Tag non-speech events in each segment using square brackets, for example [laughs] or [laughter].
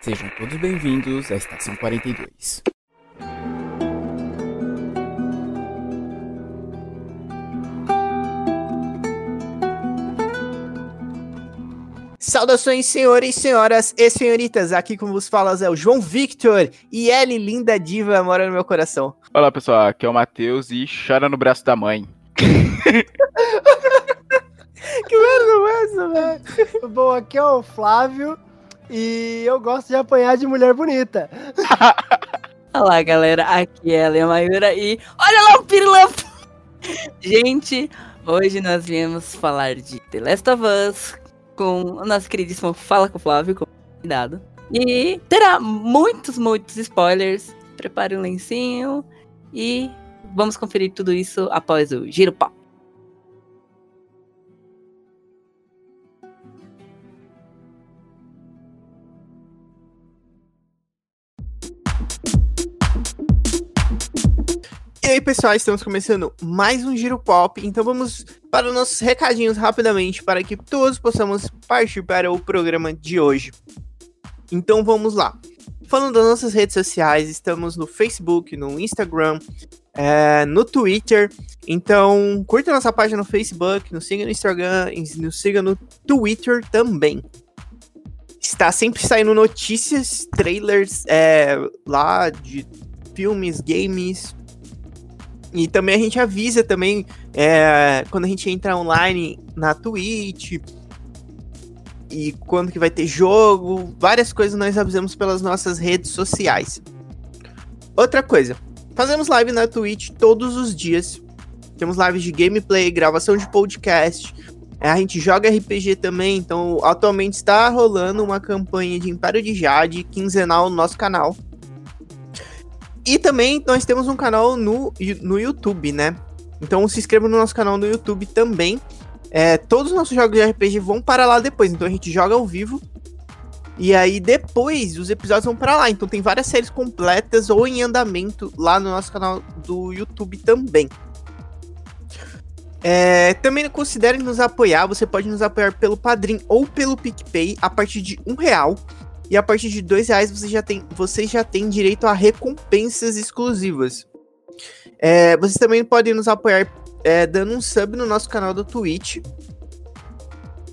Sejam todos bem-vindos à Estação 42. Saudações, senhores, senhoras e senhoritas. Aqui como vos falas é o João Victor e Ellie, linda diva, mora no meu coração. Olá, pessoal. Aqui é o Matheus e chora no braço da mãe. [laughs] que merda é essa, velho? Bom, aqui é o Flávio e eu gosto de apanhar de mulher bonita. Olá, galera. Aqui é a Leia Mayura e olha lá o pirilampo! Gente, hoje nós viemos falar de The Last of Us com o nosso queridíssimo Fala com o Flávio, como convidado. E terá muitos, muitos spoilers. Prepare um lencinho e vamos conferir tudo isso após o Giro Pop. E aí, pessoal, estamos começando mais um Giro Pop, então vamos para os nossos recadinhos rapidamente para que todos possamos partir para o programa de hoje. Então vamos lá. Falando das nossas redes sociais, estamos no Facebook, no Instagram, é, no Twitter. Então curta nossa página no Facebook, nos siga no Instagram, nos siga no Twitter também. Está sempre saindo notícias, trailers é, lá de filmes, games, e também a gente avisa também é, quando a gente entra online na Twitch e quando que vai ter jogo, várias coisas nós avisamos pelas nossas redes sociais. Outra coisa, fazemos live na Twitch todos os dias. Temos lives de gameplay, gravação de podcast. A gente joga RPG também, então atualmente está rolando uma campanha de Império de Jade quinzenal no nosso canal. E também nós temos um canal no, no YouTube, né? Então se inscreva no nosso canal no YouTube também. É, todos os nossos jogos de RPG vão para lá depois. Então a gente joga ao vivo. E aí depois os episódios vão para lá. Então tem várias séries completas ou em andamento lá no nosso canal do YouTube também. É, também considere nos apoiar. Você pode nos apoiar pelo Padrim ou pelo PicPay a partir de um real. E a partir de dois reais você já tem, você já tem direito a recompensas exclusivas. É, vocês também podem nos apoiar é, dando um sub no nosso canal do Twitch.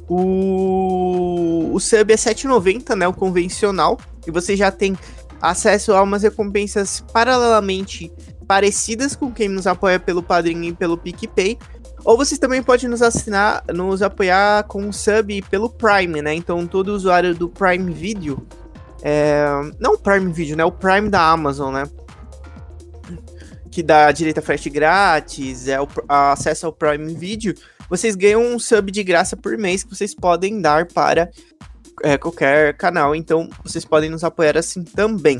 O, o sub é 7,90, né? O convencional. E você já tem acesso a umas recompensas paralelamente parecidas com quem nos apoia pelo Padrinho e pelo PicPay. Ou vocês também podem nos assinar, nos apoiar com um sub pelo Prime, né? Então todo usuário do Prime Video, é... não o Prime Video, né? O Prime da Amazon, né? Que dá direito a frete grátis, é o acesso ao Prime Video. Vocês ganham um sub de graça por mês que vocês podem dar para é, qualquer canal. Então vocês podem nos apoiar assim também.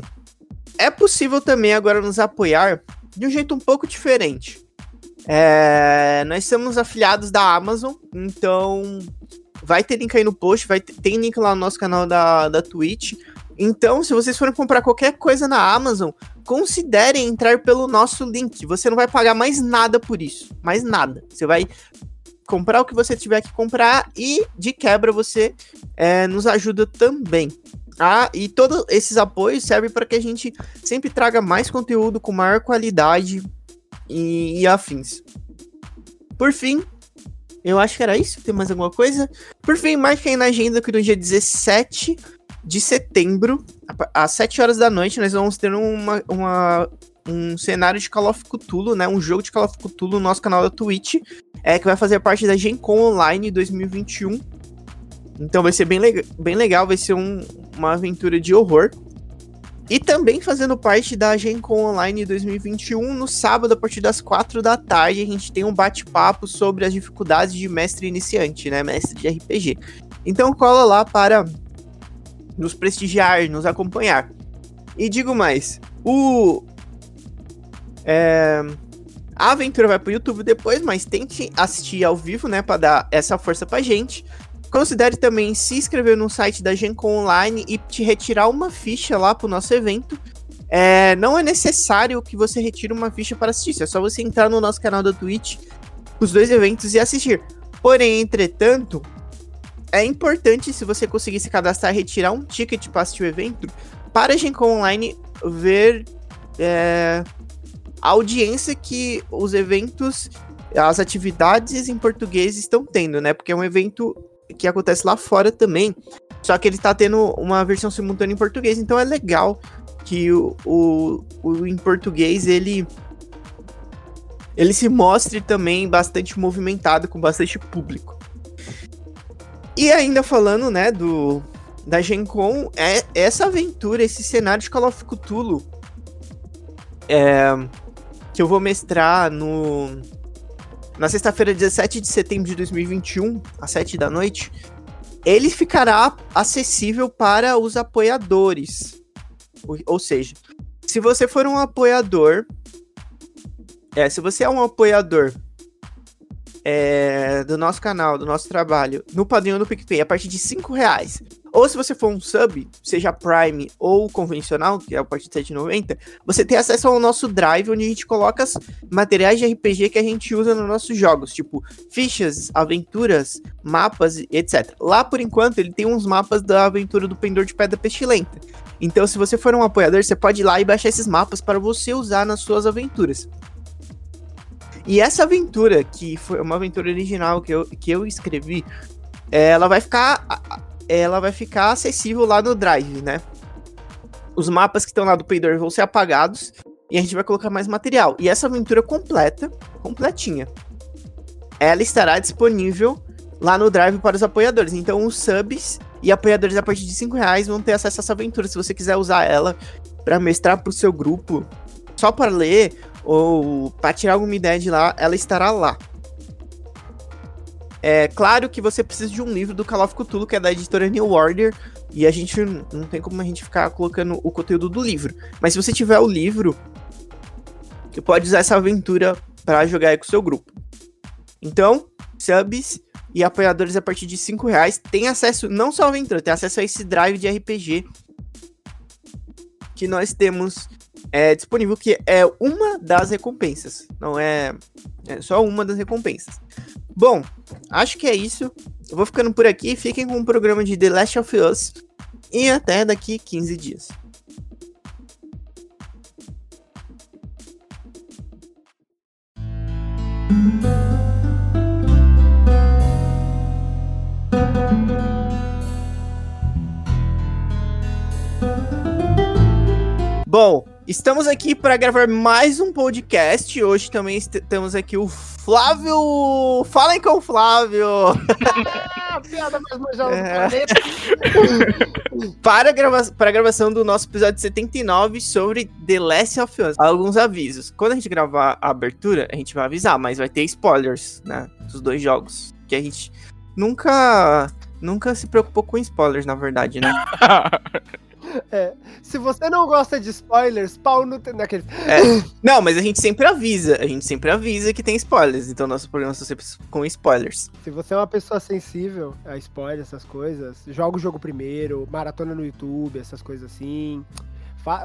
É possível também agora nos apoiar de um jeito um pouco diferente. É, nós somos afiliados da Amazon, então vai ter link aí no post, vai ter, tem link lá no nosso canal da, da Twitch. Então, se vocês forem comprar qualquer coisa na Amazon, considerem entrar pelo nosso link. Você não vai pagar mais nada por isso. Mais nada. Você vai comprar o que você tiver que comprar e, de quebra, você é, nos ajuda também. Ah, e todos esses apoios servem para que a gente sempre traga mais conteúdo com maior qualidade e, e afins. Por fim, eu acho que era isso. Tem mais alguma coisa? Por fim, marque aí na agenda que no dia 17 de setembro, às 7 horas da noite, nós vamos ter uma, uma, um cenário de Call of Cthulhu, né? Um jogo de Call of Cthulhu no nosso canal da Twitch, é, que vai fazer parte da Gen Con Online 2021. Então vai ser bem, le bem legal, vai ser um, uma aventura de horror. E também fazendo parte da Gen Con Online 2021, no sábado, a partir das 4 da tarde, a gente tem um bate-papo sobre as dificuldades de mestre iniciante, né? Mestre de RPG. Então cola lá para nos prestigiar, nos acompanhar. E digo mais, o. É, a aventura vai pro YouTube depois, mas tente assistir ao vivo, né? Pra dar essa força pra gente. Considere também se inscrever no site da Gencom Online e te retirar uma ficha lá pro nosso evento. É, não é necessário que você retire uma ficha para assistir, é só você entrar no nosso canal da Twitch, os dois eventos e assistir. Porém, entretanto, é importante se você conseguir se cadastrar e retirar um ticket para assistir o evento, para a Gen Con Online ver é, a audiência que os eventos, as atividades em português estão tendo, né? Porque é um evento que acontece lá fora também. Só que ele tá tendo uma versão simultânea em português, então é legal que o, o, o em português ele ele se mostre também bastante movimentado com bastante público. E ainda falando, né, do da Gen Con, é essa aventura, esse cenário de Call of Cthulhu é, que eu vou mestrar no na sexta-feira, 17 de setembro de 2021, às 7 da noite, ele ficará acessível para os apoiadores. Ou, seja, se você for um apoiador, é, se você é um apoiador é, do nosso canal, do nosso trabalho, no padrinho do PicPay, a partir de 5 reais, ou se você for um sub, seja Prime ou convencional, que é a partir de 7,90, você tem acesso ao nosso Drive, onde a gente coloca os materiais de RPG que a gente usa nos nossos jogos, tipo fichas, aventuras, mapas, etc. Lá, por enquanto, ele tem uns mapas da aventura do Pendor de Pedra Pestilenta. Então, se você for um apoiador, você pode ir lá e baixar esses mapas para você usar nas suas aventuras. E essa aventura, que foi uma aventura original que eu, que eu escrevi, ela vai ficar ela vai ficar acessível lá no Drive, né? Os mapas que estão lá do Paydor vão ser apagados e a gente vai colocar mais material. E essa aventura completa, completinha, ela estará disponível lá no Drive para os apoiadores. Então, os subs e apoiadores a partir de 5 reais vão ter acesso a essa aventura. Se você quiser usar ela para mestrar para o seu grupo, só para ler ou para tirar alguma ideia de lá, ela estará lá. É claro que você precisa de um livro do Call of Cthulhu, que é da editora New Order, e a gente não tem como a gente ficar colocando o conteúdo do livro. Mas se você tiver o livro, você pode usar essa aventura para jogar aí com o seu grupo. Então, subs e apoiadores a partir de 5 reais têm acesso, não só à aventura, tem acesso a esse drive de RPG que nós temos é, disponível, que é uma das recompensas. Não é, é só uma das recompensas. Bom, acho que é isso. Eu vou ficando por aqui. Fiquem com o programa de The Last of Us. E até daqui 15 dias. Bom, estamos aqui para gravar mais um podcast. Hoje também temos aqui o Flávio! Falem com o Flávio! Ah, piada mais manjada é. [laughs] para, grava para a gravação do nosso episódio 79 sobre The Last of Us. Alguns avisos. Quando a gente gravar a abertura, a gente vai avisar, mas vai ter spoilers, né? Dos dois jogos. Que a gente nunca. Nunca se preocupou com spoilers, na verdade, né? [laughs] É. Se você não gosta de spoilers, pau no. Naquele... É. Não, mas a gente sempre avisa. A gente sempre avisa que tem spoilers. Então nosso programa são sempre com spoilers. Se você é uma pessoa sensível a spoilers, essas coisas, joga o jogo primeiro, maratona no YouTube, essas coisas assim.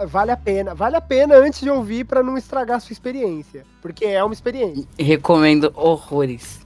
Vale a pena, vale a pena antes de ouvir para não estragar a sua experiência, porque é uma experiência. Recomendo horrores.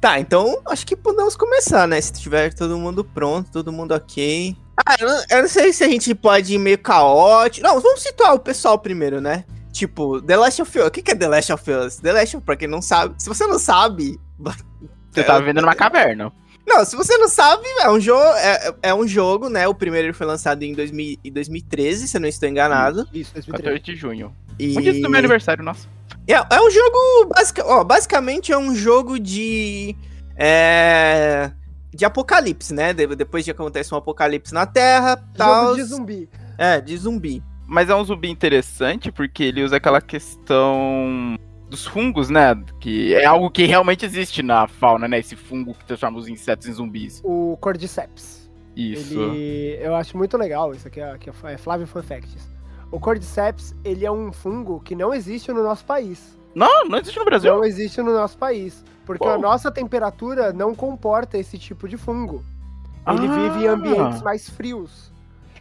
Tá, então acho que podemos começar, né? Se tiver todo mundo pronto, todo mundo ok. Ah, eu não, eu não sei se a gente pode ir meio caótico. Não, vamos situar o pessoal primeiro, né? Tipo, The Last of Us. O que é The Last of Us? The Last of Us, pra quem não sabe. Se você não sabe. [laughs] Você tá vivendo numa caverna. Não, se você não sabe, é um jogo, é, é um jogo, né? O primeiro foi lançado em, 2000, em 2013, se eu não estou enganado. Isso, 2013. 14 de junho. E... Um dia do meu aniversário, nossa. É, é um jogo. Basic, ó, basicamente é um jogo de. É de apocalipse, né? De, depois de acontece um apocalipse na Terra, tal. de zumbi. É, de zumbi. Mas é um zumbi interessante porque ele usa aquela questão dos fungos, né? Que é algo que realmente existe na fauna, né? Esse fungo que transforma os insetos em zumbis. O Cordyceps. Isso. Ele, eu acho muito legal, isso aqui é, aqui é Flávio Fun Facts. O Cordyceps, ele é um fungo que não existe no nosso país. Não, não existe no Brasil. Não existe no nosso país. Porque a nossa temperatura não comporta esse tipo de fungo. Ele ah. vive em ambientes mais frios.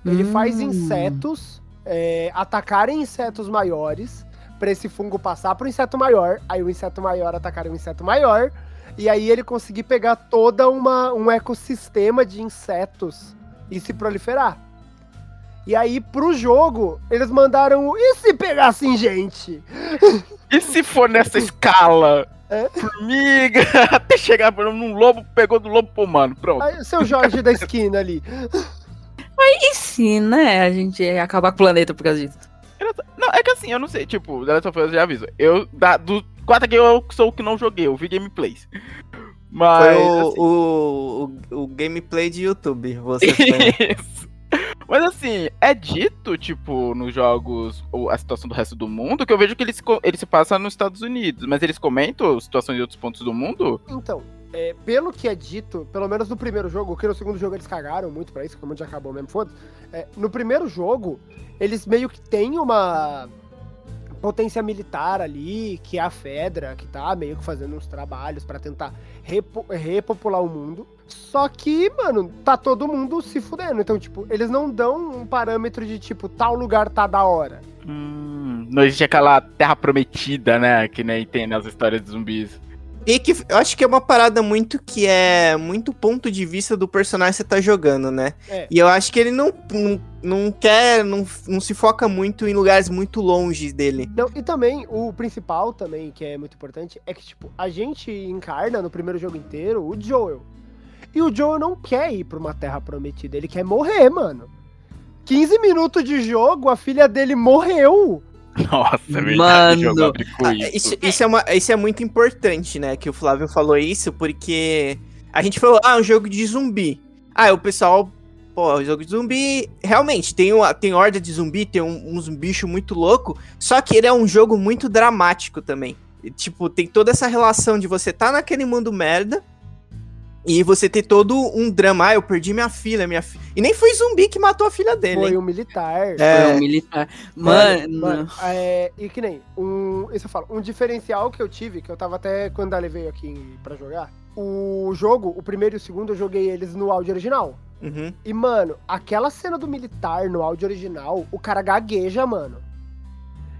Ele hum. faz insetos é, atacarem insetos maiores para esse fungo passar para o inseto maior. Aí o inseto maior atacar um inseto maior. e aí ele conseguir pegar toda uma um ecossistema de insetos e se proliferar. E aí pro jogo eles mandaram o, e se pegassem gente? E se for nessa escala? É? Formiga, [laughs] até chegar por um lobo, pegou do lobo pro humano. Pronto. Aí, o seu Jorge da esquina ali. E sim, né? A gente ia acabar com o planeta por causa disso. Não, é que assim, eu não sei, tipo, The Last of Us já aviso. Eu, da, do 4 aqui, eu sou o que não joguei, eu vi gameplays. Mas. Foi o, assim, o, o, o gameplay de YouTube. Você. [laughs] Isso. Mas assim, é dito, tipo, nos jogos, a situação do resto do mundo, que eu vejo que ele se, ele se passa nos Estados Unidos. Mas eles comentam situações de outros pontos do mundo? Então, é, pelo que é dito, pelo menos no primeiro jogo, que no segundo jogo eles cagaram muito pra isso, como já acabou mesmo, foda é, No primeiro jogo, eles meio que têm uma potência militar ali, que é a Fedra, que tá meio que fazendo uns trabalhos pra tentar repo- repopular o mundo. Só que, mano, tá todo mundo se fudendo. Então, tipo, eles não dão um parâmetro de tipo, tal lugar tá da hora. Hum, não existe aquela terra prometida, né? Que nem tem nas histórias de zumbis. E que eu acho que é uma parada muito que é muito ponto de vista do personagem que você tá jogando, né? É. E eu acho que ele não, não, não quer, não, não se foca muito em lugares muito longe dele. Não, e também, o principal também, que é muito importante, é que, tipo, a gente encarna no primeiro jogo inteiro o Joel. E o Joel não quer ir pra uma terra prometida, ele quer morrer, mano. 15 minutos de jogo, a filha dele morreu. [laughs] Nossa, é verdade. Mano. Ah, isso. Isso, isso, é uma, isso é muito importante, né? Que o Flávio falou isso, porque a gente falou, ah, um jogo de zumbi. Ah, o pessoal, pô, jogo de zumbi. Realmente, tem, uma, tem horda de zumbi, tem um- uns bichos muito louco. Só que ele é um jogo muito dramático também. E, Tipo, tem toda essa relação de você tá naquele mundo merda. E você ter todo um drama. Ah, eu perdi minha filha, minha filha. E nem foi zumbi que matou a filha dele, Foi hein? um militar. Foi É. um militar. Mano, Mano, é, e que nem, um, isso eu falo, um diferencial que eu tive, que eu tava até quando a Dali veio aqui pra jogar, o jogo, o primeiro e o segundo, eu joguei eles no áudio original. Uhum. E, mano, aquela cena do militar no áudio original, o cara gagueja, mano.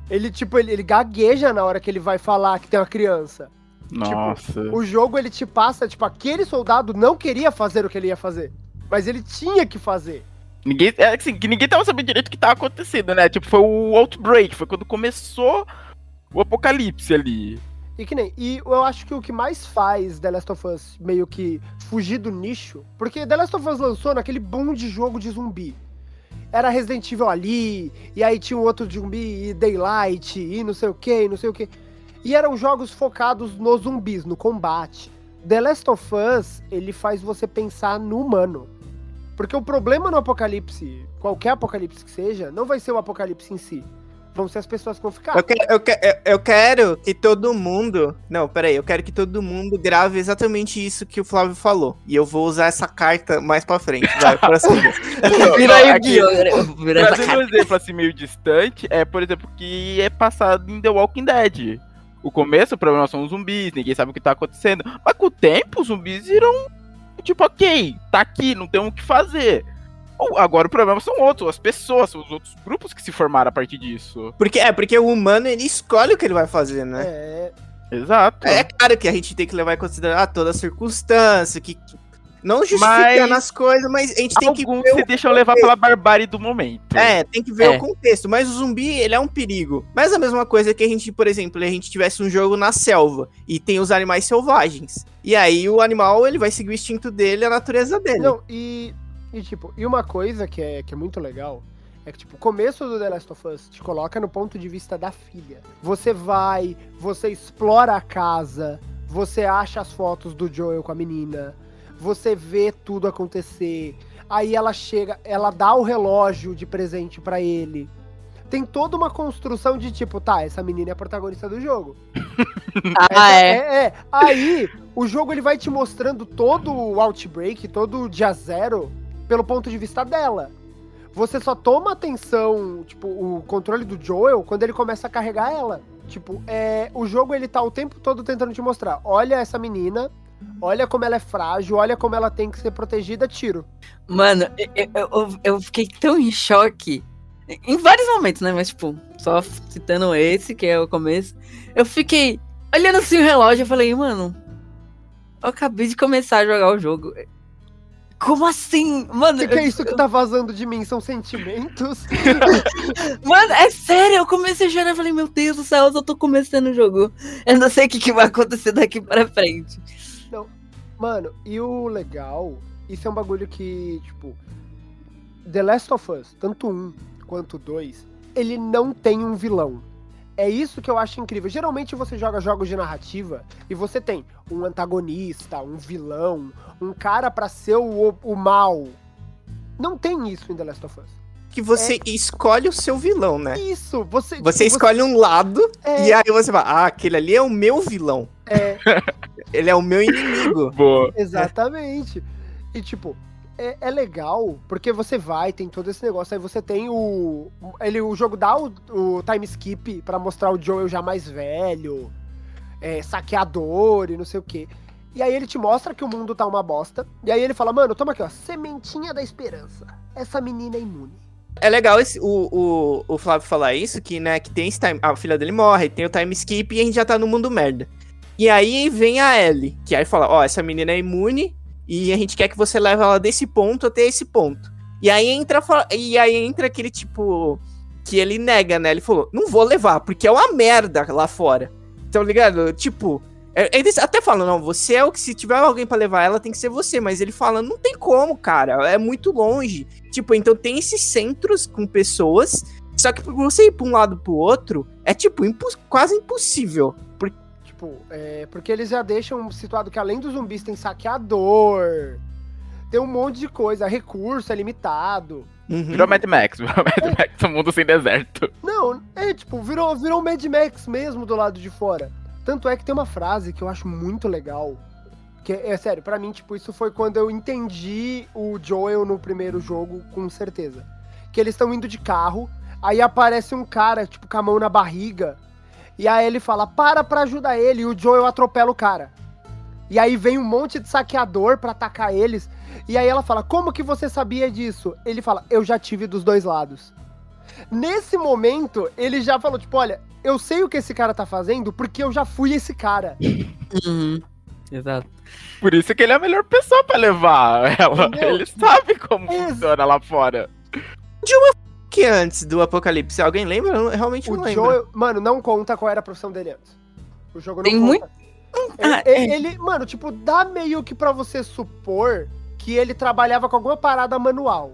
Ele, tipo, ele, ele gagueja na hora que ele vai falar que tem uma criança. Nossa. O jogo, ele te passa, tipo, aquele soldado não queria fazer o que ele ia fazer. Mas ele tinha que fazer. Ninguém, é assim, que ninguém tava sabendo direito o que tava acontecendo, né? Tipo, foi o Outbreak, foi quando começou o apocalipse ali. E que nem. E eu acho que o que mais faz The Last of Us meio que fugir do nicho. Porque The Last of Us lançou naquele boom de jogo de zumbi. Era Resident Evil ali, e aí tinha um outro zumbi, e Daylight, e não sei o que, e não sei o que. E eram jogos focados nos zumbis, no combate. The Last of Us, ele faz você pensar no humano. Porque o problema no apocalipse, qualquer apocalipse que seja, não vai ser o apocalipse em si. Vão ser as pessoas que vão ficar. Eu, quero, eu, que- eu- quero que todo mundo. Não, peraí, eu quero que todo mundo grave exatamente isso que o Flávio falou. E eu vou usar essa carta mais pra frente. Vai, prossiga. [laughs] Vira aí o essa Trazendo um exemplo assim meio distante, é, por exemplo, que é passado em The Walking Dead. O começo, o problema são os zumbis, ninguém sabe o que tá acontecendo. Mas com o tempo, os zumbis viram, tipo, ok, tá aqui, não tem o que fazer. Ou Agora o problema são outros, as pessoas, são os outros grupos que se formaram a partir disso. Porque, é, porque o humano ele escolhe o que ele vai fazer, né? É, Exato. É, claro que a gente tem que levar em consideração ah, toda a circunstância, que. que- Não justificando Mas- as coisas, mas a gente tem que Alguns ver se deixam levar pela barbárie do momento. É, tem que ver É. o contexto. Mas o zumbi, ele é um perigo. Mas a mesma coisa que a gente, por exemplo, a gente tivesse um jogo na selva e tem os animais selvagens. E aí o animal, ele vai seguir o instinto dele, a natureza dele. Não, e, e tipo, e uma coisa que é, que é muito legal é que, tipo, o começo do The Last of Us te coloca no ponto de vista da filha. Você vai, você explora a casa, você acha as fotos do Joel com a menina, você vê tudo acontecer. Aí ela chega, ela dá o relógio de presente pra ele. Tem toda uma construção de tipo, tá, essa menina é a protagonista do jogo. [laughs] Ah, é. É, é. Aí, o jogo ele vai te mostrando todo o Outbreak, todo o dia zero, pelo ponto de vista dela. Você só toma atenção, tipo, o controle do Joel quando ele começa a carregar ela. Tipo, é, o jogo ele tá o tempo todo tentando te mostrar. Olha essa menina, olha como ela é frágil, olha como ela tem que ser protegida, tiro. Mano, eu, eu, eu fiquei tão em choque. Em vários momentos, né? Mas, tipo, só citando esse, que é o começo. Eu fiquei olhando assim o relógio e falei, mano. eu acabei de começar a jogar o jogo. Como assim? Mano, O que, que é eu- isso que tá vazando de mim? São sentimentos? [laughs] Mano, é sério, eu comecei a chorar e falei, meu Deus do céu, eu só tô começando o jogo. Eu não sei o que, que vai acontecer daqui pra frente. Mano, e o legal, isso é um bagulho que, tipo, The Last of Us, tanto um quanto dois, ele não tem um vilão. É isso que eu acho incrível. Geralmente você joga jogos de narrativa e você tem um antagonista, um vilão, um cara pra ser o, o mal. Não tem isso em The Last of Us. Que você escolhe o seu vilão, né? Isso, você. Você tipo, escolhe um lado é, e aí você fala, ah, aquele ali é o meu vilão. é, [laughs] Ele é o meu inimigo. Boa. Exatamente. E tipo, é, é legal, porque você vai, tem todo esse negócio, aí você tem o. Ele, o jogo dá o, o time skip pra mostrar o Joel já mais velho, é, saqueador e não sei o quê. E aí ele te mostra que o mundo tá uma bosta. E aí ele fala, mano, toma aqui, ó, sementinha da esperança. Essa menina é imune. É legal esse, o, o, o Flávio falar isso, que, né, que tem esse time, a filha dele morre, tem o time skip e a gente já tá no mundo merda. E aí vem a Ellie, que aí fala, ó, essa menina é imune e a gente quer que você leve ela desse ponto até esse ponto. E aí entra, e aí entra aquele tipo, que ele nega, né, ele falou, não vou levar, porque é uma merda lá fora. Então, ligado? Tipo, eles até falam, não, você é o que, se tiver alguém pra levar ela, tem que ser você, mas ele fala, não tem como, cara, é muito longe. Tipo, então tem esses centros com pessoas, só que pra você ir pra um lado pro outro, é tipo, quase impossível. Tipo, é, porque eles já deixam situado que além dos zumbis tem saqueador, tem um monte de coisa, recurso é limitado. Uhum. Virou Mad Max, [laughs] virou Mad Max, o mundo sem deserto. Não, é tipo, virou, virou um Mad Max mesmo do lado de fora. Tanto é que tem uma frase que eu acho muito legal. Que é, é sério, pra mim, tipo, isso foi quando eu entendi o Joel no primeiro jogo, com certeza. Que eles estão indo de carro, aí aparece um cara, tipo, com a mão na barriga. E aí ele fala, para pra ajudar ele, e o Joel atropela o cara. E aí vem um monte de saqueador pra atacar eles. E aí ela fala, como que você sabia disso? Ele fala, eu já tive dos dois lados. Nesse momento, ele já falou, tipo, olha, eu sei o que esse cara tá fazendo porque eu já fui esse cara. Uhum. Exato. Por isso que ele é a melhor pessoa pra levar ela. Entendeu? Ele sabe como Ex- funciona lá fora. Que antes do apocalipse, alguém lembra? Eu realmente não O lembro. Joel, mano, não conta qual era a profissão dele antes. O jogo não Tem conta. muito- Ele, Ah, ele- ele- mano, tipo, dá meio que pra você supor que ele trabalhava com alguma parada manual.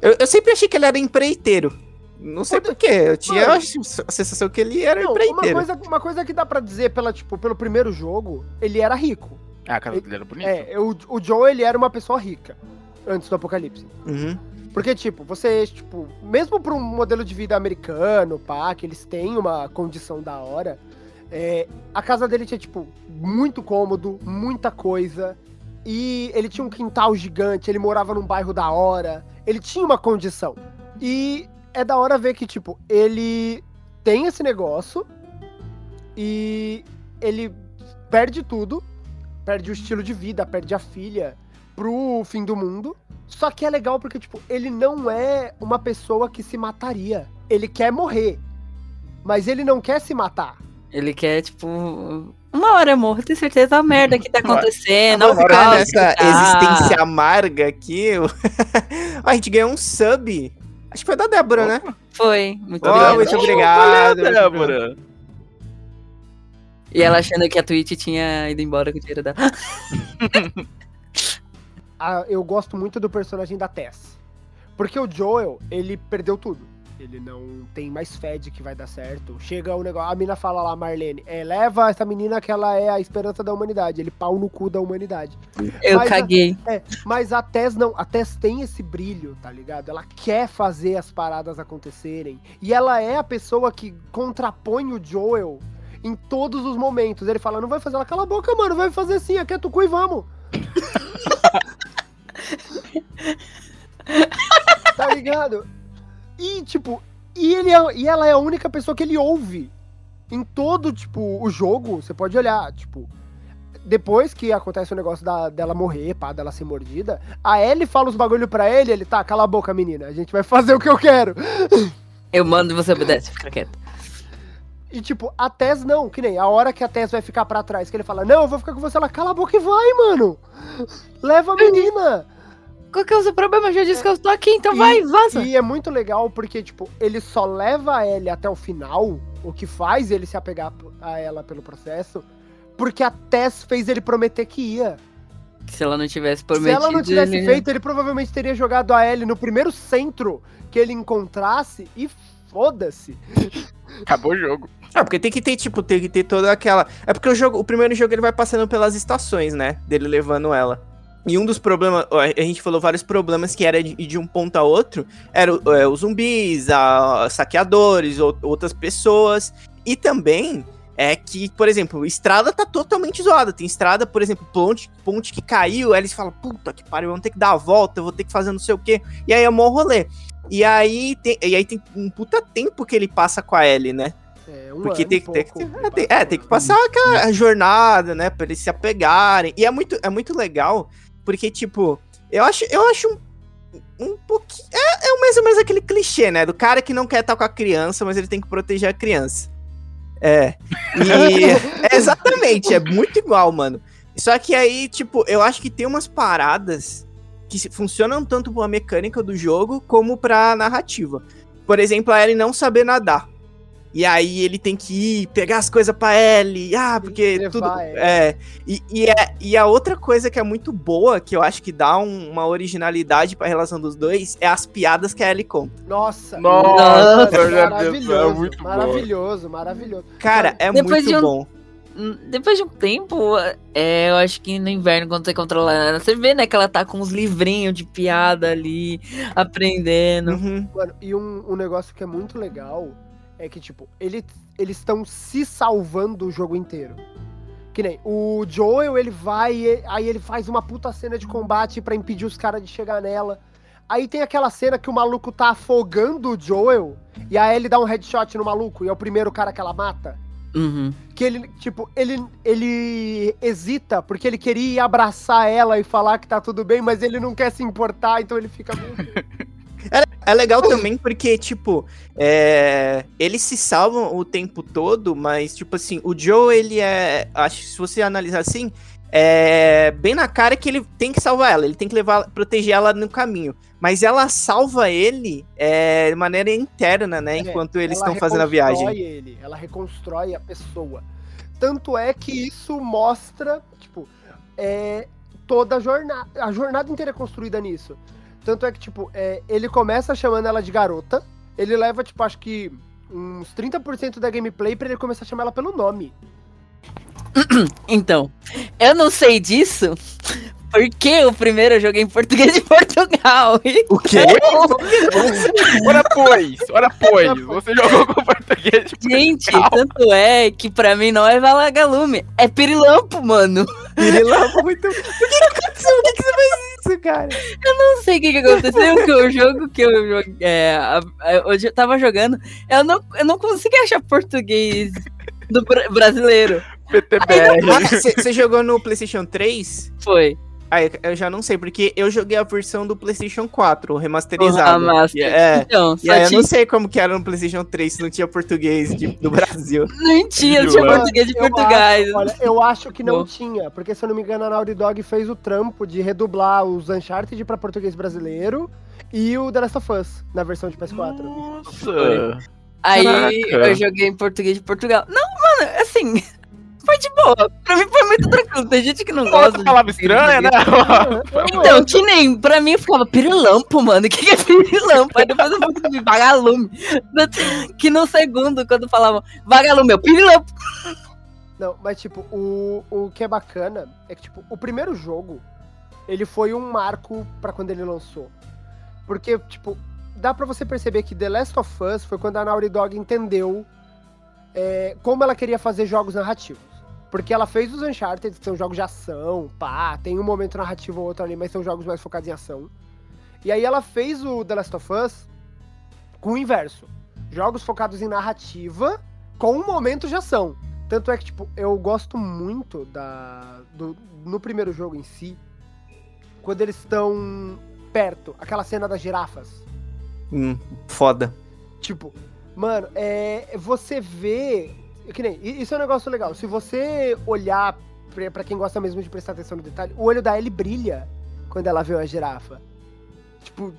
Eu, eu sempre achei que ele era empreiteiro. Não sei Pode- porquê, eu tinha Mano. a sensação que ele era Não, uma empreiteiro. coisa, uma coisa que dá pra dizer pela, tipo, pelo primeiro jogo, ele era rico. Ah, a casa dele era bonita. É, o, o Joel, ele era uma pessoa rica antes do apocalipse. Uhum. Porque, tipo, você, tipo, mesmo para um modelo de vida americano, pá, que eles têm uma condição da hora, é, a casa dele tinha, tipo, muito cômodo, muita coisa. E ele tinha um quintal gigante, ele morava num bairro da hora, ele tinha uma condição. E é da hora ver que, tipo, ele tem esse negócio e ele perde tudo, perde o estilo de vida, perde a filha pro fim do mundo. Só que é legal porque, tipo, ele não é uma pessoa que se mataria. Ele quer morrer. Mas ele não quer se matar. Ele quer, tipo. Uma hora, amor, tenho certeza a merda que tá [laughs] acontecendo. Ficar caos nessa tá. existência amarga aqui. [laughs] a gente ganhou um sub. Acho que foi da Débora, né? Foi, muito Oh, obrigado. muito obrigado. muito obrigado. Débora. E ela achando que a Twitch tinha ido embora com o dinheiro dela. [laughs] Ah, eu gosto muito do personagem da Tess. Porque o Joel, ele perdeu tudo. Ele não tem mais fé de que vai dar certo. Chega o negócio. A mina fala lá, Marlene, é, leva essa menina que ela é a esperança da humanidade. Ele pau no cu da humanidade. Eu Mas a- caguei. É, mas a Tess não. A Tess tem esse brilho, tá ligado? Ela quer fazer as paradas acontecerem. E ela é a pessoa que contrapõe o Joel em todos os momentos. Ele fala, não vai fazer ela, cala a boca, mano, vai fazer sim, aqui é tu cu e vamos. [laughs] tá ligado? E, tipo, e, ele é- e ela é a única pessoa que ele ouve. Em todo, tipo, o jogo, você pode olhar, tipo, depois que acontece o negócio da, dela morrer, pá, dela ser mordida, a Ellie fala os bagulho pra ele, ele, tá, cala a boca, menina, a gente vai fazer o que eu quero. Eu mando e você obedece, fica quieto. E, tipo, a Tess não, que nem a hora que a Tess vai ficar pra trás, que ele fala, não, eu vou ficar com você, ela cala a boca e vai, mano. Leva a [laughs] menina. Qual que é o seu problema? Eu já disse que eu tô aqui, então E- vai, vaza. E é muito legal porque, tipo, ele só leva a Ellie até o final, o que faz ele se apegar a ela pelo processo, porque a Tess fez ele prometer que ia. Se ela não tivesse Se prometido. ela não tivesse ele- feito, ele provavelmente teria jogado a Ellie no primeiro centro que ele encontrasse e foda-se. [laughs] Acabou o jogo. Ah, porque tem que ter, tipo, tem que ter toda aquela. É porque o jogo, o primeiro jogo ele vai passando pelas estações, né? Dele levando ela. E um dos problemas, a gente falou vários problemas que era de de um ponto a outro, era é, os zumbis, a, saqueadores, ou- outras pessoas. E também é que, por exemplo, estrada tá totalmente zoada. Tem estrada, por exemplo, ponte, ponte que caiu, aí eles falam, puta que pariu, vamos ter que dar a volta, eu vou ter que fazer não sei o quê. E aí é mó rolê. E aí, tem, e aí tem um puta tempo que ele passa com a Ellie, né? É, um Porque tem, e tem, pouco. tem- é, tem- é, tem que passar aquela jornada, né? Pra eles se apegarem. E é muito, é muito legal, porque, tipo, eu acho, eu acho um, um pouquinho. É, é mais ou menos aquele clichê, né? Do cara que não quer estar com a criança, mas ele tem que proteger a criança. É. E. [laughs] é exatamente, é muito igual, mano. Só que aí, tipo, eu acho que tem umas paradas que funcionam tanto pra mecânica do jogo como pra narrativa. Por exemplo, a Ellie não saber nadar. E aí ele tem que ir pegar as coisas pra Ellie. Ah, porque levar tudo. ela. É. E, e, é. e a outra coisa que é muito boa, que eu acho que dá um- uma originalidade pra relação dos dois, é as piadas que a Ellie conta. Nossa, Nossa, Deus, maravilhoso, é muito maravilhoso, maravilhoso. Cara, é Depois muito de um- bom. Hum, Depois de um tempo, é, eu acho que no inverno, quando você controla ela, você vê, né, que ela tá com uns livrinhos de piada ali, aprendendo. Uhum. Mano, e um, um negócio que é muito legal é que, tipo, ele, eles estão se salvando o jogo inteiro. Que nem o Joel, ele vai, e- aí ele faz uma puta cena de combate pra impedir os caras de chegar nela. Aí tem aquela cena que o maluco tá afogando o Joel, e aí ele dá um headshot no maluco, e é o primeiro cara que ela mata. Uhum. Que ele, tipo, ele, ele hesita porque ele queria abraçar ela e falar que tá tudo bem, mas ele não quer se importar, então ele fica meio. [laughs] É legal também porque, tipo, é, eles se salvam o tempo todo, mas, tipo assim, o Joe, ele é. Acho que se você analisar assim, é bem na cara que ele tem que salvar ela, ele tem que levar, proteger ela no caminho. Mas ela salva ele é, de maneira interna, né? É, Enquanto eles estão fazendo a viagem. reconstrói Ele, ela reconstrói a pessoa. Tanto é que isso mostra, tipo, é, toda a jornada. A jornada inteira é construída nisso. Tanto é que, tipo, é, ele começa chamando ela de garota. Ele leva, tipo, acho que uns 30% da gameplay pra ele começar a chamar ela pelo nome. [clears throat] Então, eu não sei disso porque o primeiro eu joguei em português de Portugal. [laughs] O quê? Ora pois, ora pois. Você jogou com português. Gente, tanto é que pra mim não é Valagalume, é Pirilampo, mano. Pirilampo muito. Por que que aconteceu? Por que, que você fez isso, cara? Não sei o que, que aconteceu, que o jogo que eu joguei. É, eu tava jogando, eu não, eu não consegui achar português do bra- brasileiro. PTBR. Você jogou no PlayStation 3? Foi. Ah, eu- já não sei, porque eu joguei a versão do PlayStation 4, Ah, remasterizada. Master. É. Então, E aí eu não sei como que era no PlayStation 3 se não tinha português de- do Brasil. [laughs] não tinha, não tinha Mano, português de Eu Portugal. acho- olha, eu acho que não Bom. tinha, porque se eu não me engano, a Naughty Dog fez o trampo de redublar os Uncharted pra português brasileiro e o The Last of Us na versão de PS4. Nossa. Aí Caraca. eu joguei em português de Portugal. Não, mano, assim, foi de boa. Pra mim foi muito tranquilo. Tem gente que não gosta. Outra palavra estranha, né? [laughs] Então, que nem, pra mim eu ficava pirilampo, mano. O [laughs] que, que é pirilampo? Aí depois eu fui de vagalume. [laughs] Que no segundo, quando falavam vagalume, eu pirilampo. Não, mas tipo, o, o que é bacana é que, tipo, o primeiro jogo, ele foi um marco pra quando ele lançou. Porque, tipo, dá pra você perceber que The Last of Us foi quando a Naughty Dog entendeu é, como ela queria fazer jogos narrativos. Porque ela fez os Uncharted, que são jogos de ação, pá, tem um momento narrativo ou outro ali, mas são jogos mais focados em ação. E aí ela fez o The Last of Us com o inverso. Jogos focados em narrativa com um momento de ação. Tanto é que, tipo, eu gosto muito da. Do, no primeiro jogo em si, quando eles estão perto, aquela cena das girafas. Hum, foda. Tipo, mano, é, você vê que nem, isso é um negócio legal. Se você olhar pra, pra quem gosta mesmo de prestar atenção no detalhe, o olho da Ellie brilha quando ela vê uma girafa. Tipo,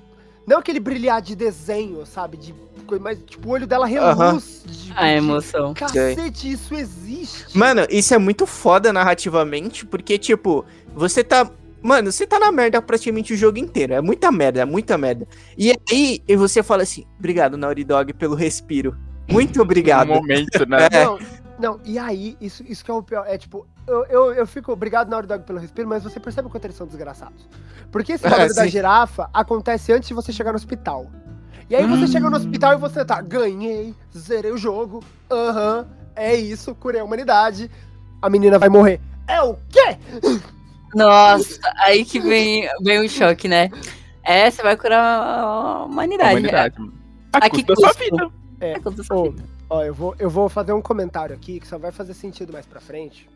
não aquele brilhar de desenho, sabe? De coisa, mas tipo, o olho dela reluz de, A de- emoção. Cacete, isso existe. Mano, isso é muito foda narrativamente, porque, tipo, você tá. Mano, você tá na merda praticamente o jogo inteiro. É muita merda, é muita merda. E aí e você fala assim: obrigado, Naughty Dog, pelo respiro. Muito obrigado. No momento, né? É. Não, não, e aí, isso, isso que é o pior. É tipo, eu, eu, eu fico obrigado na Naughty Dog pelo respiro, mas você percebe o quanto eles são desgraçados. Porque esse É, bagulho da sim. girafa acontece antes de você chegar no hospital. E aí você Hum. chega no hospital e você tá, ganhei, zerei o jogo, aham, é isso, curei a humanidade, a menina vai morrer. É o quê? Nossa, aí que vem, vem o choque, né? É, você vai curar a humanidade. Humanidade. mano. A A que custa da sua vida. É, É, ó, eu vou, eu vou fazer um comentário aqui que só vai fazer sentido mais pra frente.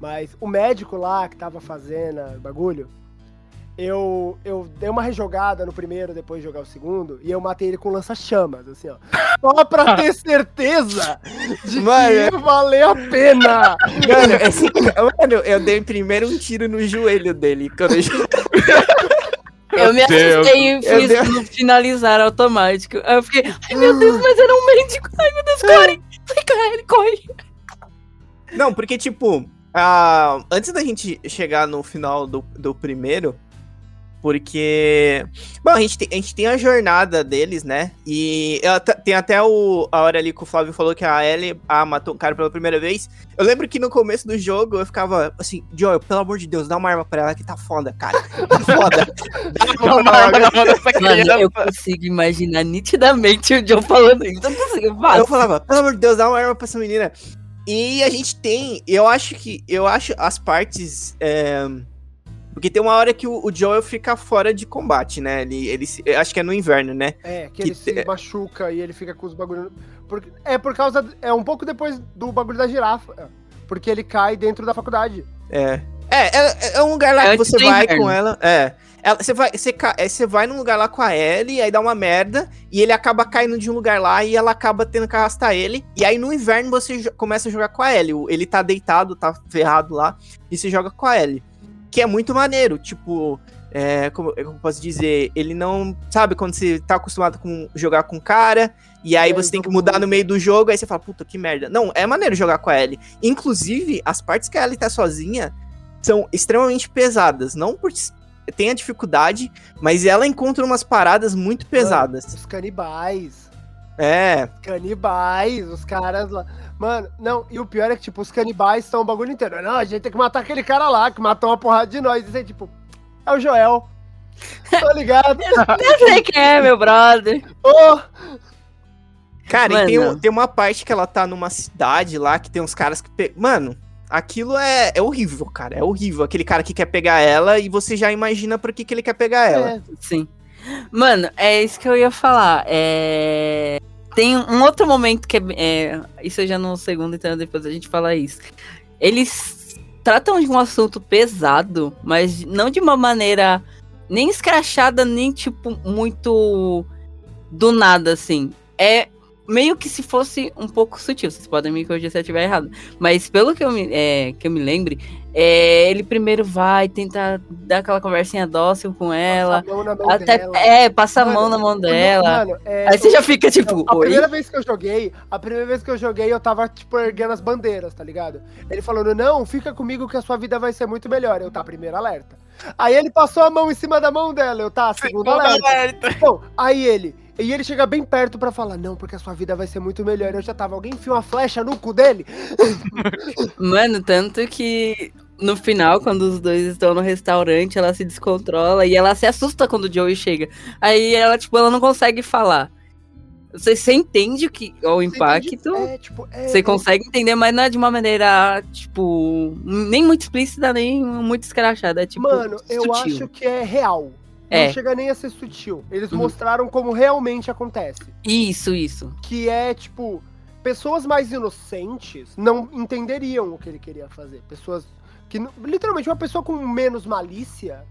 Mas o médico lá que tava fazendo o bagulho, eu, eu dei uma rejogada no primeiro depois de jogar o segundo e eu matei ele com lança-chamas, assim, ó. [laughs] Só pra ter certeza de Mano. que valeu a pena. Mano, esse ca- mano, eu dei primeiro um tiro no joelho dele. Quando eu... [laughs] Eu me assustei e fiz Deus. no finalizar automático. Aí eu fiquei, ai meu Deus, mas era um médico. Ai meu Deus, corre. Ele corre. Não, porque, tipo, ah, antes da gente chegar no final do, do primeiro, porque. Bom, a gente, tem, a gente tem a jornada deles, né? E ela tem até o, a hora ali que o Flávio falou que a Ellie ah, matou um cara pela primeira vez. Eu lembro que no começo do jogo eu ficava assim, Joel, pelo amor de Deus, dá uma arma pra ela que tá foda, cara. Tá foda. [laughs] Dá uma arma. na mão dessa Mano, eu consigo imaginar nitidamente o John falando isso. Eu consigo, Eu falava, pelo amor de Deus, dá uma arma pra essa menina. E a gente tem, eu acho que, eu acho as partes, é, porque tem uma hora que o, o Joel fica fora de combate, né? Ele, ele, se- acho que é no inverno, né? É, que, Que ele se te- machuca e ele fica com os bagulhos. Porque, é por causa. É um pouco depois do bagulho da girafa. é, Porque ele cai dentro da faculdade. É. É, é, é um lugar lá É que você vai inverno. com ela. É. Ela- Você vai, você, é, você vai num lugar lá com a Ellie, aí dá uma merda, e ele acaba caindo de um lugar lá e ela acaba tendo que arrastar ele. E aí no inverno você começa a jogar com a Ellie. Ele tá deitado, tá ferrado lá, e você joga com a Ellie. Que é muito maneiro, tipo. É, como, como eu posso dizer, ele não. Sabe quando você tá acostumado com jogar com o cara, e aí É, você tem que mudar no meio do jogo, aí você fala, puta, que merda. Não, é maneiro jogar com a Ellie. Inclusive, as partes que a Ellie tá sozinha são extremamente pesadas. Não por tem a dificuldade, mas ela encontra umas paradas muito pesadas. Os canibais. É, Canibais, os caras lá. Mano, não, e o pior é que, tipo, os canibais estão o bagulho inteiro. Não, a gente tem que matar aquele cara lá, que matou uma porrada de nós. Isso aí, tipo, é o Joel. [laughs] Tô ligado. Eu sei quem é, meu brother. Ô, cara, e tem, Mano. um- tem uma parte que ela tá numa cidade lá que tem uns caras que. pe- Mano, aquilo é, é horrível, cara. É horrível. Aquele cara que quer pegar ela e você já imagina por que, que ele quer pegar ela. é, Sim. Mano, é isso que eu ia falar. É... Tem um outro momento que é, é. Isso já no segundo, então depois a gente fala isso. Eles tratam de um assunto pesado, mas não de uma maneira nem escrachada, nem tipo muito do nada, assim. É meio que se fosse um pouco sutil. Vocês podem me corrigir se eu estiver errado. Mas pelo que eu me, é, que eu me lembre, é, ele primeiro vai tentar dar aquela conversinha dócil com ela. passa a mão na mão Até, dela. é, passa a Mano, mão na mão dela. Mano, é, Aí você já fica tipo, a oi? primeira vez que eu joguei, a primeira vez que eu joguei, eu tava, tipo, erguendo as bandeiras, tá ligado? Ele falando, não, fica comigo que a sua vida vai ser muito melhor. Eu, tá, primeiro alerta. Aí ele passou a mão em cima da mão dela, eu, tá, segundo alerta. Bom, aí ele, e ele chega bem perto pra falar, não, porque a sua vida vai ser muito melhor. Eu já tava, alguém enfia uma flecha no cu dele? [laughs] Mano, tanto que no final, quando os dois estão no restaurante, ela se descontrola e ela se assusta quando o Joey chega. Aí ela, tipo, ela não consegue falar. Você, você entende o, que, o impacto, É, tipo, é, você consegue entender, mas não é de uma maneira, tipo, nem muito explícita, nem muito escrachada. É tipo, Mano, eu sutil. acho que é real. É. Não chega nem a ser sutil. Eles Uhum. mostraram como realmente acontece. Isso, isso. que é tipo pessoas mais inocentes não entenderiam o que ele queria fazer. Pessoas que literalmente uma pessoa com menos malícia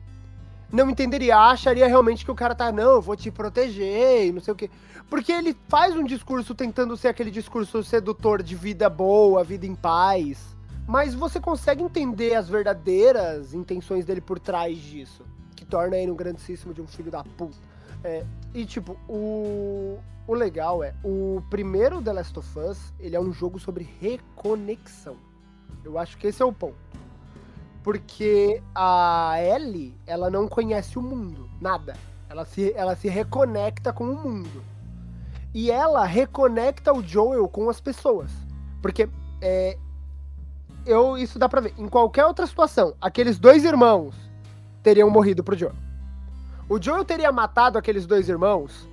não entenderia, acharia realmente que o cara tá, não, vou te proteger e não sei o quê. Porque ele faz um discurso tentando ser aquele discurso sedutor de vida boa, vida em paz. Mas você consegue entender as verdadeiras intenções dele por trás disso. Que torna ele um grandíssimo de um filho da puta. É, e tipo, o, o legal é, o primeiro The Last of Us, ele é um jogo sobre reconexão. Eu acho que esse é o ponto. Porque a Ellie, ela não conhece o mundo, nada. Ela se, ela se reconecta com o mundo. E ela reconecta o Joel com as pessoas. Porque é, eu, isso dá pra ver. Em qualquer outra situação, aqueles dois irmãos teriam morrido pro Joel. O Joel teria matado aqueles dois irmãos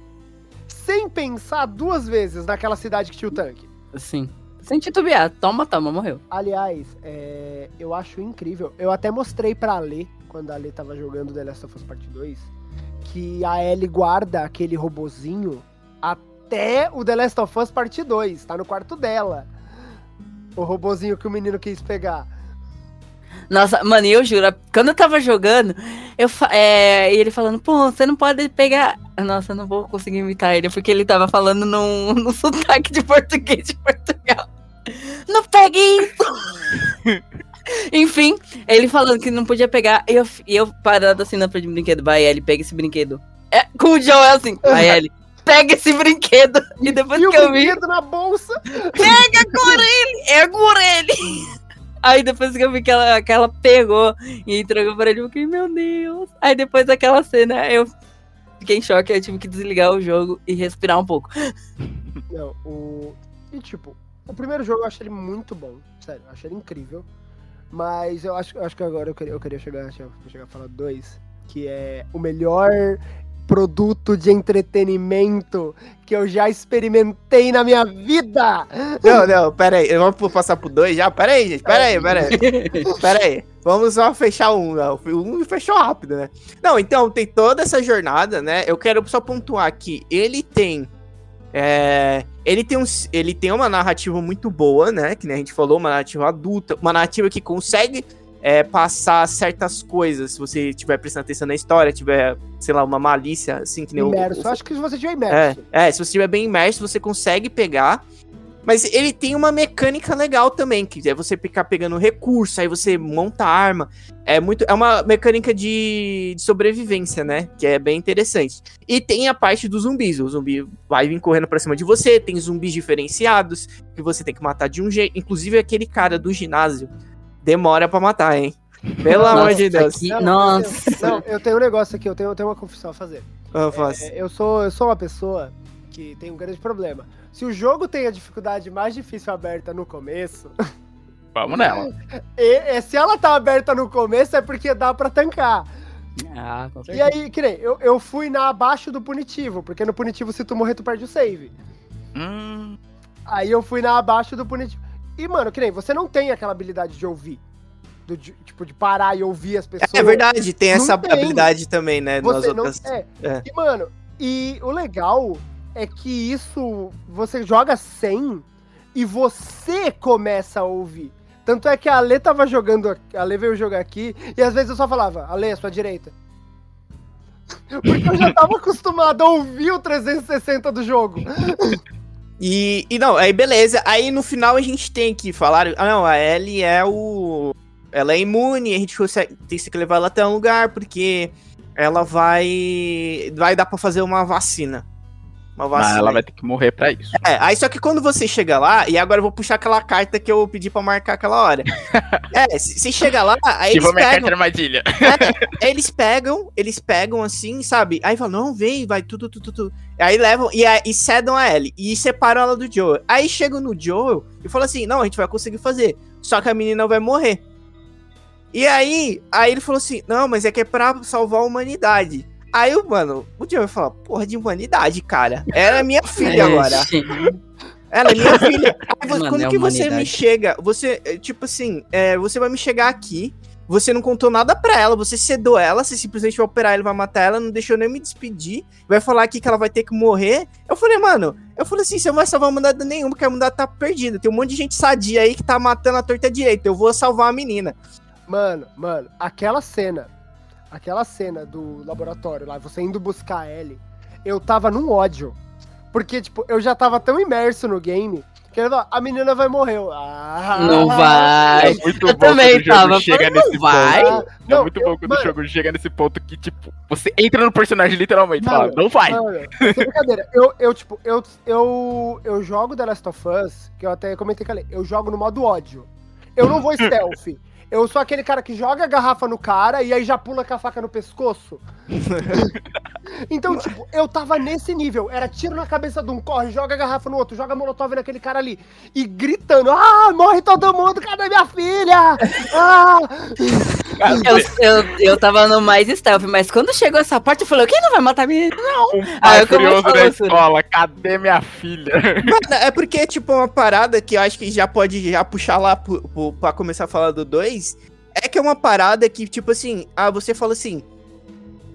sem pensar duas vezes naquela cidade que tinha o tanque. Sim. Sem titubear. Toma, toma, morreu. Aliás, é, eu acho incrível. Eu até mostrei pra Lê, quando a Lê tava jogando The Last of Us Part 2, que a Ellie guarda aquele robozinho até o The Last of Us Part 2. Tá no quarto dela. O robozinho que o menino quis pegar. Nossa, mano, eu juro, quando eu tava jogando, eu é, e ele falando, pô, você não pode pegar. Nossa, eu não vou conseguir imitar ele, porque ele tava falando num, [laughs] num sotaque de português de Portugal. Não pegue isso! [laughs] Enfim, ele falando que não podia pegar, e eu, eu parado assim na frente de brinquedo, vai, Ellie, pega esse brinquedo. É, com o Joe é assim, vai, Ellie, pega esse brinquedo. [laughs] E depois E que eu vi, brinquedo na bolsa. pega por ele! É por ele! Aí depois que eu vi que ela, que ela pegou e entregou pra ele, eu fiquei, meu Deus. Aí depois daquela cena, eu fiquei em choque, eu tive que desligar o jogo e respirar um pouco. Não, o. E tipo, o primeiro jogo eu achei ele muito bom. Sério, eu achei ele incrível. Mas eu acho, acho que agora eu queria, eu queria chegar, eu chegar a falar dois. Que é o melhor produto de entretenimento que eu já experimentei na minha vida. Não, não, pera aí. Vamos passar pro dois já? Pera aí, gente. Pera aí, pera aí. [laughs] Pera aí. Vamos só fechar um. Não. Um fechou rápido, né? Não, então, tem toda essa jornada, né? Eu quero só pontuar aqui. Ele tem. é, ele, tem um, ele tem uma narrativa muito boa, né? Que nem a gente falou, uma narrativa adulta, uma narrativa que consegue é, passar certas coisas. Se você estiver prestando atenção na história, tiver, sei lá, uma malícia, assim, que nem Imerso. o, Acho que se você tiver é, imerso. é, se você estiver bem imerso, você consegue pegar. Mas ele tem uma mecânica legal também, que é você ficar pegando recurso, aí você monta arma. É muito, é uma mecânica de, de sobrevivência, né? Que é bem interessante. E tem a parte dos zumbis. O zumbi vai vir correndo pra cima de você, tem zumbis diferenciados que você tem que matar de um jeito. Inclusive aquele cara do ginásio demora pra matar, hein? Pelo amor de Nossa, Deus. que- Não, nossa. Não, eu tenho um negócio aqui, eu tenho, eu tenho uma confissão a fazer. Eu faço. É, eu, sou, eu sou uma pessoa que tem um grande problema. Se o jogo tem a dificuldade mais difícil aberta no começo, [laughs] Vamos nela. e, e se ela tá aberta no começo é porque dá pra tancar. Ah, com E certeza. aí, que nem, eu, eu fui na abaixo do punitivo, porque no punitivo se tu morrer tu perde o save. Hum, Aí eu fui na abaixo do punitivo. E, mano, que nem, você não tem aquela habilidade de ouvir. Do, de- tipo, de parar e ouvir as pessoas. É verdade, tem essa tem. habilidade também, né? nas Você não. outras- É. É. E, mano, e o legal é que isso você joga sem e você começa a ouvir. Tanto é que a Lê tava jogando, a Lê veio jogar aqui, e às vezes eu só falava, Ale, à sua direita. [laughs] Porque eu já tava acostumado a ouvir o 360 do jogo. [laughs] E, e não, aí beleza. Aí no final a gente tem que falar. Ah, não, a Ellie é o. Ela é imune, a gente consegue, tem que levar ela até um lugar, porque ela vai. Vai dar pra fazer uma vacina. Uma mas vacina. ela vai ter que morrer pra isso. É, aí só que quando você chega lá, e agora eu vou puxar aquela carta que eu pedi pra marcar aquela hora. [laughs] é, se você chega lá, aí Tipo eles pegam. armadilha. É, eles pegam, eles pegam assim, sabe? Aí falam, não, vem, vai, tudo, tudo, tudo. Aí levam e, e cedam a Ellie. E separam ela do Joel. Aí chegam no Joel e falam assim: não, a gente vai conseguir fazer. Só que a menina vai morrer. E aí, aí ele falou assim: não, mas é que é pra salvar a humanidade. Aí, o mano, o Joel fala: porra de humanidade, cara. Ela é minha [laughs] filha agora. Ixi. Ela é minha [laughs] filha. Aí, Mano, quando é que você me chega? Você, é, tipo assim, é, você vai me chegar aqui, você não contou nada pra ela, você sedou ela, você simplesmente vai operar ela, vai matar ela, não deixou nem me despedir, vai falar aqui que ela vai ter que morrer. Eu falei, mano, eu falei assim, você não vai salvar a humanidade nenhuma, porque a humanidade tá perdida. Tem um monte de gente sadia aí que tá matando a torta direita. Eu vou salvar a menina. Mano, mano, aquela cena. Aquela cena do laboratório lá, você indo buscar a Ellie, eu tava num ódio. Porque, tipo, eu já tava tão imerso no game que eu falava, a menina vai morrer. Eu, Ah, Não vai. É muito Eu bom também quando o jogo tava, chega nesse vai. ponto. É Não, muito eu- bom quando mano, o jogo chega nesse ponto que, tipo, você entra no personagem literalmente e fala, Mano, não vai. Mano, sem brincadeira. Eu, eu, tipo, eu, eu, eu jogo The Last of Us, que eu até comentei com ele, eu jogo no modo ódio. Eu não vou [laughs] stealth. Eu sou aquele cara que joga a garrafa no cara e aí já pula com a faca no pescoço. [laughs] então, tipo, eu tava nesse nível. Era tiro na cabeça de um, corre, joga a garrafa no outro, joga molotov naquele cara ali. E gritando, ah, morre todo mundo, cadê minha filha? Ah! [laughs] Eu, eu, eu tava no mais stealth, mas quando chegou essa parte, eu falei, quem não vai matar a menina? Não. Um pai eu furioso né? escola, cadê minha filha? Mano, é porque, tipo, uma parada que eu acho que já pode já puxar lá pro, pro, pra começar a falar do 2. É que é uma parada que, tipo assim, ah, você fala assim.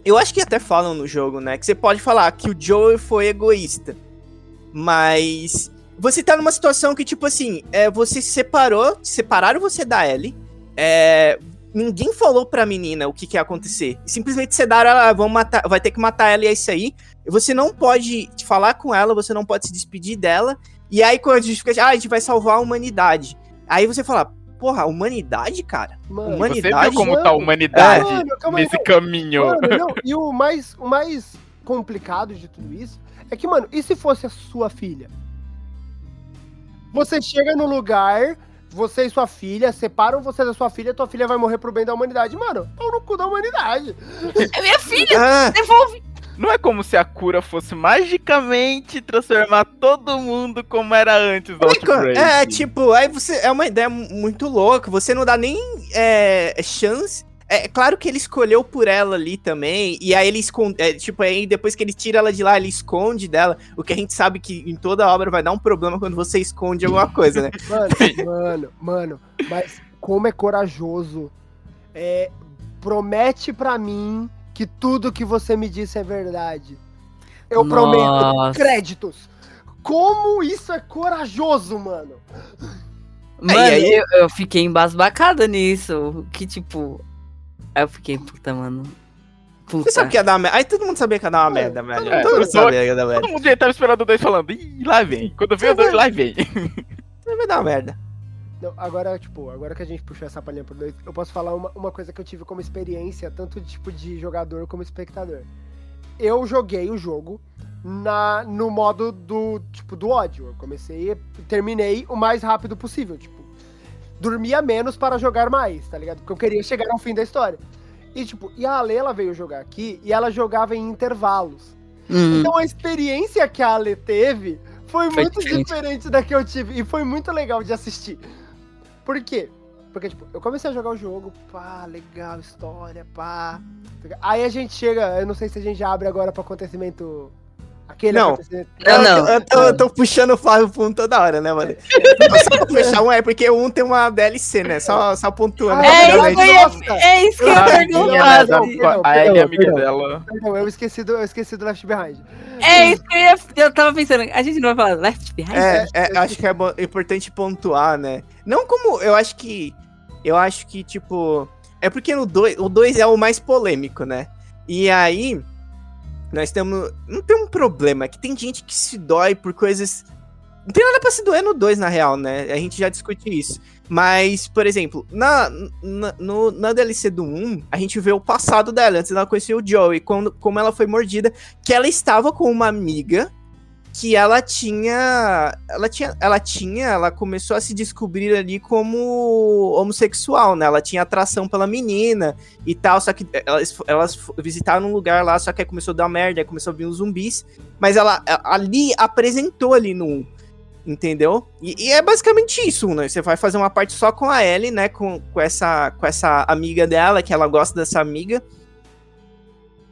Eu acho que até falam no jogo, né? Que você pode falar que o Joel foi egoísta. Mas. Você tá numa situação que, tipo assim, é, você se separou, separaram você da Ellie. É, ninguém falou pra menina o que, que ia acontecer. Simplesmente sedaram ela, vão matar, vai ter que matar ela e é isso aí. Você não pode falar com ela, você não pode se despedir dela. E aí, quando a gente fica, ah, a gente vai salvar a humanidade. Aí você fala, porra, a humanidade, cara? Mano, Você Humanidade, viu como tá a humanidade Mano, aí, nesse não. caminho? Mano, não, [laughs] e o mais, o mais complicado de tudo isso é que, mano, e se fosse a sua filha? Você chega no lugar, você e sua filha, separam você da sua filha, tua filha vai morrer pro bem da humanidade. Mano, pau no cu da humanidade. É minha filha, Ah, devolve. Não é como se a cura fosse magicamente transformar todo mundo como era antes do Outbreak. é, tipo, aí você. É uma ideia mu- muito louca. Você não dá nem é, chance. É claro que ele escolheu por ela ali também. E aí ele esconde. é, tipo, aí depois que ele tira ela de lá, ele esconde dela. O que a gente sabe que em toda obra vai dar um problema quando você esconde alguma coisa, né? [laughs] Mano, mano, mano, mas como é corajoso. É, promete pra mim que tudo que você me disse é verdade. Eu prometo. Nossa. Créditos. Como isso é corajoso, mano. Mano, aí- eu, eu fiquei embasbacada nisso. Que tipo. Aí eu fiquei, puta, mano. Puta. Você sabe que ia dar merda. Aí todo mundo sabia que ia dar uma merda, velho. É, todo mundo sabia que ia dar merda. Todo mundo já tava esperando o 2 falando, ih, lá vem. Quando veio o 2, lá vem. Vai dar uma merda. Não, agora, tipo, agora que a gente puxou essa palhinha pro dois, eu posso falar uma, uma coisa que eu tive como experiência, tanto de, tipo de jogador como espectador. Eu joguei o jogo na, no modo do, tipo, do ódio. Eu comecei e terminei o mais rápido possível, tipo, dormia menos para jogar mais, tá ligado? Porque eu queria chegar ao fim da história. E, tipo, e a Ale, ela veio jogar aqui e ela jogava em intervalos. Hum. Então a experiência que a Ale teve foi, Foi muito diferente. diferente da que eu tive. E foi muito legal de assistir. Por quê? Porque, tipo, eu comecei a jogar o jogo, pá, legal, história, pá. Aí a gente chega, eu não sei se a gente já abre agora pro acontecimento. Aquele Não. acontecimento. Não, Eu- não. Eu, tô, eu tô puxando o Flávio pro um toda hora, né, mano? Só pra fechar um é porque um tem uma DLC, né? Só, só pontuando. É eu ia- é isso que eu ia perguntar. a Ellie é amiga dela. Perdão, eu esqueci do, eu esqueci do Left Behind. É isso que eu ia. Eu tava pensando, a gente não vai falar Left Behind? É, é, acho que é importante pontuar, né? Não como. Eu acho que. Eu acho que, tipo. É porque no 2. O 2 é o mais polêmico, né? E aí. Nós temos. Não tem um problema. É que tem gente que se dói por coisas. Não tem nada pra se doer no 2, na real, né? A gente já discute isso. Mas, por exemplo, na, na, no, na DLC do 1, a gente vê o passado dela, antes dela conhecer o Joey, quando, como ela foi mordida, que ela estava com uma amiga que ela tinha, ela tinha, ela tinha, ela começou a se descobrir ali como homossexual, né? Ela tinha atração pela menina e tal, só que elas, elas visitaram um lugar lá, só que aí começou a dar merda, aí começou a vir os zumbis, mas ela ali apresentou ali no 1, entendeu? E, e é basicamente isso, né? Você vai fazer uma parte só com a Ellie, né? Com, com, essa, com essa amiga dela, que ela gosta dessa amiga.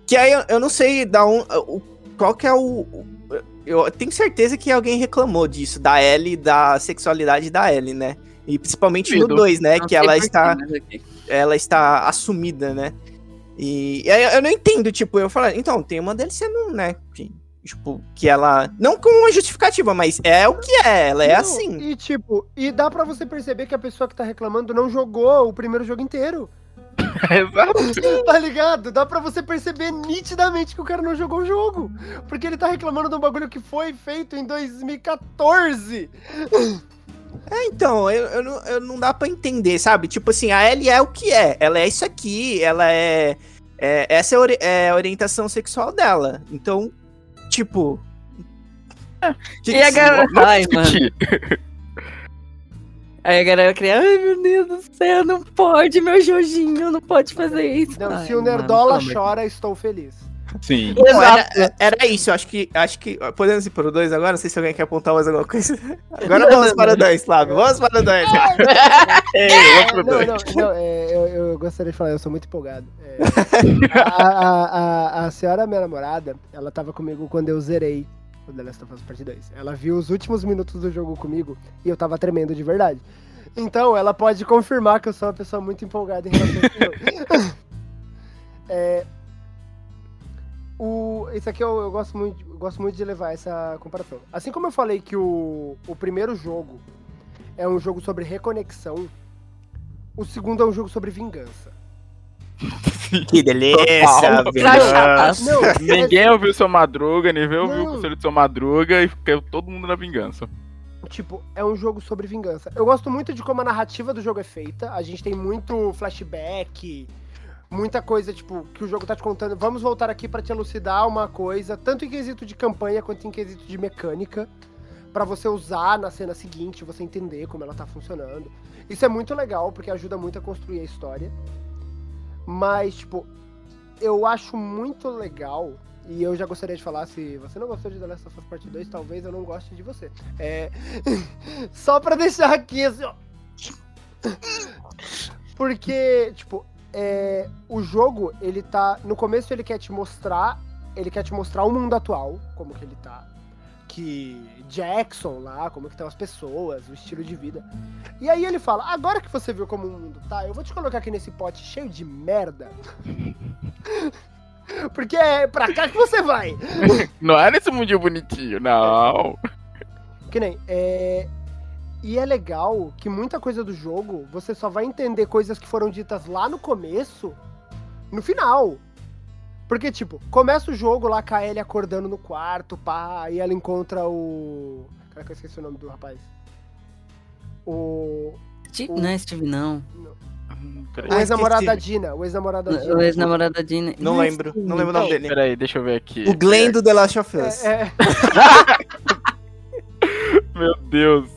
Que aí eu, eu não sei da um, o, qual que é o- Eu tenho certeza que alguém reclamou disso, da Ellie, da sexualidade da Ellie, né? E principalmente no Duvido. 2, né? Não Que ela está, ok. ela está assumida, né? E, e aí eu não entendo, tipo, eu falo, então, tem uma DLC, não, né? que- Tipo, que ela. Não como uma justificativa, mas é o que é, ela é Não, assim. E tipo, e dá pra você perceber que a pessoa que tá reclamando não jogou o primeiro jogo inteiro. Exato. Tá ligado? Dá pra você perceber nitidamente que o cara não jogou o jogo. Porque ele tá reclamando de um bagulho que foi feito em 2014. Então, eu, eu, não, eu não dá pra entender, sabe? Tipo assim, a Ellie é o que é. Ela é isso aqui, ela é. é- essa é a, ori- é a orientação sexual dela. Então, tipo. que E que a se- galera. Vamos Ai, mano. Aí a galera cria, ai meu Deus do céu, não pode, meu Jorginho, não pode fazer isso. Não, Ai, se o mano, Nerdola amor chora, estou feliz. Sim. Não, Exato. era, era isso, eu acho que. Acho que. Podemos ir pro 2 agora? Não sei se alguém quer apontar mais alguma coisa. [laughs] Agora vamos para o 2, Flávio. Vamos para o 2. [laughs] Ei, vamos pro Não, dois. não, não, é, eu, eu gostaria de falar, eu sou muito empolgado. É, [laughs] a, a, a, a senhora, minha namorada, ela tava comigo quando eu zerei o The Last of Us Part 2. Ela viu os últimos minutos do jogo comigo e eu tava tremendo de verdade. Então, ela pode confirmar que eu sou uma pessoa muito empolgada em relação a esse jogo. [laughs] É, o, esse aqui eu, eu gosto muito, gosto muito de levar essa comparação. Assim como eu falei que o, o primeiro jogo é um jogo sobre reconexão, o segundo é um jogo sobre vingança. [laughs] Que delícia. Não, é- [laughs] Ninguém ouviu seu Madruga, ninguém ouviu Não. o conselho do seu Madruga e caiu todo mundo na vingança. tipo, é um jogo sobre vingança. Eu gosto muito de como a narrativa do jogo é feita. A gente tem muito flashback, muita coisa, tipo, que o jogo tá te contando. Vamos voltar aqui pra te elucidar uma coisa, tanto em quesito de campanha quanto em quesito de mecânica, pra você usar na cena seguinte, você entender como ela tá funcionando. Isso é muito legal, porque ajuda muito a construir a história. Mas, tipo, eu acho muito legal. E eu já gostaria de falar, se você não gostou de The Last of Us Part 2, talvez eu não goste de você. É. [laughs] Só pra deixar aqui, assim, ó. Porque, tipo, é, o jogo, ele tá. No começo ele quer te mostrar. Ele quer te mostrar o mundo atual, como que ele tá. Que Jackson lá, como que estão as pessoas, o estilo de vida. E aí ele fala, agora que você viu como o mundo tá, eu vou te colocar aqui nesse pote cheio de merda. [laughs] Porque é pra cá que você vai. [laughs] Não é nesse mundinho bonitinho, não. Que nem, é... E é legal que muita coisa do jogo, você só vai entender coisas que foram ditas lá no começo, no final. Porque, tipo, começa o jogo lá com a Ellie acordando no quarto, pá, e ela encontra o... Caraca, eu esqueci o nome do rapaz. O... Steve- Não é Steve, não. Peraí, O Ah, ex-namorado da. Dina, o ex-namorado da Dina. O ex-namorado da Dina. Não é lembro, Steve. não lembro o nome dele. peraí, deixa eu ver aqui. O Glenn do The Last of Us. É, é, [laughs] Meu Deus.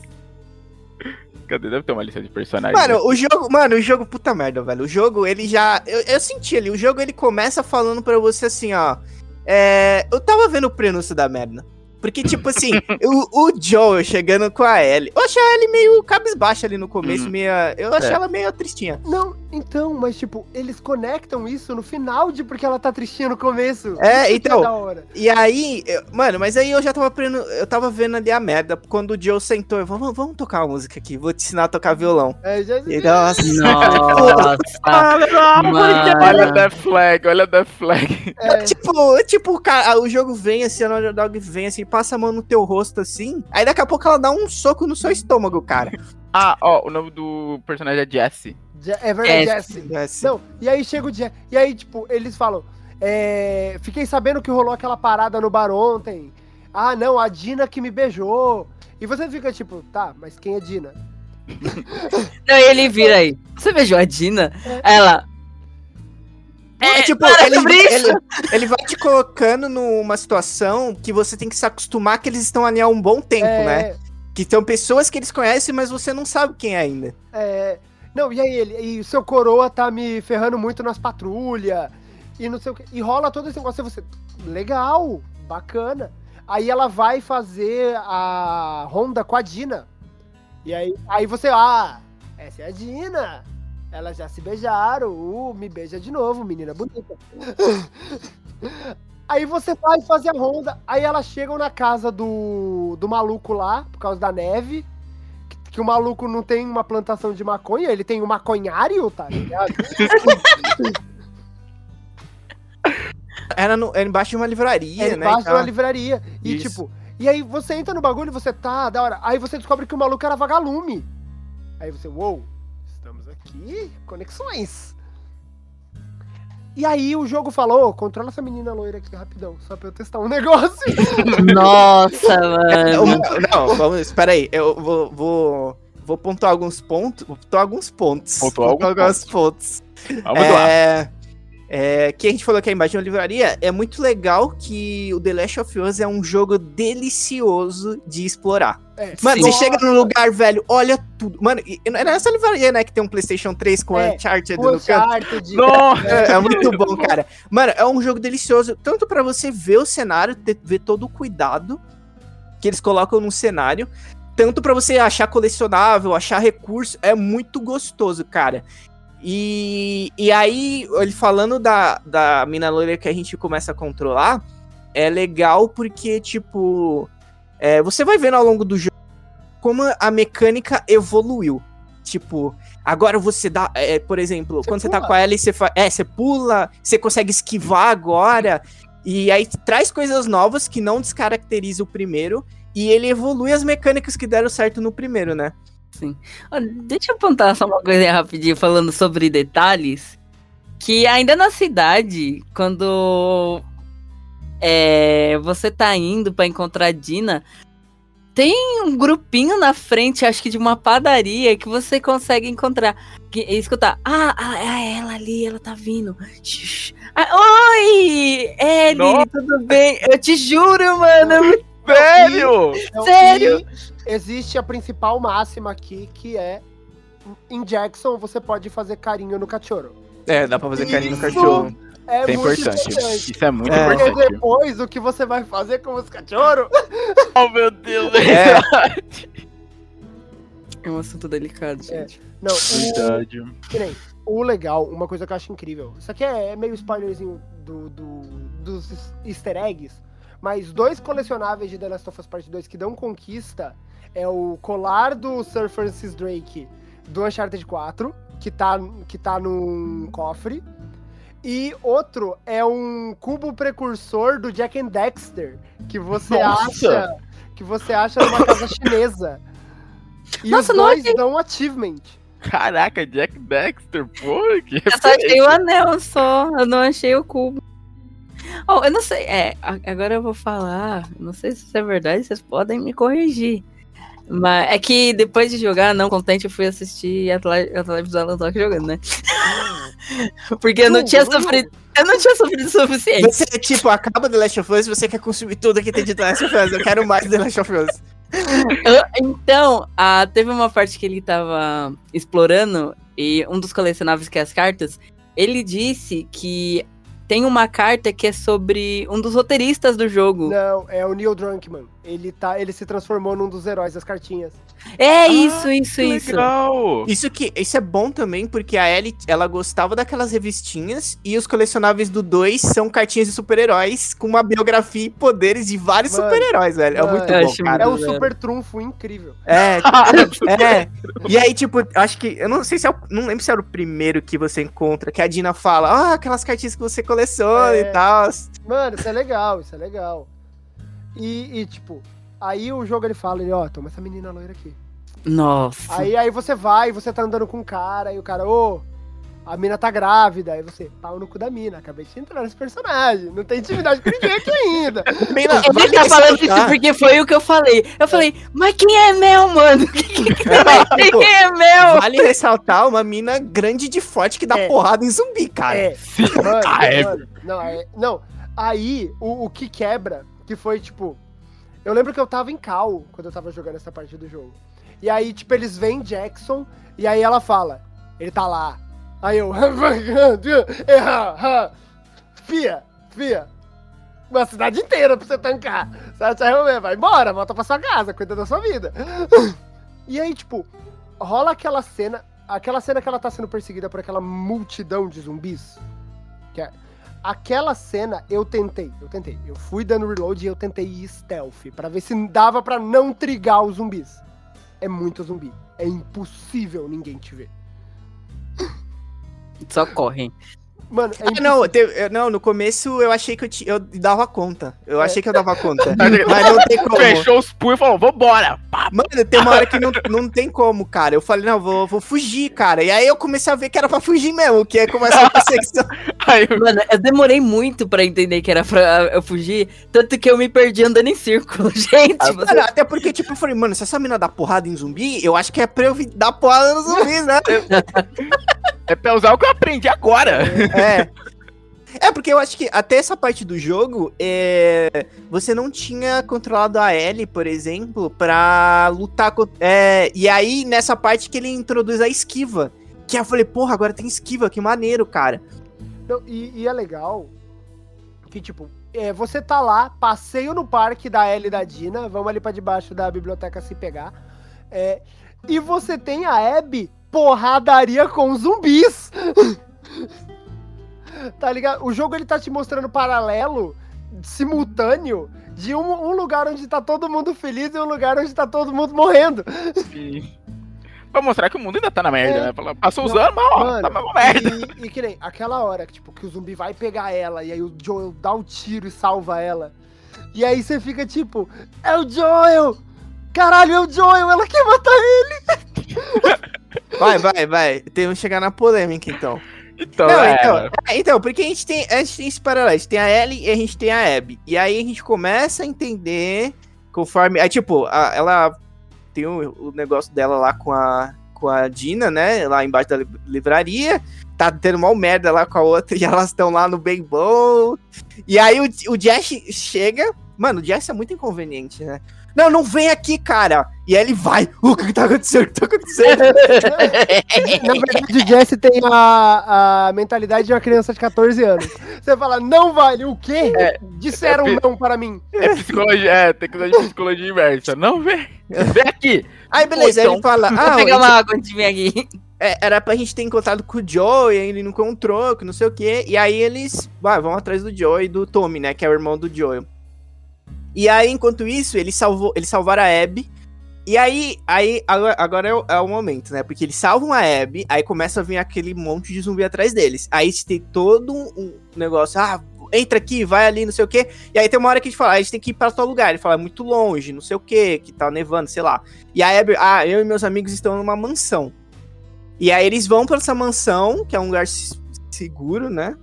Cadê? Deve ter uma lista de personagens. Mano, o jogo, mano, o jogo, puta merda, velho. O jogo, ele já. Eu, eu senti ali, o jogo ele começa falando pra você assim, ó. É, eu tava vendo o prenúncio da merda. Porque, tipo assim, [laughs] o, o Joel chegando com a Ellie. Eu achei a Ellie meio cabisbaixa ali no começo, Uhum. meio. Eu achei É. ela meio tristinha. Não, então, mas tipo, eles conectam isso no final de porque ela tá tristinha no começo. É, Isso que então. da hora. E aí, eu- mano, mas aí eu já tava prenu, eu tava vendo ali a merda. Quando o Joel sentou, eu vamos, vamos tocar uma música aqui, vou te ensinar a tocar violão. É, já... E, nossa. Nossa. Olha a Death Flag, olha a Death Flag. é, Tipo, tipo, o cara, o jogo vem assim, a Naughty Dog vem assim, passa a mão no teu rosto assim, aí daqui a pouco ela dá um soco no seu estômago, cara. [laughs] Ah, ó, o nome do personagem é Jesse. Já- É verdade, É, Jesse. Assim. Não, e aí chega o dia. E aí, tipo, eles falam. é, fiquei sabendo que rolou aquela parada no bar ontem. Ah, não, a Dina que me beijou. E você fica tipo, tá, mas quem é Dina? [laughs] Não, ele vira aí. Você beijou a Dina? Ela. É, tipo, para ele, ele, ele vai te colocando numa situação que você tem que se acostumar que eles estão ali há um bom tempo, é, né? Que são pessoas que eles conhecem, mas você não sabe quem é ainda. é, não, e aí ele, e o seu coroa tá me ferrando muito nas patrulhas. E não sei o que. E rola todo esse negócio e você. Legal, bacana. Aí ela vai fazer a ronda com a Dina. E aí, aí você, ah, essa é a Dina. Elas já se beijaram. Uh, me beija de novo, menina bonita. [laughs] Aí você vai fazer a ronda. Aí elas chegam na casa do, do maluco lá, por causa da neve. Que, que o maluco não tem uma plantação de maconha, ele tem um maconhário, tá ligado? [laughs] Era, no, era embaixo de uma livraria, É né? embaixo de uma livraria. E Isso. tipo, e aí você entra no bagulho e você tá, da hora. Aí você descobre que o maluco era vagalume. Aí você, uou, estamos aqui, conexões. E aí o jogo falou, "Ô, controla essa menina loira aqui rapidão, só pra eu testar um [laughs] negócio. Nossa, É, mano. não, vamos, espera aí, eu vou, vou, vou pontuar alguns pontos, vou pontuar alguns pontos. Pontuar Vou alguns alguns pontos. Vamos lá. É, que a gente falou que a imagem da livraria é muito legal que o The Last of Us é um jogo delicioso de explorar. É, Mano, Sim. você chega num lugar, velho, olha tudo. Mano, e não é nessa livraria, né, que tem um PlayStation 3 com É, Uncharted o no canto. Uncharted, Nossa! É, é muito bom, cara. Mano, é um jogo delicioso, tanto pra você ver o cenário, ter- ver todo o cuidado que eles colocam no cenário, tanto pra você achar colecionável, achar recurso, é muito gostoso, cara. E, e aí, ele falando da, da mina loira que a gente começa a controlar, é legal porque, tipo, é, você vai vendo ao longo do jogo como a mecânica evoluiu. Tipo, agora você dá, é, por exemplo, Você quando você tá pula. com ela e você faz. É, você pula, você consegue esquivar agora. E aí traz coisas novas que não descaracteriza o primeiro. E ele evolui as mecânicas que deram certo no primeiro, né? Ó, Deixa eu apontar só uma coisa rapidinho, falando sobre detalhes. Que ainda na cidade, quando é, você tá indo pra encontrar a Dina, tem um grupinho na frente, acho que de uma padaria, que você consegue encontrar. Que, e escutar. Ah, ah, é ela ali, ela tá vindo. Ah, Oi! Ellie, Nossa. tudo bem? Eu te juro, mano. é muito- Sério? Então, Sério? existe a principal máxima aqui, que é em Jackson você pode fazer carinho no cachorro. É, dá pra fazer carinho no Isso! cachorro. É, Isso é muito importante. Isso é muito É. Porque importante. depois o que você vai fazer com os cachorros [laughs] Oh, meu Deus. É. É um assunto delicado, É. gente. Não, o, Verdade. nem, o legal, uma coisa que eu acho incrível. Isso aqui é, é meio spoilerzinho do, do- dos easter eggs. Mas dois colecionáveis de The Last of Us Part 2 que dão conquista é o colar do Sir Francis Drake do Uncharted 4, que tá, que tá num cofre. E outro é um cubo precursor do Jack and Dexter, que você Nossa! acha que você acha numa [coughs] casa chinesa. E Nossa, os não dois dão achievement. Caraca, Jack Dexter, pô, que Eu só achei o anel só, eu não achei o cubo. Oh, eu não sei, é, agora eu vou falar, não sei se isso é verdade, vocês podem me corrigir. Mas é que depois de jogar, não contente, eu fui assistir a live, do Alan Talk jogando, né? [laughs] Porque eu não tinha sofrido, eu não tinha sofrido o suficiente. Você, tipo, acaba The Last of Us e você quer consumir tudo que tem de The Last of Us. Eu quero mais The Last of Us. [laughs] Então, ah, teve uma parte que ele tava explorando e um dos colecionáveis que é as cartas, ele disse que tem uma carta que é sobre um dos roteiristas do jogo. Não, é o Neil Drunkman. Ele, tá, ele se transformou num dos heróis das cartinhas. É isso, isso, Que isso. legal. Isso que isso é bom também, porque a Ellie, ela gostava daquelas revistinhas e os colecionáveis do 2 são cartinhas de super-heróis com uma biografia e poderes de vários super-heróis, velho. É mano, muito bom, cara. É um super trunfo incrível. É, [laughs] é. [laughs] E aí, tipo, acho que. Eu não sei se é o. Não lembro se era o primeiro que você encontra, que a Dina fala, ah, aquelas cartinhas que você coleciona É. e tal. Mano, isso é legal, isso é legal. E, e, tipo, aí o jogo ele fala, ele, ó, toma essa menina loira aqui. Nossa. Aí, aí você vai, você tá andando com um cara, e o cara, ô, a mina tá grávida. Aí você, pau no cu da mina, acabei de entrar nesse personagem. Não tem intimidade com ninguém aqui ainda. Mina, Ele vale tá falando isso porque foi o que eu falei. Eu falei, mas quem é Mel, mano? [laughs] Tipo, Quem é Mel? Vale ressaltar uma mina grande de forte que dá É. porrada em zumbi, cara. É, mano, Ah, é. mano, não, é- não, aí o, o que quebra, que foi tipo, eu lembro que eu tava em cal quando eu tava jogando essa parte do jogo. E aí, tipo, eles veem Jackson, e aí ela fala, ele tá lá. Aí eu, [laughs] fia, fia, uma cidade inteira pra você tancar. Realmente, vai embora, volta pra sua casa, cuida da sua vida. [laughs] E aí, tipo, rola aquela cena, aquela cena que ela tá sendo perseguida por aquela multidão de zumbis. Que é, aquela cena eu tentei, eu tentei. Eu fui dando reload e eu tentei ir stealth pra ver se dava pra não trigar os zumbis. É muito zumbi. É impossível ninguém te ver. Só correm. Mano, é Ah, não, te- eu- não, no começo eu achei que eu, ti- eu dava conta. Eu É. achei que eu dava conta. [laughs] mas não tem como. Fechou os punhos e falou, vambora. Mano, tem uma hora que não, não tem como, cara. Eu falei, não, vou, vou fugir, cara. E aí eu comecei a ver que era pra fugir mesmo, que é começar a perseguição. [laughs] Aí eu- Mano, eu demorei muito pra entender que era pra eu fugir, tanto que eu me perdi andando em círculo. [laughs] Gente, você... Mano, até porque, tipo, eu falei, mano, se essa mina dá porrada em zumbi, eu acho que é pra eu dar porrada nos zumbis, né? É pra usar o que eu aprendi agora. É. É, porque eu acho que até essa parte do jogo, é, você não tinha controlado a Ellie, por exemplo, pra lutar com. É, e aí, nessa parte que ele introduz a esquiva. Que eu falei, porra, agora tem esquiva, que maneiro, cara. Não, e, e é legal que, tipo, é, você tá lá, passeio no parque da Ellie e da Dina, vamos ali pra debaixo da biblioteca se pegar. é, e você tem a Abby porradaria com zumbis. tá ligado? O jogo ele tá te mostrando paralelo, simultâneo, de um, um lugar onde tá todo mundo feliz e um lugar onde tá todo mundo morrendo. E- Pra mostrar que o mundo ainda tá na merda, É. né? Passou os anos, mas ó, Mano, tá mesma merda. E, e que nem aquela hora que, tipo, que o zumbi vai pegar ela e aí o Joel dá um tiro e salva ela. E aí você fica tipo, é o Joel! Caralho, é o Joel, ela quer matar ele! [laughs] Vai, vai, vai. Temos que chegar na polêmica, então. Então, Não, é, então, é, então, porque a gente tem, a gente tem esse paralelo. A gente tem a Ellie e a gente tem a Abby. E aí a gente começa a entender conforme. Aí, tipo, a- ela tem o, o negócio dela lá com a, com a Dina, né? Lá embaixo da li- livraria. Tá tendo mal merda lá com a outra [laughs] e elas estão lá no bem bom. E aí o, o Jess chega. Mano, o Jess é muito inconveniente, né? Não, não vem aqui, cara. E aí ele vai. "Uh, [laughs] O que, que tá acontecendo? O que tá acontecendo? [laughs] Na verdade, o Jesse tem a, a mentalidade de uma criança de 14 anos. Você fala, não vale, o quê? Disseram é- não para mim. é psicologia, é, tem que usar de psicologia inversa. Não, vem. Vem aqui. Aí beleza, Ou aí ele fala. Vou [laughs] Ah, pegar uma água antes de vir aqui. É, era pra gente ter encontrado com o Joe, e aí ele não encontrou, que não sei o quê. E aí eles vai, vão atrás do Joe e do Tommy, né? Que é o irmão do Joel. E aí, enquanto isso, ele salvou, eles salvaram a Abby. E aí, aí agora, é, o, é o momento, né? Porque eles salvam a Abby, aí começa a vir aquele monte de zumbi atrás deles. Aí tem todo um, negócio, ah, entra aqui, vai ali, não sei o quê. E aí tem uma hora que a gente fala, ah, a gente tem que ir pra tal lugar. Ele fala, é muito longe, não sei o quê, que tá nevando, sei lá. E a Abby, ah, eu e meus amigos estão numa mansão. E aí eles vão pra essa mansão, que é um lugar se- seguro, né?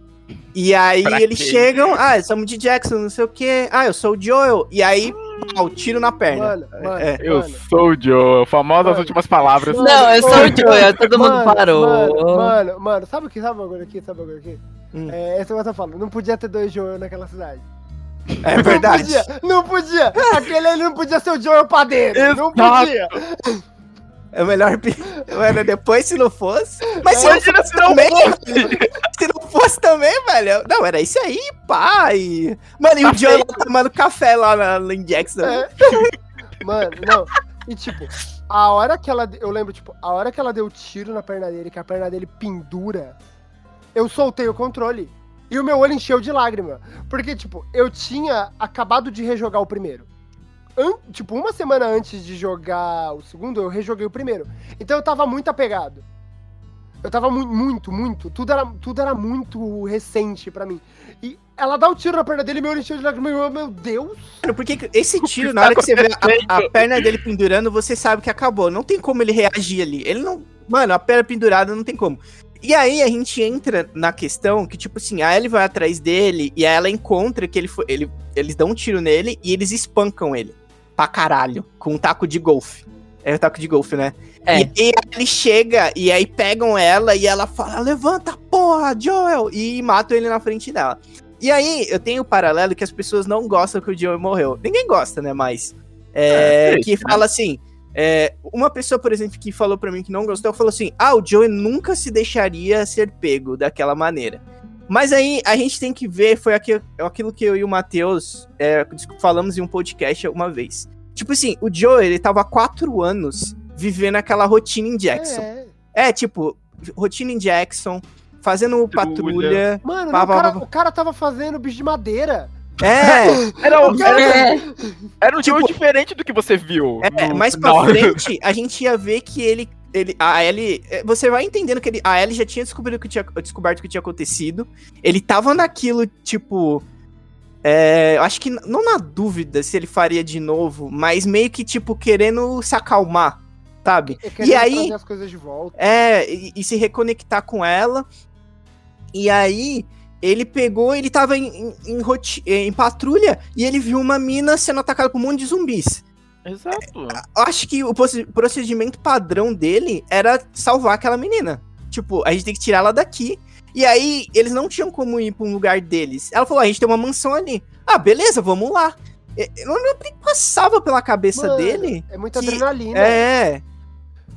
E aí Pra eles quê? chegam, ah, somos de Jackson, não sei o quê. Ah, eu sou o Joel. E aí, pau, tiro na perna. Mano, mano, É, Eu mano. sou o Joe. Famosas Mano. últimas palavras. Não, eu sou o Joel, todo mundo parou. Mano, mano, mano, sabe o que? Sabe o bagulho aqui? Sabe o bagulho aqui? Hum. É, negócio eu falo, não podia ter dois Joel naquela cidade. É verdade. Não podia, não podia. Aquele ali não podia ser o Joel padeiro. Não Exato. podia. É o melhor. [laughs] Mano, depois se não fosse. Mas se não Imagina fosse [laughs] se não também. Se não fosse também, velho. Não, era isso aí, pai. Mano, e o Tá Joel tomando café lá na, em Jackson. É. Mano, não. E tipo, a hora que ela. Eu lembro, tipo, a hora que ela deu o tiro na perna dele, que a perna dele pendura, eu soltei o controle. E o meu olho encheu de lágrima. Porque, tipo, eu tinha acabado de rejogar o primeiro. An- tipo, uma semana antes de jogar o segundo, eu rejoguei o primeiro. Então eu tava muito apegado. Eu tava mu muito, muito. Tudo era, tudo era muito recente pra mim. E ela dá o tiro na perna dele e meu olho de lágrima. e eu, Meu Deus! Mano, porque esse [laughs] tiro, na tá hora que você vê a, a perna dele pendurando, você sabe que acabou. Não tem como ele reagir ali. Ele não. Mano, a perna pendurada não tem como. E aí a gente entra na questão que, tipo assim, a Ellie vai atrás dele e aí ela encontra que ele foi. Ele, eles dão um tiro nele e eles espancam ele. Pra caralho. Com um taco de golfe. É o taco de golfe, né? É. E aí ele chega e aí pegam ela e ela fala: levanta, porra, Joel! E matam ele na frente dela. E aí eu tenho o paralelo que as pessoas não gostam que o Joel morreu. Ninguém gosta, né? Mas. É, É, que né? fala assim. é, uma pessoa, por exemplo, que falou pra mim que não gostou, falou assim: Ah, o Joel nunca se deixaria ser pego daquela maneira. Mas aí a gente tem que ver, foi aquilo, aquilo que eu e o Matheus é, falamos em um podcast uma vez. Tipo assim, o Joel, ele tava há quatro anos vivendo aquela rotina em Jackson. É. É, tipo, rotina em Jackson, fazendo patrulha. Mano, Pá, o, cara, pá, pá. o cara tava fazendo bicho de madeira. É, [laughs] Era, um- cara- era, É, era um Tipo- jogo diferente do que você viu. é, no mais pra frente, a gente ia ver que ele, ele, a Ellie, é, você vai entendendo que ele, a Ellie já tinha descoberto o que tinha, descoberto o que tinha acontecido. Ele tava naquilo, tipo, é, eu acho que não na dúvida se ele faria de novo, mas meio que, tipo, querendo se acalmar, sabe? É E aí- as coisas de volta. É, e, e se reconectar com ela. E aí, ele pegou, ele tava em, em, em roti- em patrulha e ele viu uma mina sendo atacada por um monte de zumbis. Exato. Eu acho que o proce- procedimento padrão dele era salvar aquela menina. Tipo, a gente tem que tirar ela daqui. E aí, eles não tinham como ir pra um lugar deles. Ela falou: a gente tem uma mansão ali. Ah, beleza, vamos lá. Eu não lembro nem passava pela cabeça Mano, dele. É muita que- adrenalina. É.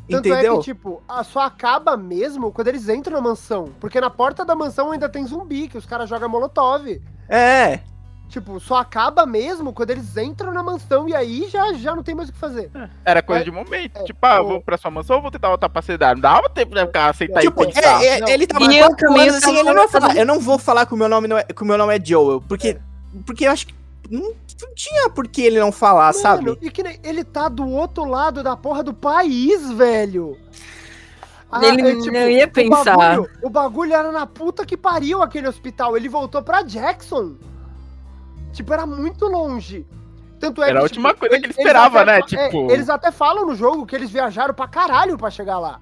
Tanto Entendeu? é que, tipo, a- só acaba mesmo quando eles entram na mansão. Porque na porta da mansão ainda tem zumbi, que os caras jogam molotov. É. Tipo, só acaba mesmo quando eles entram na mansão e aí já, já não tem mais o que fazer. Era coisa É, de momento. é, tipo, ah, o- vou pra sua mansão ou vou tentar voltar pra cidade? Não dava tempo de ficar aceitar Tipo, e pensar. é, é, Não. ele tava E quatro o caminho anos assim, ele não ia falar, eu não vou falar que o meu nome não é, que o meu nome é Joel, porque, porque eu acho que não, não tinha por que ele não falar, Mano, sabe? E que ele tá do outro lado da porra do país, velho. Ah, Ele é, não ia o pensar. bagulho- o bagulho era na puta que pariu aquele hospital. Ele voltou pra Jackson. Tipo, era muito longe. Tanto é Era a que, última tipo, coisa que ele eles esperava, até né? fa- é, Tipo- eles até falam no jogo que eles viajaram pra caralho pra chegar lá.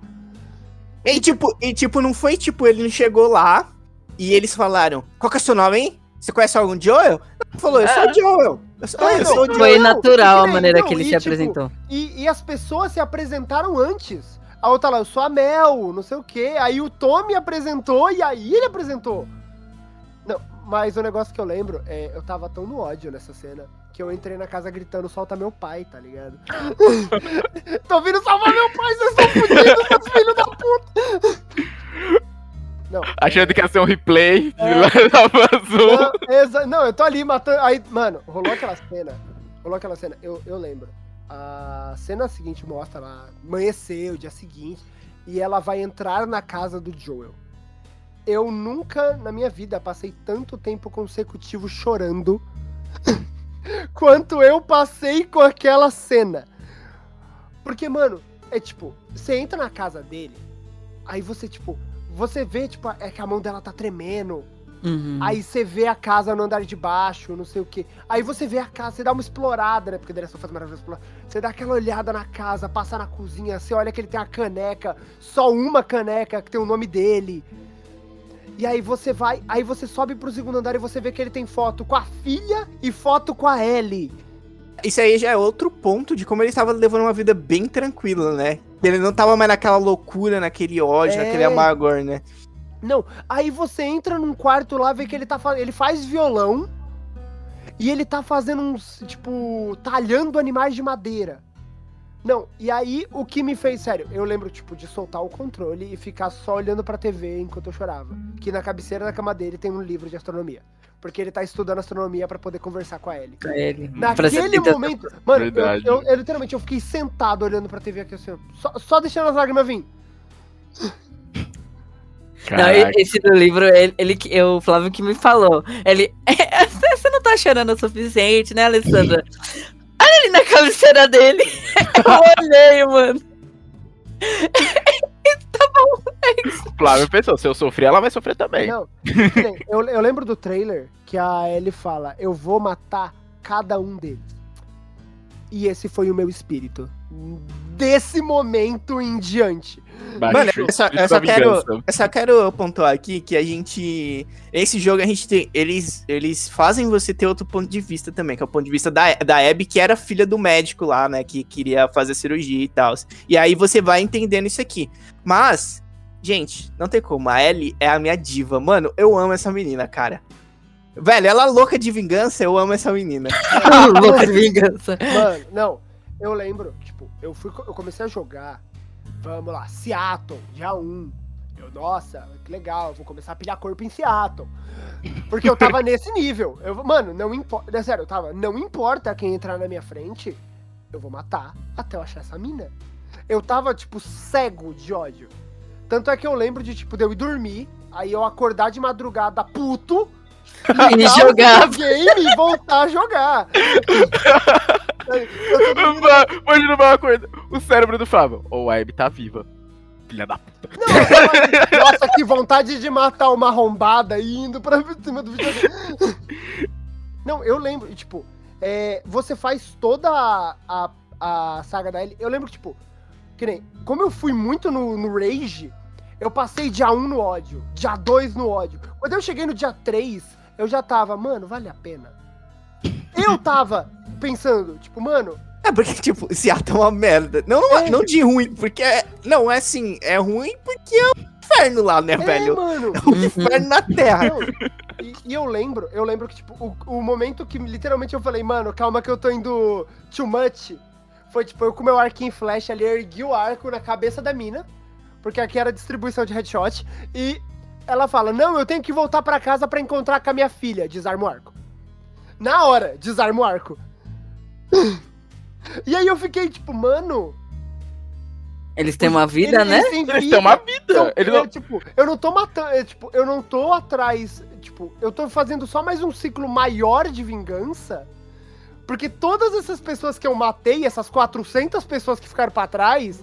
E tipo, e tipo, não foi tipo, ele não chegou lá e eles falaram, qual que é o seu nome, hein? Você conhece algum Joel? Ele falou, eu sou o Joel. Eu sou, É, eu sou o não, Joel. Foi natural a maneira não, que ele e, se tipo, apresentou. E, e as pessoas se apresentaram antes. A outra lá, eu sou a Mel, não sei o quê. Aí o Tommy apresentou e aí ele apresentou. Mas o negócio que eu lembro é, eu tava tão no ódio nessa cena que eu entrei na casa gritando, solta meu pai, tá ligado? [laughs] Tô vindo salvar meu pai, vocês estão fudidos, seus filhos da puta! Não, Achando que ia ser um replay de É. Lava Azul. Não, exa- não, eu tô ali matando. Aí, mano, rolou aquela cena. Rolou aquela cena, eu, eu lembro. A cena seguinte mostra lá, amanheceu, dia seguinte, e ela vai entrar na casa do Joel. Eu nunca na minha vida passei tanto tempo consecutivo chorando [laughs] quanto eu passei com aquela cena. Porque, mano, é tipo, você entra na casa dele, aí você, tipo, você vê, tipo, é que a mão dela tá tremendo, Uhum. Aí você vê a casa no andar de baixo, não sei o que. Aí você vê a casa, você dá uma explorada, né? Porque daí só faz maravilhoso explorar. Você dá aquela olhada na casa, passa na cozinha, você olha que ele tem a caneca, só uma caneca que tem o nome dele. E aí você vai, aí você sobe pro segundo andar e você vê que ele tem foto com a filha e foto com a Ellie. Isso aí já é outro ponto de como ele estava levando uma vida bem tranquila, né? Ele não tava mais naquela loucura, naquele ódio, É. naquele amargor, né? Não, aí você entra num quarto lá, vê que ele tá fa- ele faz violão e ele tá fazendo uns, tipo, talhando animais de madeira. Não, e aí o que me fez, sério, eu lembro, tipo, de soltar o controle e ficar só olhando pra TV enquanto eu chorava. Que na cabeceira da cama dele tem um livro de astronomia. Porque ele tá estudando astronomia pra poder conversar com a Ellie. Pra ele. Ser Naquele momento, mano, eu, Verdade. eu, eu literalmente eu fiquei sentado olhando pra TV aqui assim, ó, só, só deixando as lágrimas vir. Não, esse do livro, ele, ele eu, o Flávio que me falou. Ele. [laughs] Você não tá chorando o suficiente, né, Alessandra? Olha ali na cabeceira dele. [laughs] Eu olhei, mano. [laughs] Flávio pensou, se eu sofrer, ela vai sofrer também. Não, eu, eu lembro do trailer que a Ellie fala: Eu vou matar cada um deles. E esse foi o meu espírito. Desse momento em diante. Mano, eu só, eu, só da quero, vingança. eu só quero pontuar aqui que a gente. Esse jogo a gente tem. Eles, eles fazem você ter outro ponto de vista também, que é o ponto de vista da, da Abby, que era filha do médico lá, né? Que queria fazer cirurgia e tal. E aí você vai entendendo isso aqui. Mas, gente, não tem como. A Ellie é a minha diva. Mano, eu amo essa menina, cara. Velho, ela é louca de vingança, eu amo essa menina. [laughs] Louca de vingança. Mano, não. Eu lembro, tipo, eu, fui, eu comecei a jogar. Vamos lá, Seattle, dia 1. Eu, nossa, que legal, eu vou começar a pilhar corpo em Seattle. Porque eu tava [laughs] nesse nível. Eu, mano, não importa. É sério, eu tava. Não importa quem entrar na minha frente, eu vou matar até eu achar essa mina. Eu tava, tipo, cego de ódio. Tanto é que eu lembro de, tipo, de eu ir dormir, aí eu acordar de madrugada puto. [laughs] E jogar. videogame e voltar a jogar. [laughs] Imagina uma coisa. O cérebro do Flávio. Ou a Abby tá viva. filha da puta. Não, nossa, que vontade de matar uma arrombada e indo pra cima do videogame. Não, eu lembro, tipo, é, você faz toda a, a, a saga da Ellie. Eu lembro que, tipo, que nem, como eu fui muito no, no Rage, eu passei dia 1 no ódio, dia 2 no ódio. Quando eu cheguei no dia 3, eu já tava, mano, vale a pena. Eu tava pensando, tipo, mano, É porque, [laughs] tipo, esse ato é uma merda. Não, não, É. não de ruim, porque. É, não, é assim, é ruim porque é um inferno lá, né, é, velho? mano. É um inferno na Terra. Não, e, e eu lembro, eu lembro que, tipo, o, o momento que literalmente eu falei, mano, calma que eu tô indo too much, foi, tipo, eu com meu arquinho flash ali, ergui o arco na cabeça da mina, porque aqui era distribuição de headshot, e ela fala, não, eu tenho que voltar pra casa pra encontrar com a minha filha, desarma o arco. Na hora, desarma o arco. [laughs] E aí eu fiquei, tipo, mano... Eles têm uma vida, eles- né? eles têm Eles têm uma vida. então, Eles não... tipo, eu não tô matando, é, tipo, eu não tô atrás, tipo, eu tô fazendo só mais um ciclo maior de vingança, porque todas essas pessoas que eu matei, essas 400 pessoas que ficaram pra trás,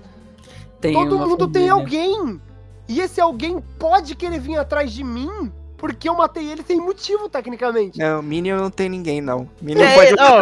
Tem todo mundo tem família. alguém. E esse alguém pode querer vir atrás de mim, porque eu matei ele sem motivo, tecnicamente. Não, Minion não tem ninguém, não. Minion É, pode. não,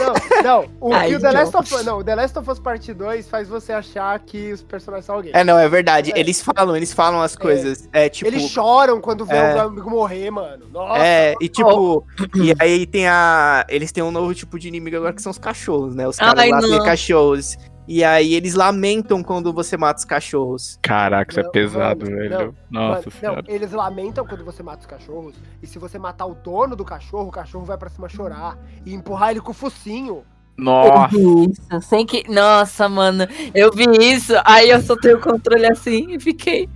[laughs] Não, não, o Ai, que o The Last of Us, não, o The Last of Us Part 2 faz você achar que os personagens são alguém. É, não, é verdade. É. Eles falam, eles falam as coisas. É, tipo. Eles choram quando vê É. o amigo morrer, mano. Nossa. É, e tipo, e aí tem a. Eles têm um novo tipo de inimigo agora que são os cachorros, né? Os caras Ai, lá têm cachorros. E aí eles lamentam quando você mata os cachorros. Caraca, isso Não, é pesado, mano, velho. Nossa Mano, não, senhora. eles lamentam quando você mata os cachorros. E se você matar o dono do cachorro, o cachorro vai pra cima chorar e empurrar ele com o focinho. Nossa. Isso, sem que. Nossa, mano, eu vi isso, aí eu soltei o controle assim e fiquei.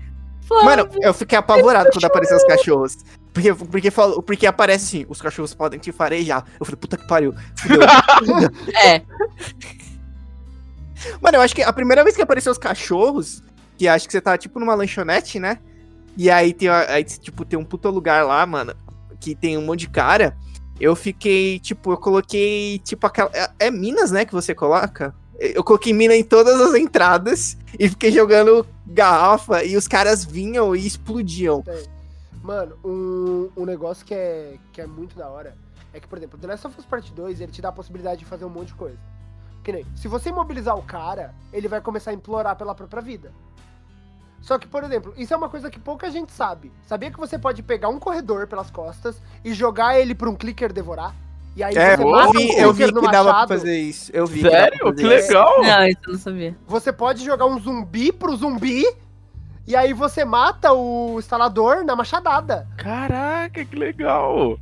Mano, eu fiquei apavorado quando apareceu os cachorros. Porque, porque, falou, porque aparece assim, os cachorros podem te farejar. Eu falei, puta que pariu. Fudeu. [laughs] É, [laughs] Mano, eu acho que a primeira vez que apareceu os cachorros, que acho que você tá tipo numa lanchonete, né? E aí tem, aí, tipo, tem um puta lugar lá, mano, que tem um monte de cara. Eu fiquei, tipo, eu coloquei, tipo, aquela. É, é minas, né, que você coloca? Eu coloquei mina em todas as entradas e fiquei jogando garrafa e os caras vinham e explodiam. Mano, um, um negócio que é, que é muito da hora é que, por exemplo, The Last of Us Part 2, ele te dá a possibilidade de fazer um monte de coisa. Que nem, se você imobilizar o cara, ele vai começar a implorar pela própria vida. Só que, por exemplo, isso é uma coisa que pouca gente sabe. Sabia que você pode pegar um corredor pelas costas e jogar ele pra um clicker devorar? E aí É, você eu mata vi, um eu vi que dava pra fazer isso. Eu vi. que Sério? Que isso. legal. não, isso eu não sabia. Você pode jogar um zumbi pro zumbi e aí você mata o instalador na machadada. Caraca, que legal.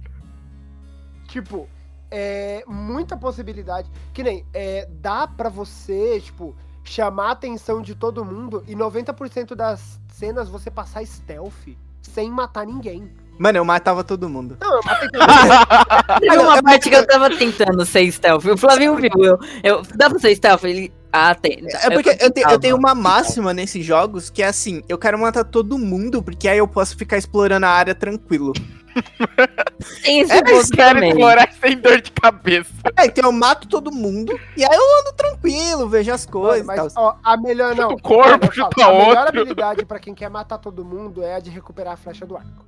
Tipo, é muita possibilidade. Que nem, é, dá pra você, tipo, chamar a atenção de todo mundo e 90% das cenas você passar stealth sem matar ninguém. Mano, eu matava todo mundo. Não, eu matei todo [laughs] mundo. Teve uma parte que eu tava tentando ser stealth. O Flavinho viu. Eu, eu, dá pra ser stealth? Ele. Ah, tem. É porque eu, te- eu tentava. tenho uma máxima nesses jogos que é assim, eu quero matar todo mundo, porque aí eu posso ficar explorando a área tranquilo. [laughs] É, ponto quero também. explorar sem dor de cabeça. É, então eu mato todo mundo, e aí eu ando tranquilo, vejo as coisas mas, tal. ó, a melhor não. O corpo falo, chuta a melhor outro. habilidade pra quem quer matar todo mundo é a de recuperar a flecha do arco.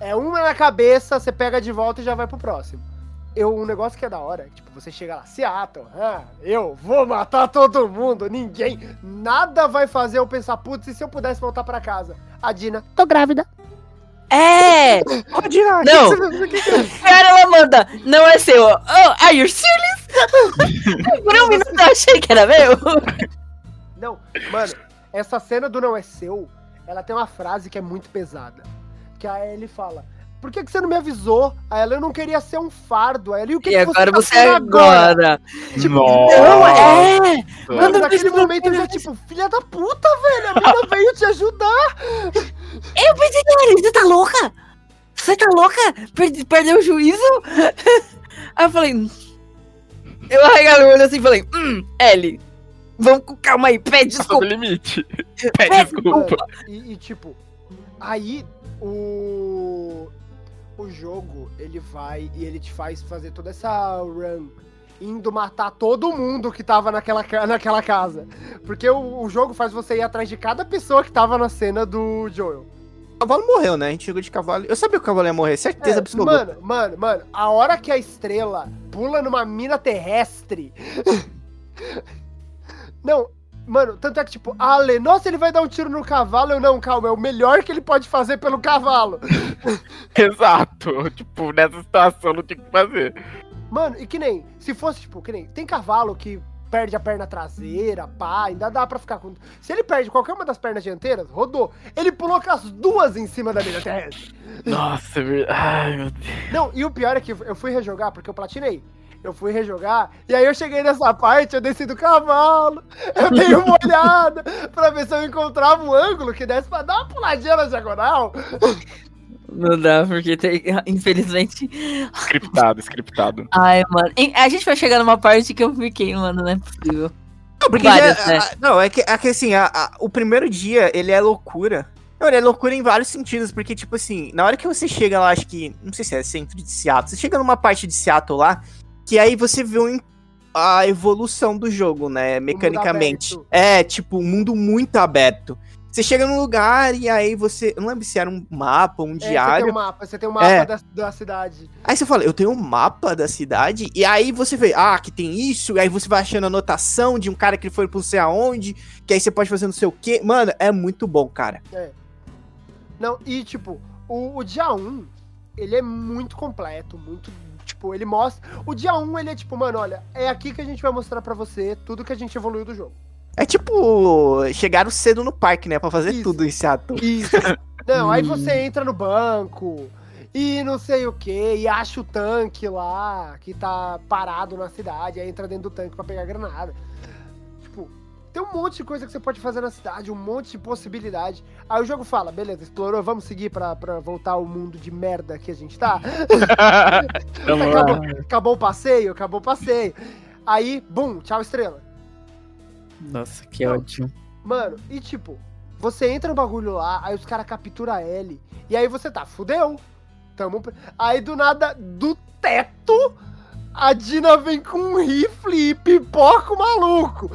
É uma na cabeça, você pega de volta e já vai pro próximo. Eu, um negócio que é da hora, é que, tipo, você chega lá, Seattle, ah, eu vou matar todo mundo, ninguém, nada vai fazer eu pensar, putz, e se eu pudesse voltar pra casa? A Dina, tô grávida. É! Pode ir lá, Não. você- é? Cara, ela manda, não é seu. Oh, are you serious? [laughs] Por um minuto eu achei que era meu. Não, mano, essa cena do não é seu, ela tem uma frase que é muito pesada. Que a Ellie fala, por que, que você não me avisou? A ela eu não queria ser um fardo. A Ellie, e o que, E que agora tá você sendo agora. Tipo, Nossa. Não, é! Mano, naquele você- momento eu já, tipo, filha da puta, velho, a mina [laughs] veio te ajudar. Eu pensei que era, você tá louca? Você tá louca? Perde- perdeu o juízo? [laughs] Aí eu falei. "Hum." Eu arregalei o olho assim e falei, hum, Ellie, vamos com calma aí, pede do desculpa. limite. [laughs] Pede Pede desculpa. E, e, tipo, aí o. O jogo, ele vai e ele te faz fazer toda essa run. Indo matar todo mundo que tava naquela, naquela casa. Porque o, o jogo faz você ir atrás de cada pessoa que tava na cena do Joel. O cavalo morreu, né? A gente chegou de cavalo. Eu sabia que o cavalo ia morrer, certeza É, absoluta. mano, mano, mano, a hora que a estrela pula numa mina terrestre. [laughs] não, mano, tanto é que, tipo, a Ale, nossa, ele vai dar um tiro no cavalo. Eu não, calma, é o melhor que ele pode fazer pelo cavalo. [laughs] Exato. Tipo, nessa situação não tinha o que fazer. Mano, e que nem, se fosse, tipo, que nem, tem cavalo que perde a perna traseira, pá, ainda dá pra ficar com. Se ele perde qualquer uma das pernas dianteiras, rodou. Ele pulou com as duas em cima da mina terrestre. Nossa, é. Ai, meu Deus. Não, e o pior é que eu fui rejogar, porque eu platinei. Eu fui rejogar, e aí eu cheguei nessa parte, eu desci do cavalo, eu dei uma [laughs] olhada pra ver se eu encontrava um ângulo que desse pra dar uma puladinha na diagonal. Não dá, porque tem. [laughs] Infelizmente. Scriptado, scriptado. Ai, mano. A gente vai chegar numa parte que eu fiquei, mano, não é possível. Não, porque Várias, já- né? a- não, é que, é que assim, a- a- o primeiro dia, ele é loucura. Não, ele é loucura em vários sentidos, porque, tipo assim, na hora que você chega lá, acho que, não sei se é centro de Seattle, você chega numa parte de Seattle lá, que aí você vê um- a evolução do jogo, né, mecanicamente. É, tipo, um mundo muito aberto. Você chega num lugar e aí você, eu não lembro se era um mapa, um É, você diário. tem um mapa, você tem um mapa É. da, da cidade. Aí você fala, eu tenho um mapa da cidade, e aí você vê, ah, que tem isso, e aí você vai achando anotação de um cara que foi pro sei aonde, que aí você pode fazer não sei o quê. Mano, é muito bom, cara. Não, e tipo, o, o dia 1, ele é muito completo, muito. Tipo, ele mostra. O dia 1, ele é tipo, mano, olha, é aqui que a gente vai mostrar pra você tudo que a gente evoluiu do jogo. É tipo, chegaram cedo no parque, né, pra fazer Isso. tudo em Seattle. Isso. [laughs] Não, aí Hum. você entra no banco e não sei o que, e acha o tanque lá que tá parado na cidade, aí entra dentro do tanque pra pegar granada. Tipo, tem um monte de coisa que você pode fazer na cidade, um monte de possibilidade. Aí o jogo fala, beleza, explorou, vamos seguir pra, pra voltar ao mundo de merda que a gente tá? [laughs] [laughs] Acabou, acabou o passeio, acabou o passeio. Aí, bum, tchau estrela. Nossa, que ótimo. Mano, e tipo, você entra no bagulho lá, aí os caras capturam a L, e aí você tá, fudeu. Tamo... Aí do nada, do teto, a Dina vem com um rifle e pipoca o maluco.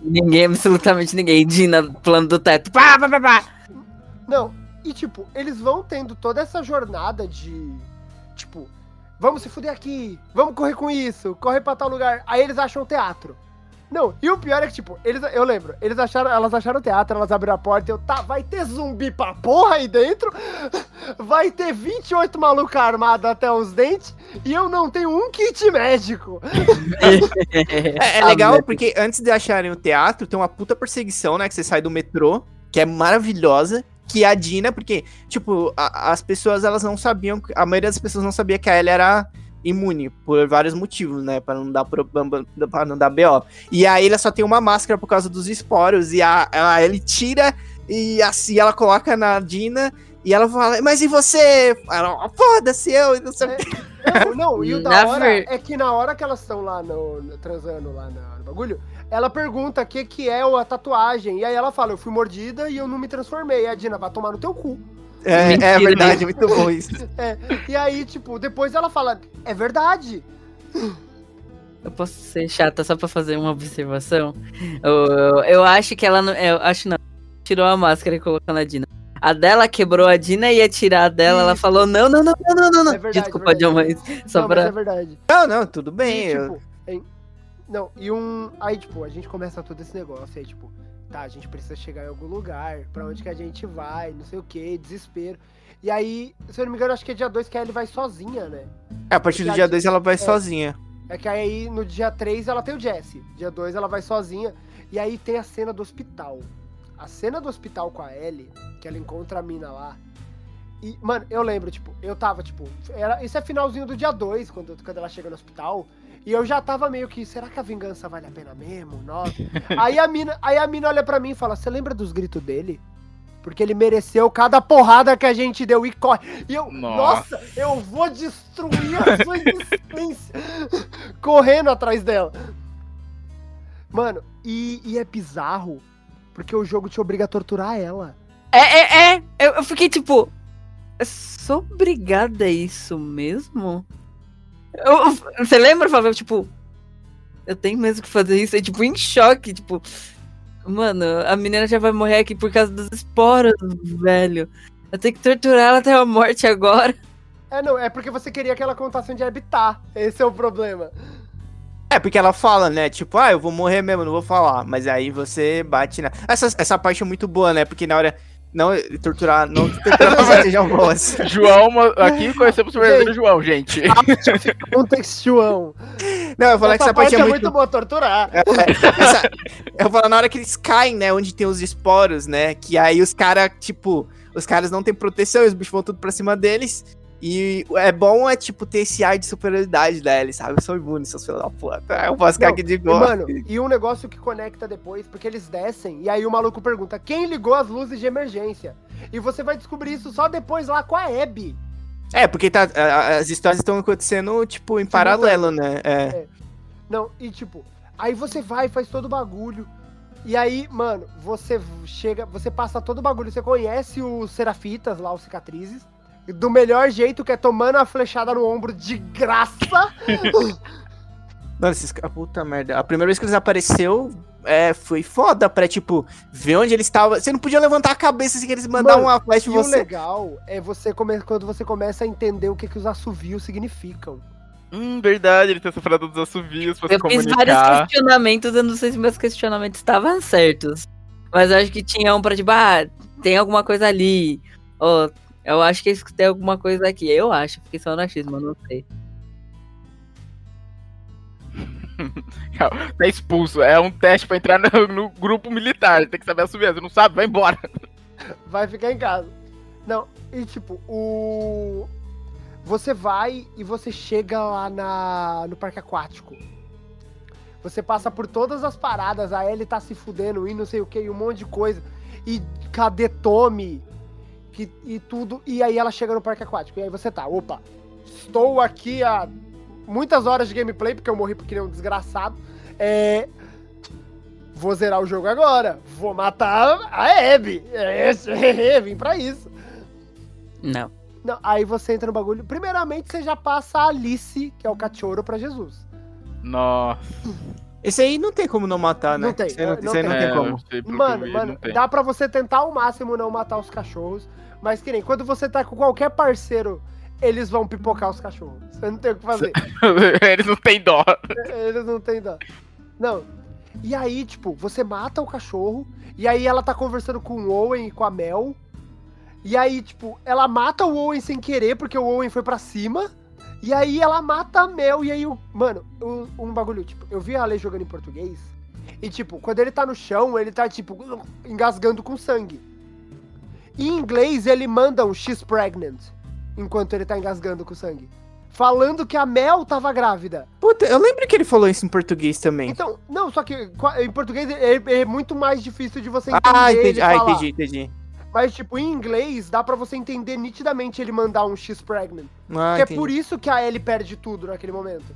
Ninguém, absolutamente ninguém. Dina pulando do teto. Pá, pá, pá, pá. Não, e tipo, eles vão tendo toda essa jornada de. Tipo, vamos se fuder aqui, vamos correr com isso, correr pra tal lugar. Aí eles acham o teatro. Não, e o pior é que, tipo, eles, eu lembro, eles acharam, elas acharam o teatro, elas abriram a porta e eu, tá, vai ter zumbi pra porra aí dentro, [laughs] vai ter 28 malucos armados até os dentes, e eu não tenho um kit médico. [laughs] É, é legal porque antes de acharem o teatro, tem uma puta perseguição, né, que você sai do metrô, que é maravilhosa, que é a Dina, porque, tipo, a- as pessoas, elas não sabiam, a maioria das pessoas não sabia que a Ellie era imune, por vários motivos, né, pra não dar, problema- pra não dar BO. E aí ela só tem uma máscara por causa dos esporos, e a, a Ellie tira, e assim ela coloca na Dina, e ela fala, mas e você? Ela, "Ah, foda-se eu, e não sei o quê. Não, não, e o [laughs] da hora é que na hora que elas estão lá no, no- transando lá na- no bagulho, ela pergunta o que, que é a tatuagem. E aí ela fala, eu fui mordida e eu não me transformei. E a Dina vai tomar no teu cu. É, Mentira, é verdade, né? muito bom [laughs] isso. E aí, tipo, depois ela fala, é verdade. Eu posso ser chata só pra fazer uma observação? Eu, eu acho que ela não. Eu acho não. Tirou a máscara e colocou na Dina. A dela quebrou a Dina e ia tirar a dela. Ela Isso. falou: não, não, não, não, não, não. não. É verdade, Desculpa, é John, verdade. mas só não, pra. mas é verdade. Não, não, tudo bem. E, eu- tipo, não, e um. Aí, tipo, a gente começa todo esse negócio aí, tipo, tá, a gente precisa chegar em algum lugar, pra onde que a gente vai, não sei o que, desespero. E aí, se eu não me engano, acho que é dia 2 que a Ellie vai sozinha, né? É, a partir do dia 2 ela vai sozinha. É que aí no dia 3 ela tem o Jesse. Dia 2 ela vai sozinha. E aí tem a cena do hospital. A cena do hospital com a Ellie, que ela encontra a mina lá. E, mano, eu lembro, tipo, eu tava, tipo, era, isso é finalzinho do dia 2, quando, quando ela chega no hospital. E eu já tava meio que, será que a vingança vale a pena mesmo? Nossa. [laughs] aí, a mina, aí a mina olha pra mim e fala: Você lembra dos gritos dele? Porque ele mereceu cada porrada que a gente deu e corre. E eu, Nossa. nossa, eu vou destruir a sua existência. [laughs] Correndo atrás dela. Mano, e, e é bizarro. Porque o jogo te obriga a torturar ela. É, é, é. Eu, eu fiquei tipo. "Eu Sou obrigada a isso mesmo? Eu- você lembra, Fábio? Tipo, eu tenho mesmo que fazer isso. É tipo, em choque, tipo. Mano, a menina já vai morrer aqui por causa dos esporos, velho. Eu tenho que torturar ela até a morte agora. É, não, é porque você queria que ela contasse onde habitar. Esse é o problema. É, porque ela fala, né? Tipo, ah, eu vou morrer mesmo, não vou falar. Mas aí você bate na. Essa, essa parte é muito boa, né? Porque na hora. Não torturar. Não que [laughs] torturar não sejam boas. [laughs] João, aqui conhecemos o verdadeiro João, gente. [laughs] Um textuão. Não, eu vou falar que essa parte é muito. boa torturar. É, essa- eu falo na hora que eles caem, né? Onde tem os esporos, né? Que aí os caras, tipo, os caras não têm proteção, e os bichos vão tudo pra cima deles. E é bom, é tipo, ter esse ar de superioridade deles, sabe? Eu sou imune, seus filhos da puta. Eu posso ficar aqui de E, boa. mano, e um negócio que conecta depois, porque eles descem, e aí o maluco pergunta: quem ligou as luzes de emergência? E você vai descobrir isso só depois lá com a Abby. É, porque tá, as histórias estão acontecendo, tipo, em paralelo, né? É. Não, e tipo, aí você vai faz todo o bagulho. E aí, mano, você chega, você passa todo o bagulho, você conhece os serafitas lá, os cicatrizes. Do melhor jeito, que é tomando a flechada no ombro de graça. [laughs] Mano, esses caras, puta merda. A primeira vez que eles apareceu, é, foi foda pra, tipo, ver onde eles estavam. Você não podia levantar a cabeça se eles mandaram Mano, uma flash E em o você. legal é você come... quando você começa a entender o que, que os assovios significam. Hum, verdade, ele tem essa parada dos assovios pra Eu se fiz vários comunicar. questionamentos, eu não sei se meus questionamentos estavam certos. Mas eu acho que tinha um pra tipo, ah, tem alguma coisa ali. Ó, eu acho que tem alguma coisa aqui. Eu acho, fiquei só no achismo, eu não sei. [laughs] Tá expulso. É um teste pra entrar no, no grupo militar. Tem que saber assoviar. Você não sabe? Vai embora. [laughs] Vai ficar em casa. Não, e tipo, o. Você vai e você chega lá na... no parque aquático. Você passa por todas as paradas, a Ellie tá se fudendo e não sei o que, e um monte de coisa. E cadê Tommy? Que, e tudo. E aí ela chega no parque aquático. E aí você tá, opa, estou aqui há muitas horas de gameplay, porque eu morri porque nem um desgraçado. É. Vou zerar o jogo agora. Vou matar a Abby. É, é, [laughs] vim pra isso. Não. Não, aí você entra no bagulho. Primeiramente, você já passa a Alice, que é o cachorro, pra Jesus. Nossa. Esse aí não tem como não matar, né? Não tem, Esse aí não, não esse aí não É, tem eu como. Mano, mano, não tem. dá pra você tentar ao máximo não matar os cachorros. Mas que nem quando você tá com qualquer parceiro, eles vão pipocar os cachorros. Você não tem o que fazer. [laughs] Eles não têm dó. Eles não têm dó. Não. E aí, tipo, você mata o cachorro. E aí ela tá conversando com o Owen e com a Mel. E aí, tipo, ela mata o Owen sem querer, porque o Owen foi pra cima. E aí ela mata a Mel. E aí, o, mano, o- um bagulho, tipo, eu vi a Ale jogando em português. E, tipo, quando ele tá no chão, ele tá, tipo, engasgando com sangue. Em inglês, ele manda um She's pregnant. Enquanto ele tá engasgando com sangue. Falando que a Mel tava grávida. Puta, eu lembro que ele falou isso em português também. Então, não, só que em português é, é muito mais difícil de você entender. ah, ele entendi. Ah, entendi, entendi. Mas, tipo, em inglês, dá pra você entender nitidamente ele mandar um X pregnant. Ah, que é por isso que a Ellie perde tudo naquele momento.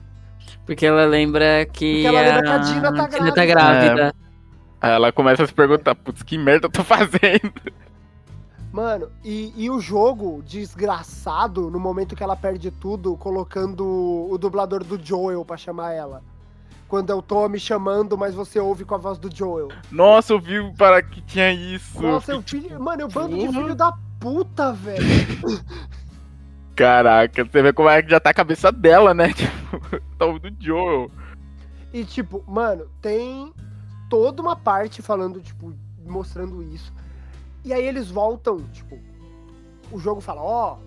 Porque ela lembra que. Porque ela lembra que a Dina tá Dina tá grávida. grávida. Aí ela começa a se perguntar, putz, que merda eu tô fazendo? Mano, e, e o jogo, desgraçado, no momento que ela perde tudo, colocando o dublador do Joel pra chamar ela. Quando eu tô me chamando, mas você ouve com a voz do Joel. Nossa, eu vi para que tinha isso. Nossa, eu filho. Mano, eu bando de Porra. filho da puta, velho. [laughs] Caraca, você vê como é que já tá a cabeça dela, né? [laughs] Tipo, tá o do Joel. E, tipo, mano, tem toda uma parte falando, tipo, mostrando isso. E aí eles voltam, tipo, o jogo fala, ó,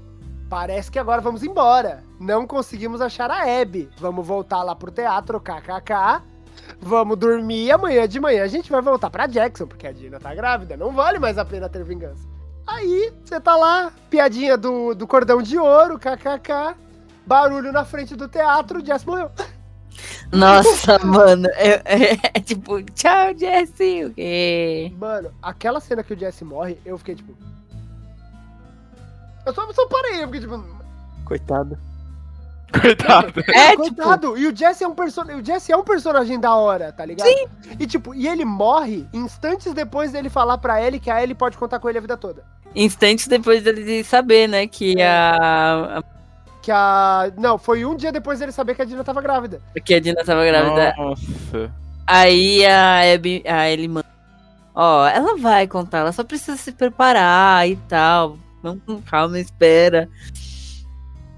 parece que agora vamos embora. Não conseguimos achar a Abby. Vamos voltar lá pro teatro, kkk. Vamos dormir e amanhã de manhã a gente vai voltar pra Jackson, porque a Dina tá grávida. Não vale mais a pena ter vingança. Aí, você tá lá, piadinha do, do cordão de ouro, kkk. Barulho na frente do teatro, Jess morreu. [laughs] Nossa, mano. É, é- é tipo, tchau, Jesse. O quê? Mano, aquela cena que o Jesse morre, eu fiquei tipo. Eu só, só parei, eu fiquei tipo. Coitado. Coitado. [laughs] É, tipo, coitado! E o Jesse é um personagem. O Jesse é um personagem da hora, tá ligado? Sim. E tipo, e ele morre instantes depois dele falar pra Ellie que a Ellie pode contar com ele a vida toda. instantes depois dele saber, né, que a, a que a. Não, foi um dia depois dele saber que a Dina tava grávida. Porque a Dina tava grávida. Nossa. Aí a Abby, a ele manda. Ó, ela vai contar, ela só precisa se preparar e tal. Vamos com calma, espera.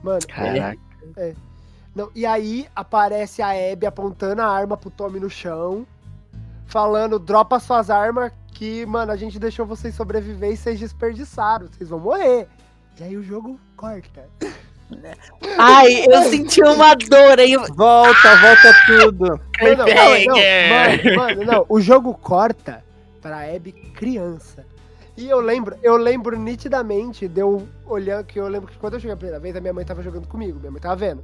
Mano, Caraca. Não, e aí aparece a Abby apontando a arma pro Tommy no chão, falando, dropa suas armas, que, mano, a gente deixou vocês sobreviver e vocês desperdiçaram, vocês vão morrer. E aí o jogo corta. Ai, eu senti uma dor aí. Volta, volta tudo. Não, não, não, mano, mano, não, o jogo corta pra Abby criança. E eu lembro, eu lembro nitidamente de eu olhando, que eu lembro que quando eu cheguei a primeira vez, a minha mãe tava jogando comigo, minha mãe tava vendo.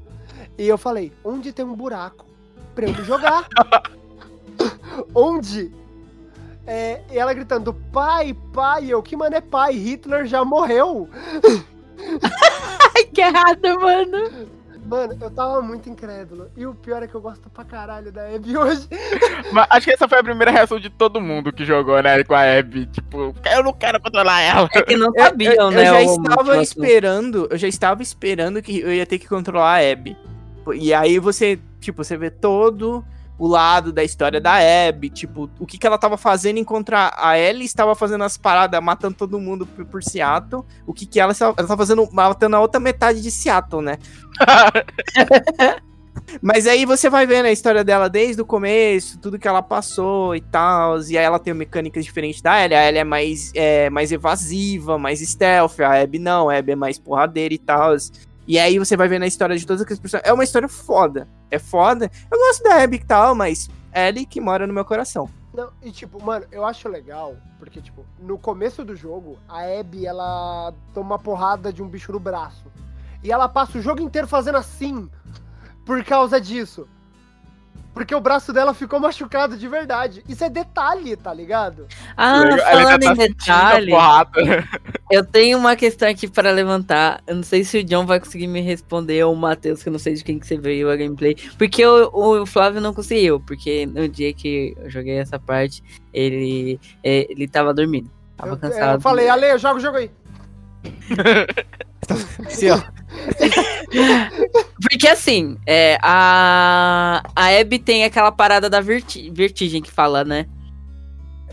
E eu falei, onde tem um buraco pra eu jogar? [laughs] onde? É, e ela gritando, pai, pai, eu, que mano é pai? Hitler já morreu. [laughs] Ai, que errado, mano. Mano, eu tava muito incrédulo. E o pior é que eu gosto pra caralho da Abby hoje. [laughs] Mas acho que essa foi a primeira reação de todo mundo que jogou, né, com a Abby. Tipo, eu não quero controlar ela. É que não Eu, sabiam, eu- eu né? já o estava esperando, eu já estava esperando que eu ia ter que controlar a Abby. E aí você, tipo, você vê todo o lado da história da Abby, tipo, o que, que ela tava fazendo enquanto a Ellie estava fazendo as paradas, matando todo mundo por, por Seattle, o que que ela estava ela tava fazendo, matando a outra metade de Seattle, né? [laughs] Mas aí você vai vendo a história dela desde o começo, tudo que ela passou e tal, e aí ela tem mecânicas diferentes da Ellie. A Ellie é mais, é, mais evasiva, mais stealth, a Abby não, a Abby é mais porradeira e tal. E aí você vai vendo a história de todas aquelas pessoas. É uma história foda, é foda. Eu gosto da Abby e tal, mas Ellie que mora no meu coração. Não, e tipo, mano, eu acho legal, porque, tipo, no começo do jogo, a Abby, ela toma uma porrada de um bicho no braço. E ela passa o jogo inteiro fazendo assim, por causa disso. Porque o braço dela ficou machucado de verdade. Isso é detalhe, tá ligado? Ah, ainda falando tá em detalhe, eu tenho uma questão aqui para levantar. Eu não sei se o John vai conseguir me responder ou o Matheus, que eu não sei de quem que você veio a gameplay. Porque o, o Flávio não conseguiu, porque no dia que eu joguei essa parte, ele, é, ele tava dormindo. Tava Eu, cansado. eu falei, Ale, joga o jogo aí. [laughs] Assim, ó. Porque assim, é, a, a Abby tem aquela parada da verti- vertigem que fala, né?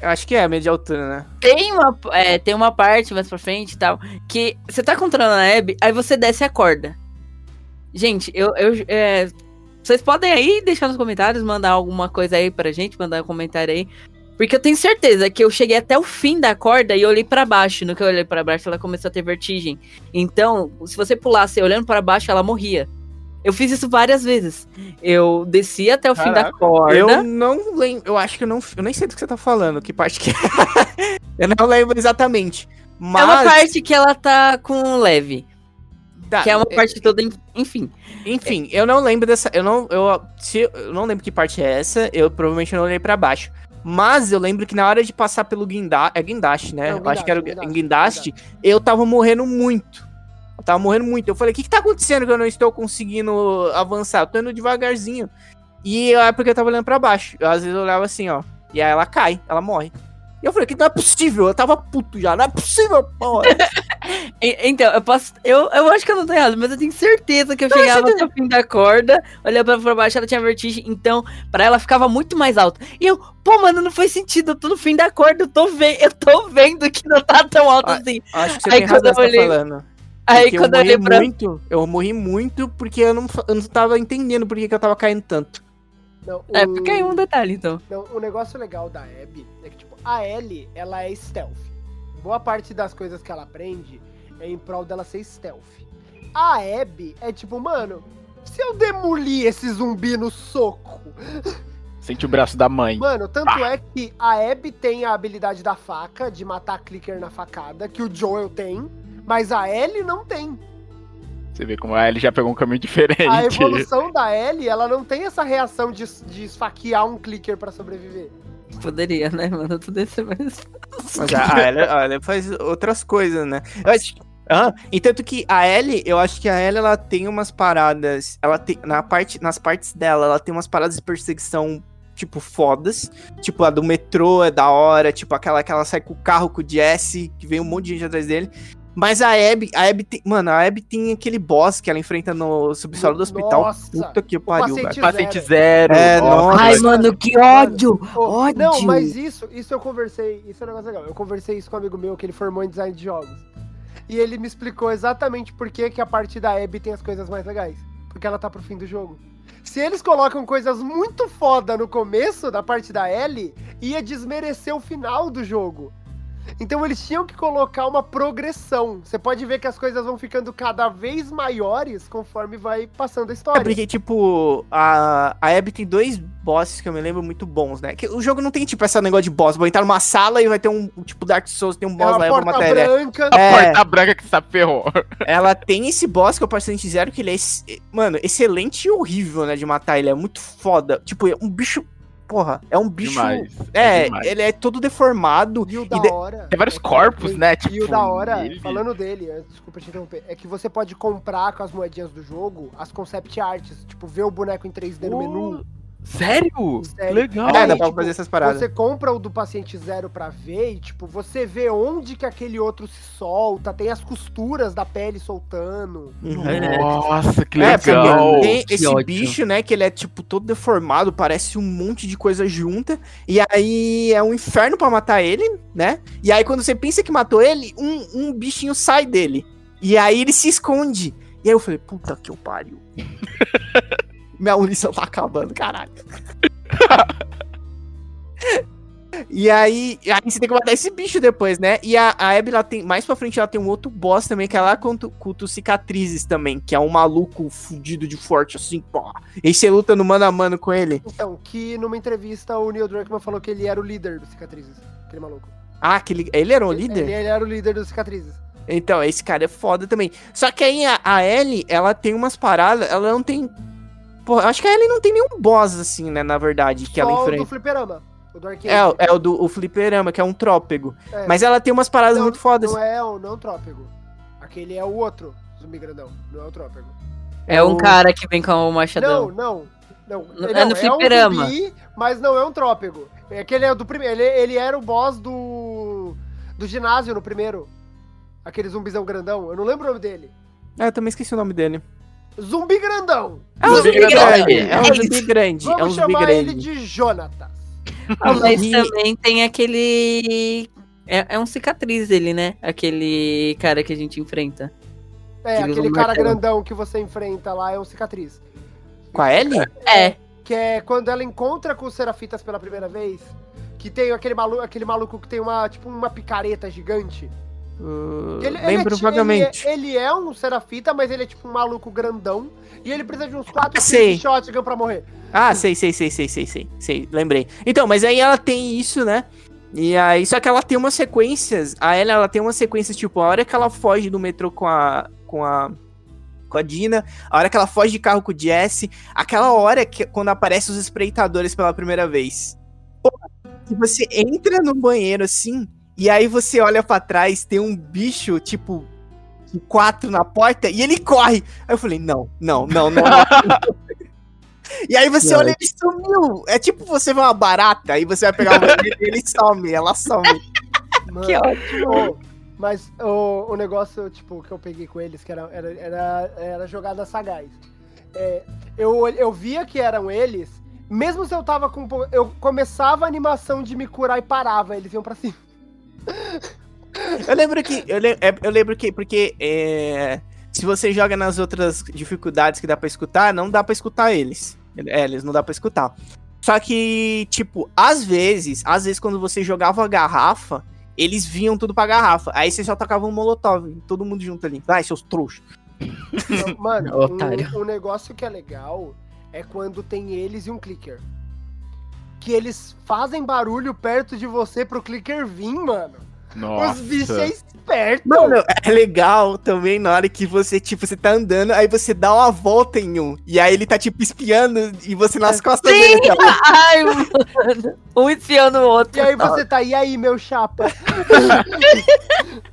Eu acho que é de altura, né? Tem uma, é, tem uma parte mais pra frente e tal, que você tá controlando a Abby, aí você desce a corda. Gente, eu. eu é, vocês podem aí deixar nos comentários, mandar alguma coisa aí pra gente, mandar um comentário aí. Porque eu tenho certeza que eu cheguei até o fim da corda e olhei pra baixo. No que eu olhei pra baixo, ela começou a ter vertigem. Então, se você pulasse olhando pra baixo, ela morria. Eu fiz isso várias vezes. Eu desci até o fim da Caraca. corda. Eu não lembro, eu acho que eu não, eu nem sei do que você tá falando, que parte que é. [laughs] eu não lembro exatamente. Mas É uma parte que ela tá com leve. tá, Que é uma parte toda, en- enfim. Enfim, eu não lembro dessa. Eu não, eu, se, eu não lembro que parte é essa. Eu provavelmente não olhei pra baixo. Mas eu lembro que na hora de passar pelo guindaste. É guindaste, né? Não, eu acho que era o guindaste, guindaste. Eu tava morrendo muito. Eu tava morrendo muito. Eu falei, o que, que tá acontecendo que eu não estou conseguindo avançar? Eu tô indo devagarzinho. E é porque eu tava olhando pra baixo. Eu, às vezes eu olhava assim, ó. E aí ela cai, ela morre. E eu falei, que não é possível. Eu tava puto já. Não é possível, porra. [laughs] Então, eu posso. Eu, eu acho que eu não tô errado, mas eu tenho certeza que eu chegava até o fim da corda, olhava pra baixo, ela tinha vertigem, então, pra ela ficava muito mais alta. E eu, pô, mano, não faz sentido, eu tô no fim da corda, eu tô vendo, eu tô vendo que não tá tão alto Ah, assim. Acho que você Aí tem quando razão eu no que você olhei- tá falando. Aí Porque quando eu eu morri olhei pra. muito, eu morri muito porque eu não, eu não tava entendendo por que, que eu tava caindo tanto. Não, É, o- fica aí um detalhe, então. Não, o negócio legal da Abby é que, tipo, a Ellie, ela é stealth. Boa parte das coisas que ela aprende é em prol dela ser stealth. A Abby é tipo, mano, se eu demolir esse zumbi no soco? Sente o braço da mãe. Mano, tanto é que a Abby tem a habilidade da faca, de matar clicker na facada, que o Joel tem, mas a Ellie não tem. Você vê como ele já pegou um caminho [laughs] diferente. A evolução da Ellie, ela não tem essa reação de, de esfaquear um clicker pra sobreviver. Poderia, né, mano? Tudo isso mais. Mas a, Ellie, a Ellie faz outras coisas, né? Eu acho, ah, e tanto que a Ellie, eu acho que a Ellie, ela tem umas paradas, ela tem, na parte, nas partes dela, ela tem umas paradas de perseguição, tipo, fodas. Tipo, a do metrô é da hora, tipo, aquela que ela sai com o carro com o Jesse, que vem um monte de gente atrás dele. Mas a Abby, a Abby tem, mano, a Abby tem aquele boss que ela enfrenta no subsolo do hospital. Nossa, Puta que pariu, paciente velho. Paciente zero. É, nossa. Ai, mano, que ódio! Ô, ódio. Não, mas isso, isso eu conversei, isso é um negócio legal. Eu conversei isso com um amigo meu que ele formou em design de jogos. E ele me explicou exatamente por que, que a parte da Abby tem as coisas mais legais. Porque ela tá pro fim do jogo. Se eles colocam coisas muito foda no começo da parte da Ellie, ia desmerecer o final do jogo. Então eles tinham que colocar uma progressão. Você pode ver que as coisas vão ficando cada vez maiores conforme vai passando a É história. porque, tipo, a, a Abby tem dois bosses que eu me lembro muito bons, né? Que o jogo não tem, tipo, esse negócio de boss. Vou entrar numa sala e vai ter um, tipo, Dark Souls, tem um É boss lá uma e eu vou porta matar ele. branca. A É. porta branca que se ferrou. [laughs] Ela tem esse boss que é o Paciente Zero, que ele é, mano, excelente e horrível, né, de matar. Ele é muito foda. Tipo, é um bicho... Porra, é um bicho... Demais. É, demais. ele é todo deformado. E o da de- hora. Tem vários é que- corpos, né? Tipo, e o da hora, ele- falando dele, eh, desculpa te interromper, é que você pode comprar com as moedinhas do jogo as concept arts, tipo, ver o boneco em 3D no menu. Sério? Sério. Legal. É, dá pra tipo, fazer essas paradas. Você compra o do paciente zero pra ver e, tipo, você vê onde que aquele outro se solta, tem as costuras da pele soltando. Nossa, que É, legal. tem Que esse ódio. bicho, né, que ele é, tipo, todo deformado, parece um monte de coisa junta, e aí é um inferno pra matar ele, né, e aí quando você pensa que matou ele, um, um bichinho sai dele, e aí ele se esconde, e aí eu falei, puta que eu pariu. [laughs] Minha munição tá acabando, caralho. [laughs] E aí, aí você tem que matar esse bicho depois, né? E a, a Abby, ela tem, mais pra frente, ela tem um outro boss também, que é com, tu- com tu cicatrizes também, que é um maluco fudido de forte, assim, pô. E você luta no mano a mano com ele. Então, que numa entrevista o Neil Druckmann falou que ele era o líder do Cicatrizes, aquele maluco. Ah, aquele, ele era o líder? Ele, ele era o líder dos Cicatrizes. Então, esse cara é foda também. Só que aí a, a Ellie, ela tem umas paradas, ela não tem. Pô, acho que a Ellie não tem nenhum boss, assim, né, na verdade, que ela Só o do enfrenta. fliperama, o do arcade. É, o- é o do o fliperama, que é um trópego. É. Mas ela tem umas paradas Não, muito fodas. Não é o não trópego. Aquele é o outro zumbi grandão, não é o trópego. É um o- cara que vem com o machadão. Não, não. Não, No- Ele é no um fliperama. zumbi, mas não é um trópego. Aquele é do primeiro. Ele, ele era o boss do. do ginásio no primeiro. Aquele zumbizão grandão. Eu não lembro o nome dele. É, eu também esqueci o nome dele. Zumbi grandão. É um Zumbi zumbi grande. grande. É um zumbi grande. É um Vamos zumbi chamar ele grande. de Jonatas. Ah, mas E- também tem aquele. É, é um cicatriz ele, né? Aquele cara que a gente enfrenta. É, aquele um cara martelo. grandão que você enfrenta lá é um cicatriz. Com a Ellie? É. Que é quando ela encontra com os Serafitas pela primeira vez. Que tem aquele maluco, aquele maluco que tem uma, tipo, uma picareta gigante. Uh, Ele, ele é lembro vagamente. Ele é, ele é um Serafita, mas ele é tipo um maluco grandão. E ele precisa de uns 4 Ah, de shotgun pra morrer. Ah, sei, sei, sei, sei, sei, sei, sei, lembrei. Então, mas aí ela tem isso, né? E aí, só que ela tem umas sequências. A Ellie, ela tem umas sequências, tipo, a hora que ela foge do metrô com a. com a. com a Dina, a hora que ela foge de carro com o Jesse, aquela hora que quando aparecem os espreitadores pela primeira vez. Pô, que você entra no banheiro assim, e aí você olha pra trás, tem um bicho, tipo, de quatro na porta, e ele corre. Aí eu falei, não, não, não, não. não. [laughs] E aí você olha e ele sumiu. É tipo você vê uma barata, aí você vai pegar o banheiro e ele some, ela some. Mano, Que ótimo. mas o, o negócio, tipo, que eu peguei com eles, que era, era, era, era jogada sagaz. É, eu, eu via que eram eles, mesmo se eu tava com. um Eu começava a animação de me curar e parava, eles iam pra cima. Eu lembro que. Eu, le- é- eu lembro que. Porque. é, se você joga nas outras dificuldades que dá pra escutar, não dá pra escutar eles. É, eles não dá pra escutar. Só que, tipo, às vezes, às vezes quando você jogava a garrafa, eles vinham tudo pra garrafa. Aí você só tacava um molotov, todo mundo junto ali. Vai, seus trouxas. Mano, [laughs] um, um negócio que é legal é quando tem eles e um clicker. Que eles fazem barulho perto de você pro clicker vir, mano. Nossa. Os bichos é esperto. Mano, é legal também na hora que você, tipo, você tá andando, aí você dá uma volta em um. E aí ele tá, tipo, espiando e você nas costas Sim! dele. Tá? Ai, mano. Um espiando o outro. E aí você tá, e aí, meu chapa? [laughs]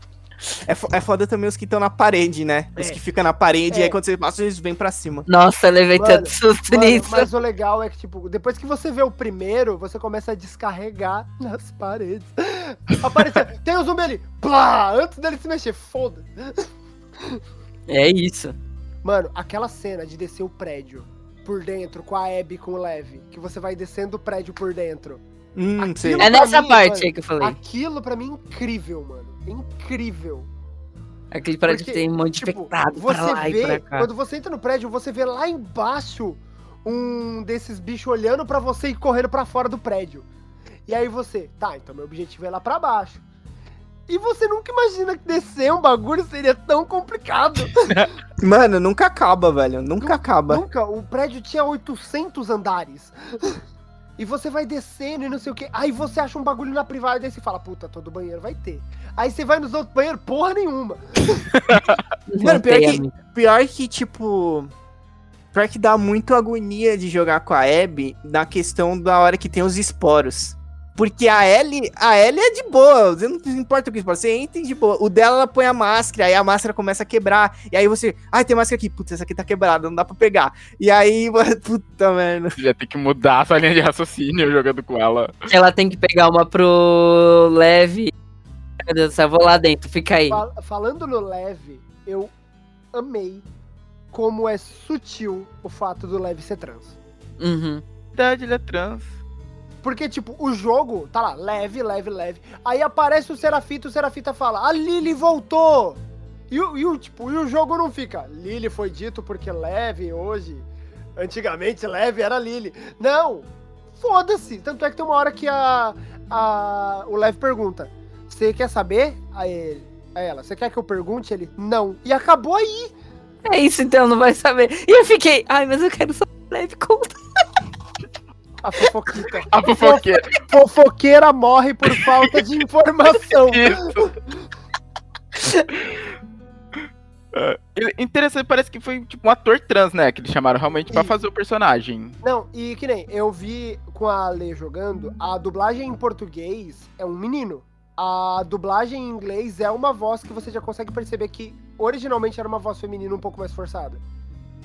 É, fo- é foda também os que estão na parede, né? Os É. que ficam na parede, e É. aí quando você passa, eles vêm pra cima. Nossa, eu levei Mano, tanto susto Mano, nisso. mas o legal é que, tipo, depois que você vê o primeiro, você começa a descarregar [laughs] nas paredes. Aparece, tem o zumbi ali, plá, antes dele se mexer, foda. É isso. Mano, aquela cena de descer o prédio por dentro com a Abby e com o Lev, que você vai descendo o prédio por dentro. Hum. É nessa mim, parte mano, aí que eu falei. Aquilo pra mim é incrível, mano. É incrível. Aquele prédio que porque, tem um monte de Tipo, infectado você pra lá e vê, pra cá. quando você entra no prédio, você vê lá embaixo um desses bichos olhando pra você e correndo pra fora do prédio. E aí você, tá, então meu objetivo é lá pra baixo. E você nunca imagina que descer um bagulho seria tão complicado. [laughs] Mano, nunca acaba, velho. Nunca acaba. Nunca, o prédio tinha 800 andares. E você vai descendo e não sei o que. Aí você acha um bagulho na privada e aí você fala, puta, todo banheiro vai ter. Aí você vai nos outros banheiros, porra nenhuma. [laughs] Mano, pior que-. Pior que, tipo. Pior que dá muito agonia de jogar com a Abby na questão da hora que tem os esporos. Porque a Ellie, a Ellie é de boa, você não importa o que você entra de boa. O dela, ela põe a máscara, aí a máscara começa a quebrar. E aí você, ai, tem máscara aqui, putz, essa aqui tá quebrada, não dá pra pegar. E aí, [laughs] puta merda. Você já tem que mudar a sua linha de raciocínio jogando com ela. Ela tem que pegar uma pro leve. Meu Deus do céu, eu vou lá dentro, fica aí. Fal- falando no leve, eu amei como é sutil o fato do leve ser trans. Uhum. Verdade, ele é trans. Porque, tipo, o jogo tá lá, leve, leve, leve. Aí aparece o Serafita, o Serafita fala, a Lily voltou! E e o, tipo, e o jogo não fica, Lily foi dito porque leve hoje. Antigamente leve era Lily. Não! Foda-se! Tanto é que tem uma hora que a, a o Leve pergunta: Você quer saber? A ele. A ela, você quer que eu pergunte? Ele, não. E acabou aí. É isso, então, não vai saber. E eu fiquei, ai, mas eu quero só leve conta. A fofoquita. A fofoqueira. Fofoqueira morre por falta de informação. Isso. É, ele- interessante, parece que foi tipo um ator trans, né? Que eles chamaram realmente pra E- fazer o personagem. Não, e que nem eu vi com a Lê jogando, a dublagem em português é um menino. A dublagem em inglês é uma voz que você já consegue perceber que originalmente era uma voz feminina um pouco mais forçada.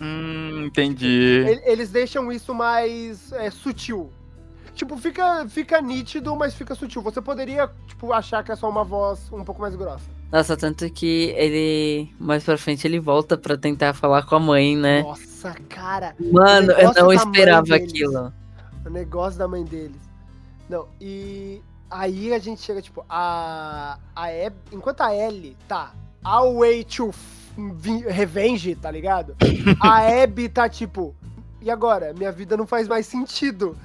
Hum, entendi. El- Eles deixam isso mais é, sutil. Tipo, fica, fica nítido, mas fica sutil. Você poderia, tipo, achar que é só uma voz um pouco mais grossa. Nossa, tanto que ele, mais pra frente, ele volta pra tentar falar com a mãe, né? Nossa, cara. Mano, eu não esperava aquilo. O negócio da mãe deles. Não, e aí a gente chega, tipo, a. a Ab, enquanto a Ellie tá all way to revenge, tá ligado? [laughs] A Abby tá tipo. E agora? Minha vida não faz mais sentido.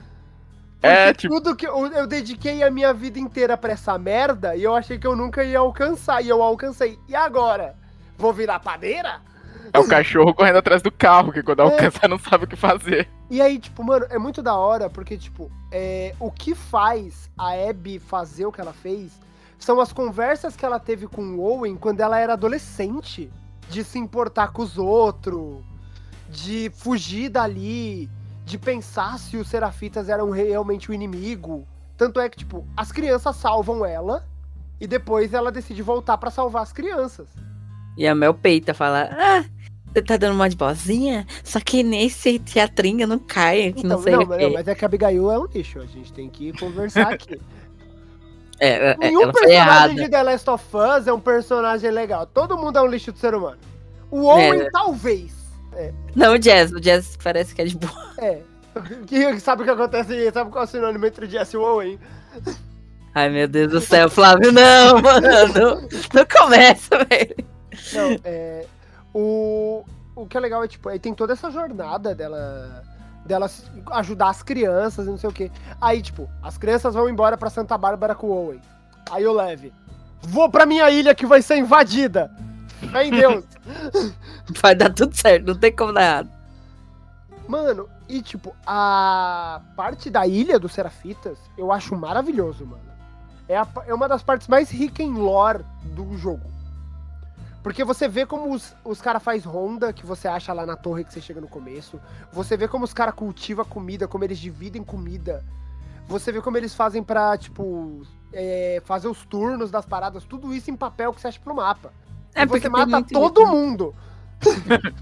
É, Porque tipo- Tudo que eu, eu dediquei a minha vida inteira pra essa merda e eu achei que eu nunca ia alcançar. E eu alcancei. E agora? Vou virar padeira? É o cachorro correndo atrás do carro, que quando É. alcança não sabe o que fazer. E aí, tipo, mano, é muito da hora, porque, tipo, é, o que faz a Abby fazer o que ela fez são as conversas que ela teve com o Owen quando ela era adolescente. De se importar com os outros, de fugir dali, de pensar se os Serafitas eram realmente o inimigo. Tanto é que, tipo, as crianças salvam ela e depois ela decide voltar pra salvar as crianças. E a Mel peita, fala, ah, você tá dando uma de bozinha? Só que nesse teatrinho não cai, que Então, não sei não, o quê. não, mas é que a Abigail é um lixo, a gente tem que conversar aqui. [laughs] É, é, Nenhum ela foi personagem de The Last of Us é um personagem legal. Todo mundo é um lixo de ser humano. O Owen, É. talvez. Não, o Jazz, o Jazz parece que é de boa. É. [laughs] Que, sabe o que acontece? Sabe qual é o sinônimo entre o Jesse e o Owen? Ai, meu Deus do céu, Flávio, não, [laughs] mano. Não começa, velho. Não, é. O, o que é legal é, tipo, aí tem toda essa jornada dela. Dela se- ajudar as crianças e não sei o quê. Aí, tipo, as crianças vão embora pra Santa Bárbara com o Owen. Aí eu leve. Vou pra minha ilha que vai ser invadida. Fé em Deus. [laughs] Vai dar tudo certo, não tem como dar errado. Mano, e tipo, a parte da ilha dos Serafitas eu acho maravilhoso, mano. É, a é uma das partes mais ricas em lore do jogo. Porque você vê como os, os caras faz ronda, que você acha lá na torre que você chega no começo. Você vê como os caras cultivam comida, como eles dividem comida. você vê como eles fazem pra, tipo, é, fazer os turnos das paradas, tudo isso em papel que você acha pro mapa. É e você porque tem mata todo isso. mundo. [laughs]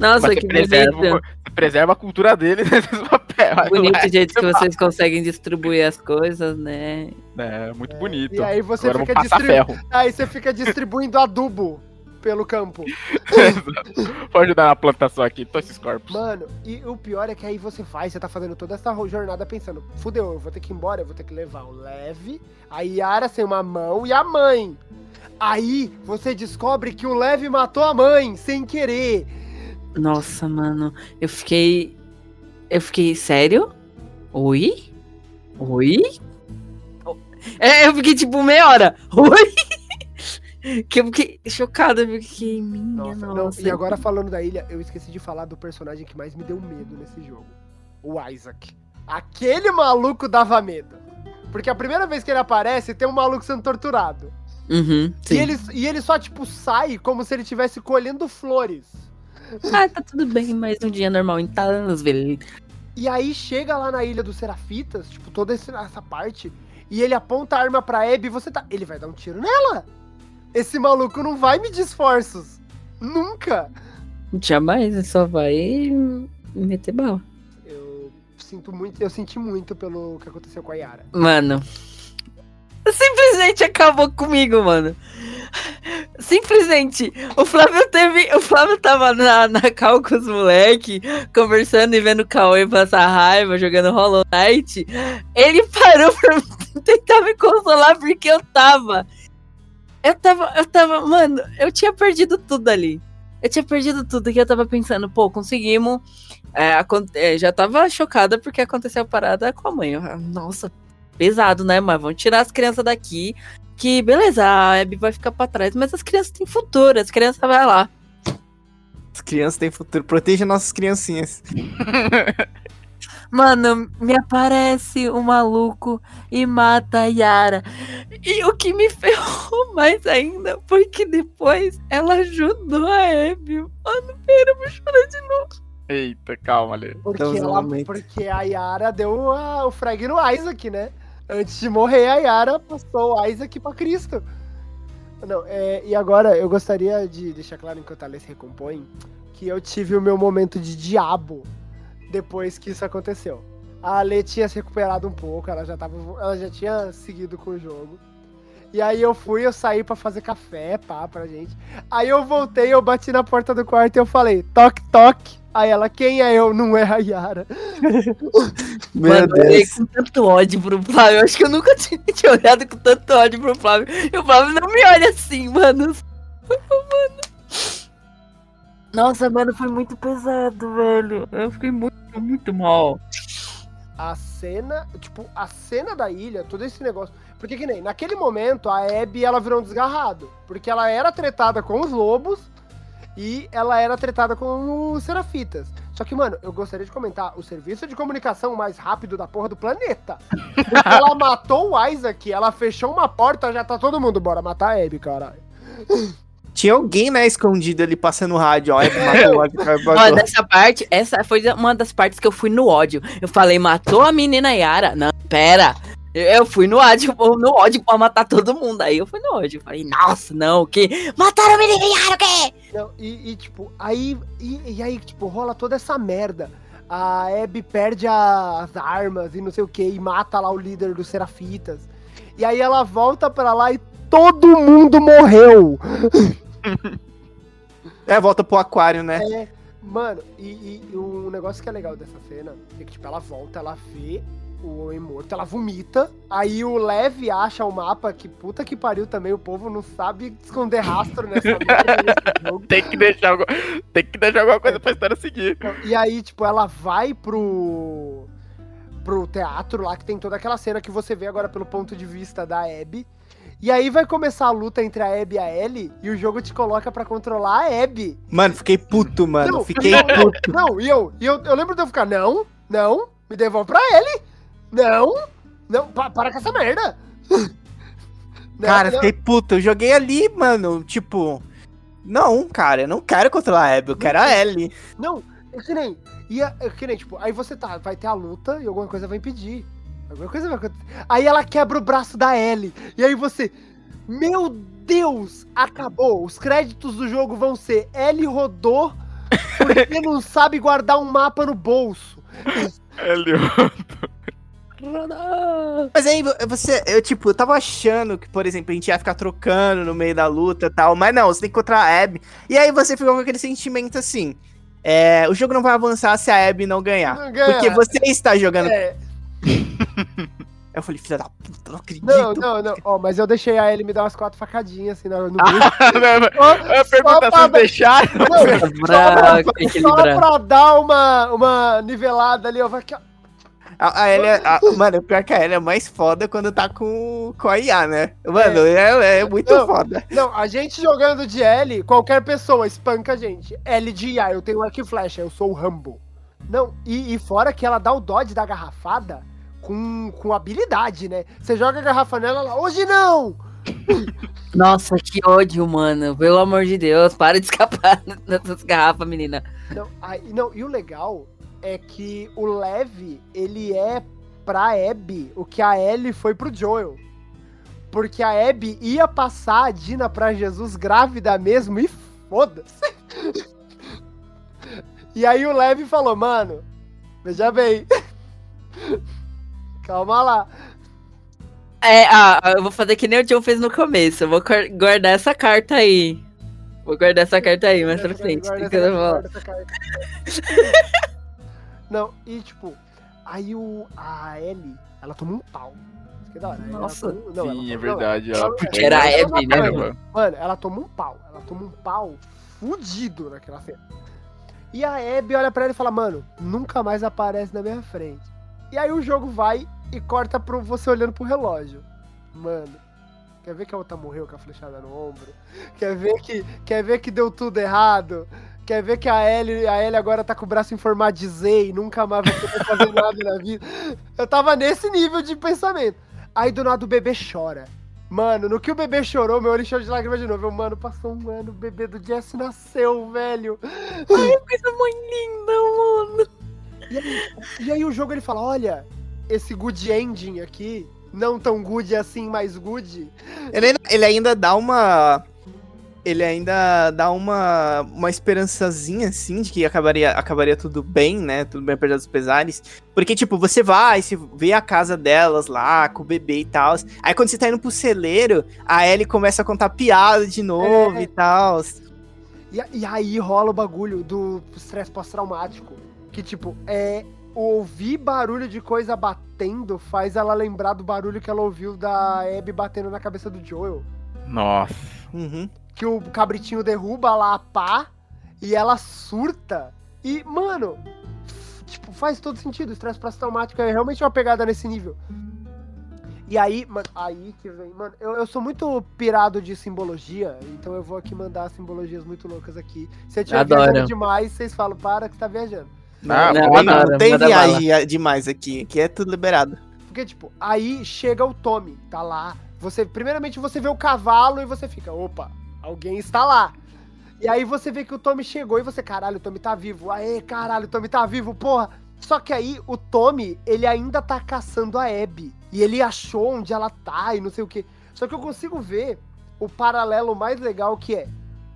Nossa, Mas que você você preserva a cultura dele [laughs] nesses papéis. Bonito o jeito que vocês conseguem distribuir as coisas, né? É, muito bonito. E aí você Agora fica passar distribuindo. ferro. Aí você fica distribuindo adubo pelo campo. [laughs] Pode ajudar na plantação aqui, tô esses corpos. Mano, e o pior é que aí você faz, você tá fazendo toda essa jornada pensando, fudeu, eu vou ter que ir embora, eu vou ter que levar o Leve, a Yara sem uma mão e a mãe. Aí você descobre que o Leve matou a mãe sem querer. Nossa, mano, eu fiquei. Eu fiquei. Sério? Oi? Oi? É, eu fiquei tipo meia hora. [laughs] Oi? Que eu fiquei chocada, eu fiquei. Minha Nossa, nossa. não, e agora falando da ilha, eu esqueci de falar do personagem que mais me deu medo nesse jogo. O Isaac. Aquele maluco dava medo. Porque a primeira vez que ele aparece, tem um maluco sendo torturado. Uhum. E ele, e ele só, tipo, sai como se ele estivesse colhendo flores. [laughs] Ah, tá tudo bem, mais um dia normal em Thanos, velho. E aí chega lá na ilha dos Serafitas, tipo, toda essa parte, e ele aponta a arma pra Abby e você tá. Ele vai dar um tiro nela! Esse maluco não vai medir esforços. Nunca! Jamais, ele só vai meter bala. Eu sinto muito, eu senti muito pelo que aconteceu com a Yara. Mano. Simplesmente acabou comigo, mano. Simplesmente. O Flávio teve. O Flávio tava na, na cal com os moleque, conversando e vendo o Cauê passar raiva, jogando Hollow Knight. Ele parou pra [laughs] tentar me consolar porque eu tava. Eu tava. Eu tava. Mano, eu tinha perdido tudo ali. Eu tinha perdido tudo que eu tava pensando, pô, conseguimos. É, é, já tava chocada porque aconteceu a parada com a mãe. Eu, Nossa, pesado, né? Mas vamos tirar as crianças daqui. Que beleza, a Abby vai ficar pra trás, mas as crianças têm futuro, as crianças vai lá. As crianças têm futuro. Proteja nossas criancinhas. Mano, me aparece o maluco e mata a Yara. E o que me [laughs] ferrou mais ainda foi que depois ela ajudou a Abby. Mano, pera, eu vou chorar de novo. Eita, calma ali. Porque, ela, momento. porque a Yara deu a- o frag no Isaac, né? Antes de morrer, a Yara passou Isaac pra Cristo. Não, é, e agora eu gostaria de deixar claro, enquanto a Alê se recompõe, que eu tive o meu momento de diabo depois que isso aconteceu. A Alê tinha se recuperado um pouco, ela já, tava, ela já tinha seguido com o jogo. E aí eu fui, eu saí pra fazer café, pá, pra gente. Aí eu voltei, eu bati na porta do quarto e eu falei, toque, toque. Aí ela, quem é eu? Não é a Yara. [laughs] Meu Mano, eu olhei Deus. com tanto ódio pro Flávio. Eu acho que eu nunca [laughs] tinha, tinha olhado com tanto ódio pro Flávio. E o Flávio não me olha assim, mano. Mano. [laughs] Nossa, mano, foi muito pesado, velho. Eu fiquei muito, muito mal. a cena, tipo, a cena da ilha, todo esse negócio. Porque que nem, naquele momento, a Abby, ela virou um desgarrado. Porque ela era tretada com os lobos e ela era tretada com os serafitas. Só que, mano, eu gostaria de comentar o serviço de comunicação mais rápido da porra do planeta. Porque ela matou o Isaac, ela fechou uma porta, já tá todo mundo, bora matar a Abby, caralho. Tinha alguém, né, escondido ali passando rádio. Ó, matou matou. dessa parte, essa foi uma das partes que eu fui no ódio. Eu falei, matou a menina Yara? Não, pera. Eu fui no ódio, no ódio pra matar todo mundo. Aí eu fui no ódio. Eu falei, nossa, não, o quê? Mataram menina Yara, o quê? Não, e, e, tipo, aí. E, e aí, tipo, rola toda essa merda. A Abby perde a- as armas e não sei o que, e mata lá o líder dos Serafitas. E aí ela volta pra lá e todo mundo morreu. [laughs] É, volta pro aquário, né? É, mano, e, e o negócio que é legal dessa cena é que, tipo, ela volta, ela vê o homem morto, ela vomita. Aí o Leve acha o mapa, que puta que pariu também, o povo não sabe esconder rastro nessa [laughs] merda. Tem que deixar, algu- tem que deixar alguma coisa pra história seguir. E aí, tipo, ela vai pro. pro teatro lá, que tem toda aquela cena que você vê agora pelo ponto de vista da Abby. E aí vai começar a luta entre a Abby e a Ellie, e o jogo te coloca pra controlar a Abby. Mano, fiquei puto, mano. Não, fiquei não, não, puto. Não, e eu, e eu, eu lembro de eu ficar, não, não, me devolve pra Ellie. Não, não, pa- para com essa merda. [laughs] Não, Cara, não. fiquei puto. Eu joguei ali, mano. Tipo. Não, cara, eu não quero controlar a Abby, eu quero a Ellie. Não, é que nem. E é, é que nem, tipo, aí você tá, vai ter a luta e alguma coisa vai impedir. Alguma coisa vai acontecer. Aí ela quebra o braço da Ellie. E aí você. Meu Deus! Acabou. Os créditos do jogo vão ser Ellie rodou porque [laughs] não sabe guardar um mapa no bolso. Hélio. Mas aí você, eu tipo, eu tava achando que, por exemplo, a gente ia ficar trocando no meio da luta e tal, mas não, você tem que encontrar a Abby. E aí você ficou com aquele sentimento assim: é, o jogo não vai avançar se a Abby não ganhar. Não ganha. Porque você está jogando. É, [laughs] Eu falei, filha da puta, não acredito. não, não, não. Ó, mas eu deixei a Ellie me dar umas quatro facadinhas assim no, no grupo. Eu perguntar se deixaram. Não, Pra só pra dar uma, uma nivelada ali, ó. Vai aqui, ó. A, a Ellie, é- a- mano, pior que a Ellie é mais foda quando tá com, com a IA, né? Mano, é, é muito Não. foda. Não, a gente jogando de L, qualquer pessoa espanca a gente. L de IA, eu tenho arco e flecha, eu sou o Rambo. Não, e, e fora que ela dá o dodge da garrafada com, com habilidade, né? Você joga a garrafa nela, ela, hoje não! [laughs] Nossa, que ódio, mano. Pelo amor de Deus, para de escapar [laughs] dessas garrafas, menina. Não, aí, não, e o legal é que o Lev, ele é pra Abby o que a Ellie foi pro Joel. Porque a Abby ia passar a Dina pra Jesus grávida mesmo e foda-se. E aí o Lev falou, mano, veja bem. [laughs] Calma lá. É, ah, eu vou fazer que nem o John fez no começo. Eu vou guardar essa carta aí. Vou guardar essa carta aí mais pra frente. Guarda porque essa eu carta, guarda essa carta. [laughs] Não, e tipo, aí o, a Ellie, ela toma um pau. Isso que é da hora. Ela Nossa. toma não, ela Sim, é verdade. ela- Ela ela-. Era a Abby, né, pau. mano? Mano, ela toma um pau. Ela toma um pau fudido naquela cena. E a Abby olha pra ela e fala, mano, nunca mais aparece na minha frente. E aí o jogo vai e corta pro você olhando pro relógio. Mano, quer ver que a outra morreu com a flechada no ombro? Quer ver que, quer ver que deu tudo errado? Quer ver que a Ellie, a Ellie agora tá com o braço em formato de Z e nunca mais vai poder fazer nada na vida? Eu tava nesse nível de pensamento. Aí do nada o bebê chora. Mano, no que o bebê chorou, meu olho encheu de lágrimas de novo. Eu, mano, passou um ano, o bebê do Jesse nasceu, velho. Coisa muito linda, mano. E aí o jogo ele fala: olha, esse good ending aqui, não tão good assim, mas good. Ele, ainda- ele ainda dá uma. Ele ainda dá uma, uma esperançazinha, assim, de que acabaria, acabaria tudo bem, né? Tudo bem apesar dos pesares. Porque, tipo, você vai, você vê a casa delas lá, com o bebê e tal. Aí quando você tá indo pro celeiro, a Ellie começa a contar piada de novo É. e tal. E, e aí rola o bagulho do estresse pós-traumático. Que, tipo, é. Ouvir barulho de coisa batendo faz ela lembrar do barulho que ela ouviu da Abby batendo na cabeça do Joel. Nossa. Uhum. Que o cabritinho derruba lá a pá e ela surta. E, mano, tipo, faz todo sentido. O estresse pós-traumático é realmente uma pegada nesse nível. E aí, mano, aí que vem, mano, eu, eu sou muito pirado de simbologia, então eu vou aqui mandar simbologias muito loucas aqui. Se eu tiver Adoro. viajando demais, vocês falam, para que tá viajando. Ah, Não, pô, Não, adoro, não tem viagem demais aqui, aqui é tudo liberado. Porque, tipo, aí chega o Tommy, tá lá. Você, primeiramente, você vê o cavalo e você fica, opa, alguém está lá. E aí você vê que o Tommy chegou e você, caralho, o Tommy tá vivo. Aê, caralho, o Tommy tá vivo, porra. Só que aí o Tommy, ele ainda tá caçando a Abby. E ele achou onde ela tá e não sei o que. Só que eu consigo ver o paralelo mais legal que é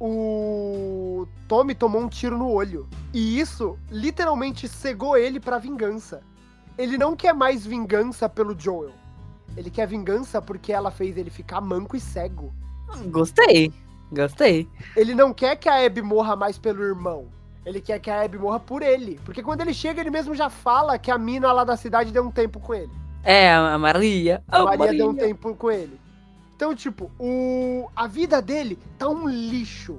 o Tommy tomou um tiro no olho. E isso literalmente cegou ele pra vingança. Ele não quer mais vingança pelo Joel. Ele quer vingança porque ela fez ele ficar manco e cego. Gostei. Gostei. Ele não quer que a Abby morra mais pelo irmão. Ele quer que a Abby morra por ele. Porque quando ele chega, ele mesmo já fala que a mina lá da cidade deu um tempo com ele. É, a Maria. A Oh, Maria deu um tempo com ele. Então, tipo, o... a vida dele tá um lixo.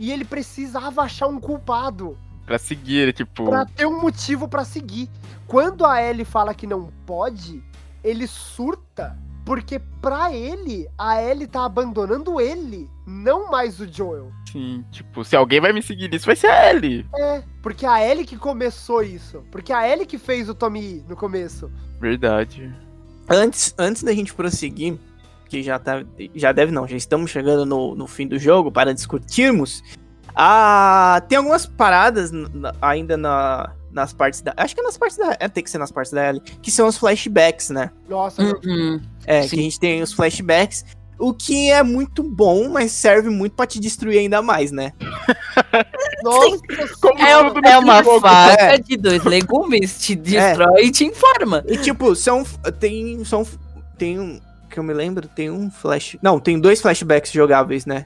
E ele precisava achar um culpado Pra seguir, tipo. pra ter um motivo pra seguir. Quando a Ellie fala que não pode, ele surta. Porque pra ele, a Ellie tá abandonando ele, não mais o Joel. Sim, tipo, se alguém vai me seguir nisso, vai ser a Ellie. É, porque a Ellie que começou isso. Porque a Ellie que fez o Tommy ir no começo. Verdade. Antes, antes da gente prosseguir, que já, tá, já deve não, já estamos chegando no, no fim do jogo para discutirmos. Ah, tem algumas paradas ainda na, nas partes da. Acho que é nas partes da. É, tem que ser nas partes da Ellie. Que são os flashbacks, né? Nossa, Uhum. É, Sim. que a gente tem os flashbacks. O que é muito bom, mas serve muito pra te destruir ainda mais, né? [laughs] nossa. Como É, tudo é uma jogo. faca É. de dois legumes, te [laughs] destrói e te informa. E tipo, são. Tem. São. Tem um. Que eu me lembro, tem um flash. Não, tem dois flashbacks jogáveis, né?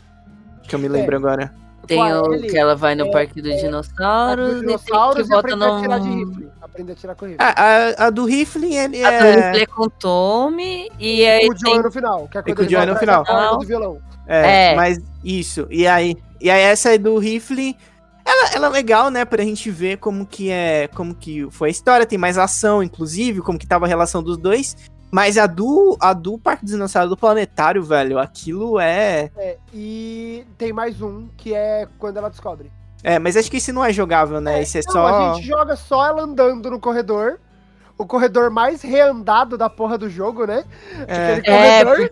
Que eu me lembro agora. Tem a o Ellie, que ela vai no é- parque dos é- dinossauros, e dinossauros tem e que bota aprender a tirar de no... rifle. Aprender a tirar com rifle. A, a, a do rifle, ele A do é. rifle é com o Tommy, e aí com o Joey tem... no final. Que é E com o ele Joey no final. do violão. É, É. mas isso. E aí, e aí essa aí do rifle, ela, ela é legal, né, pra gente ver como que é, como que foi a história, tem mais ação, inclusive, como que tava a relação dos dois. Mas a do, a do Parque dos Dinossauros do Planetário, velho, aquilo é... É, e tem mais um, que é quando ela descobre. É, mas acho que esse não é jogável, né? Esse é Não, só... a gente joga só ela andando no corredor. O corredor mais reandado da porra do jogo, né? É, Aquele É, corredor.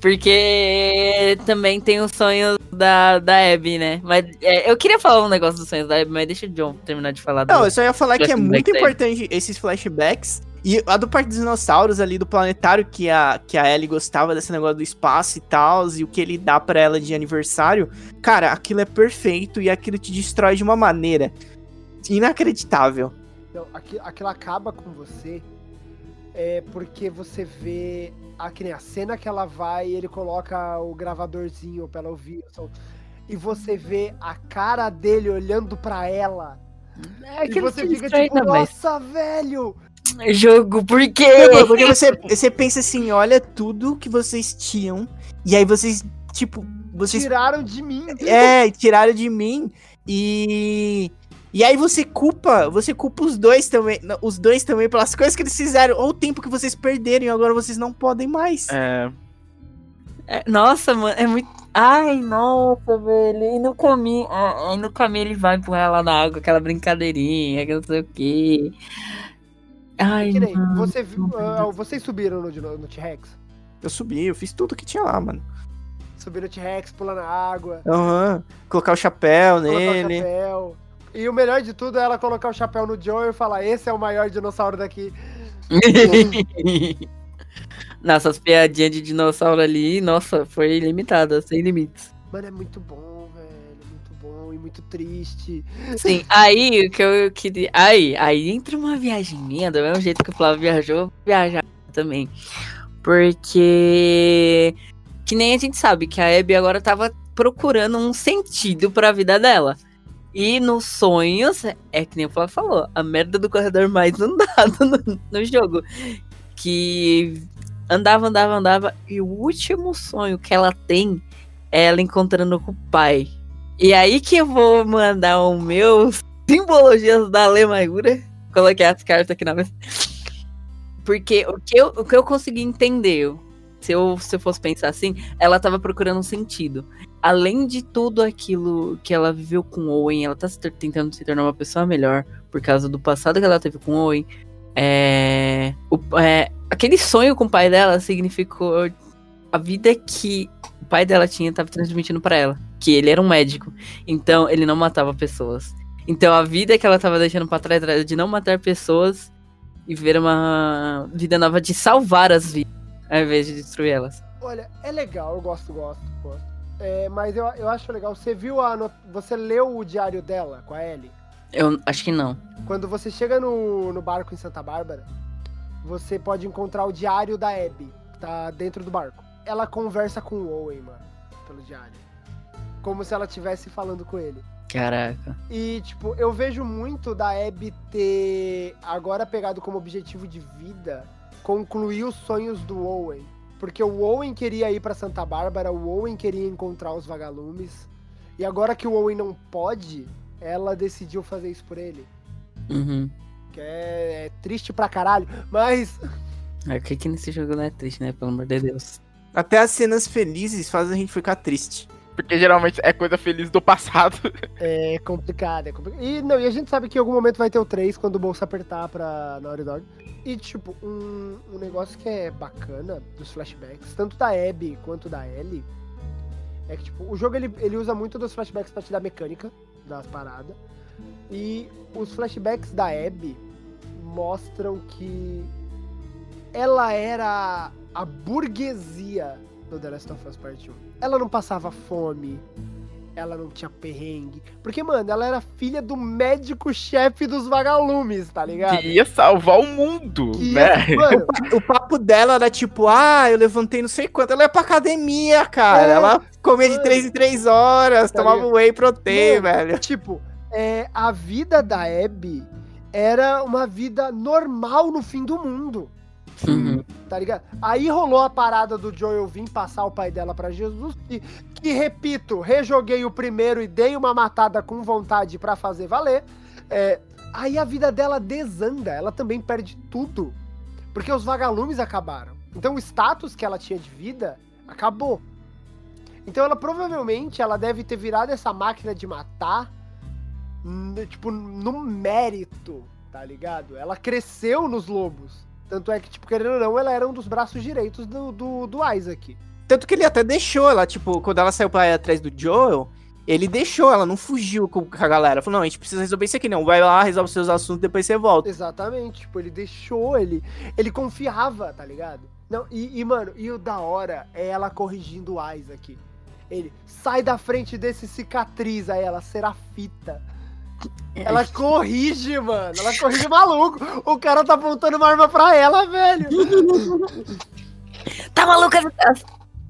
Porque também tem os sonhos da, da Abby, né? Mas é, eu queria falar um negócio dos sonhos da Abby, mas deixa o John terminar de falar. Não, do- eu só ia falar que é muito importante esses flashbacks. E a do Parque dos Dinossauros ali, do planetário, que a, que a Ellie gostava desse negócio do espaço e tal, e o que ele dá pra ela de aniversário. Cara, aquilo é perfeito e aquilo te destrói de uma maneira inacreditável. Não, aqui- aquilo acaba com você. É porque você vê. A, que nem a cena que ela vai e ele coloca o gravadorzinho pra ela ouvir. o som, E você vê a cara dele olhando pra ela. É e aquilo você fica tipo, mais. nossa, velho! Jogo, por quê? Porque você, você pensa assim, olha tudo que vocês tinham, e aí vocês, tipo, vocês Tiraram de mim. É, tiraram de mim e e aí você culpa, você culpa os dois também, os dois também pelas coisas que eles fizeram, ou o tempo que vocês perderam e agora vocês não podem mais. É, É, Nossa, mano, é muito. Ai, nossa, velho. E no caminho. Aí no caminho ele vai empurrar ela na água, aquela brincadeirinha, que não sei o quê. Ai, Que nem, você viu, ah, vocês subiram no, no T-Rex? Eu subi, eu fiz tudo que tinha lá, mano. Subiram no T-Rex, pulando na água, Aham. Colocar o chapéu colocar o nele. chapéu. E o melhor de tudo é ela colocar o chapéu no Joe e falar: esse é o maior dinossauro daqui. [laughs] Nossa, as piadinhas de dinossauro ali, nossa, foi ilimitada, sem limites. Mano, é. Muito bom e muito triste. Sim, aí o que eu queria. Aí, aí entra uma viagem minha, do mesmo jeito que o Flávio viajou, eu vou viajar também. Porque. Que nem a gente sabe que a Abby agora tava procurando um sentido pra vida dela. E nos sonhos, é que nem o Flávio falou, a merda do corredor mais [laughs] andado no, no jogo. Que andava, andava, andava. E o último sonho que ela tem é ela encontrando com o pai. E aí que eu vou mandar o meu simbologias da Lemaiura. Coloquei as cartas aqui na mesa. Porque o que eu, o que eu consegui entender, se eu, se eu fosse pensar assim, ela tava procurando um sentido. Além de tudo aquilo que ela viveu com Owen, ela tá tor- tentando se tornar uma pessoa melhor por causa do passado que ela teve com Owen. É, o- é, aquele sonho com o pai dela significou a vida que o pai dela tinha tava transmitindo pra ela, que ele era um médico. Então ele não matava pessoas. Então a vida que ela tava deixando pra trás era de não matar pessoas e ver uma vida nova de salvar as vidas, ao invés de destruir elas. Olha, é legal, eu gosto, gosto, gosto. É, mas eu, eu acho legal. Você viu a. Você leu o diário dela com a Ellie? Eu acho que não. Quando você chega no, no barco em Santa Bárbara, você pode encontrar o diário da Abby, que tá dentro do barco. Ela conversa com o Owen, mano, pelo diário. Como se ela estivesse falando com ele. Caraca. E, tipo, eu vejo muito da Abby ter agora pegado como objetivo de vida concluir os sonhos do Owen. Porque o Owen queria ir pra Santa Bárbara, o Owen queria encontrar os vagalumes. E agora que o Owen não pode, ela decidiu fazer isso por ele. Uhum. Que é, é triste pra caralho, mas É, o que que nesse jogo não é triste, né? Pelo amor de Deus. Até as cenas felizes fazem a gente ficar triste. porque geralmente é coisa feliz do passado. [laughs] é complicado, é complicado. E, não, e a gente sabe que em algum momento vai ter o 3 quando o bolso apertar pra Naughty Dog. E, tipo, um, um negócio que é bacana dos flashbacks, tanto da Abby quanto da Ellie, é que, tipo, o jogo ele, ele usa muito dos flashbacks pra te dar mecânica das paradas. E os flashbacks da Abby mostram que ela era a burguesia do The Last of Us Part 1. Ela não passava fome, ela não tinha perrengue. Porque, mano, ela era filha do médico-chefe dos vagalumes, tá ligado? Que ia salvar o mundo, Que né? ia- Mano, O papo dela era tipo, ah, eu levantei não sei quanto. Ela ia pra academia, cara. É. Ela comia de Mano. 3 em 3 horas, Tá tomava ligado? whey protein, Mano, velho. tipo, é, a vida da Abby era uma vida normal no fim do mundo. Uhum. tá ligado? Aí rolou a parada do Joel vir passar o pai dela pra Jesus, e, que, repito, rejoguei o primeiro e dei uma matada com vontade pra fazer valer. É, aí a vida dela desanda, ela também perde tudo, porque os vagalumes acabaram. Então o status que ela tinha de vida acabou. Então ela provavelmente ela deve ter virado essa máquina de matar, tipo, no mérito, tá ligado? Ela cresceu nos lobos. Tanto é que, tipo, querendo ou não, ela era um dos braços direitos do, do, do Isaac. Tanto que ele até deixou ela, tipo, quando ela saiu pra ir atrás do Joel, ele deixou, ela não fugiu com, a galera. Falou, não, a gente precisa resolver isso aqui, não. Vai lá, resolve seus assuntos, depois você volta. Exatamente, tipo, ele deixou, ele, ele confiava, tá ligado? Não, e, e, mano, e o da hora é ela corrigindo o Isaac. Ele, sai da frente desse cicatriz, aí ela, será fita. Ela corrige, mano, ela corrige maluco. O cara tá apontando uma arma pra ela, velho. Tá maluca?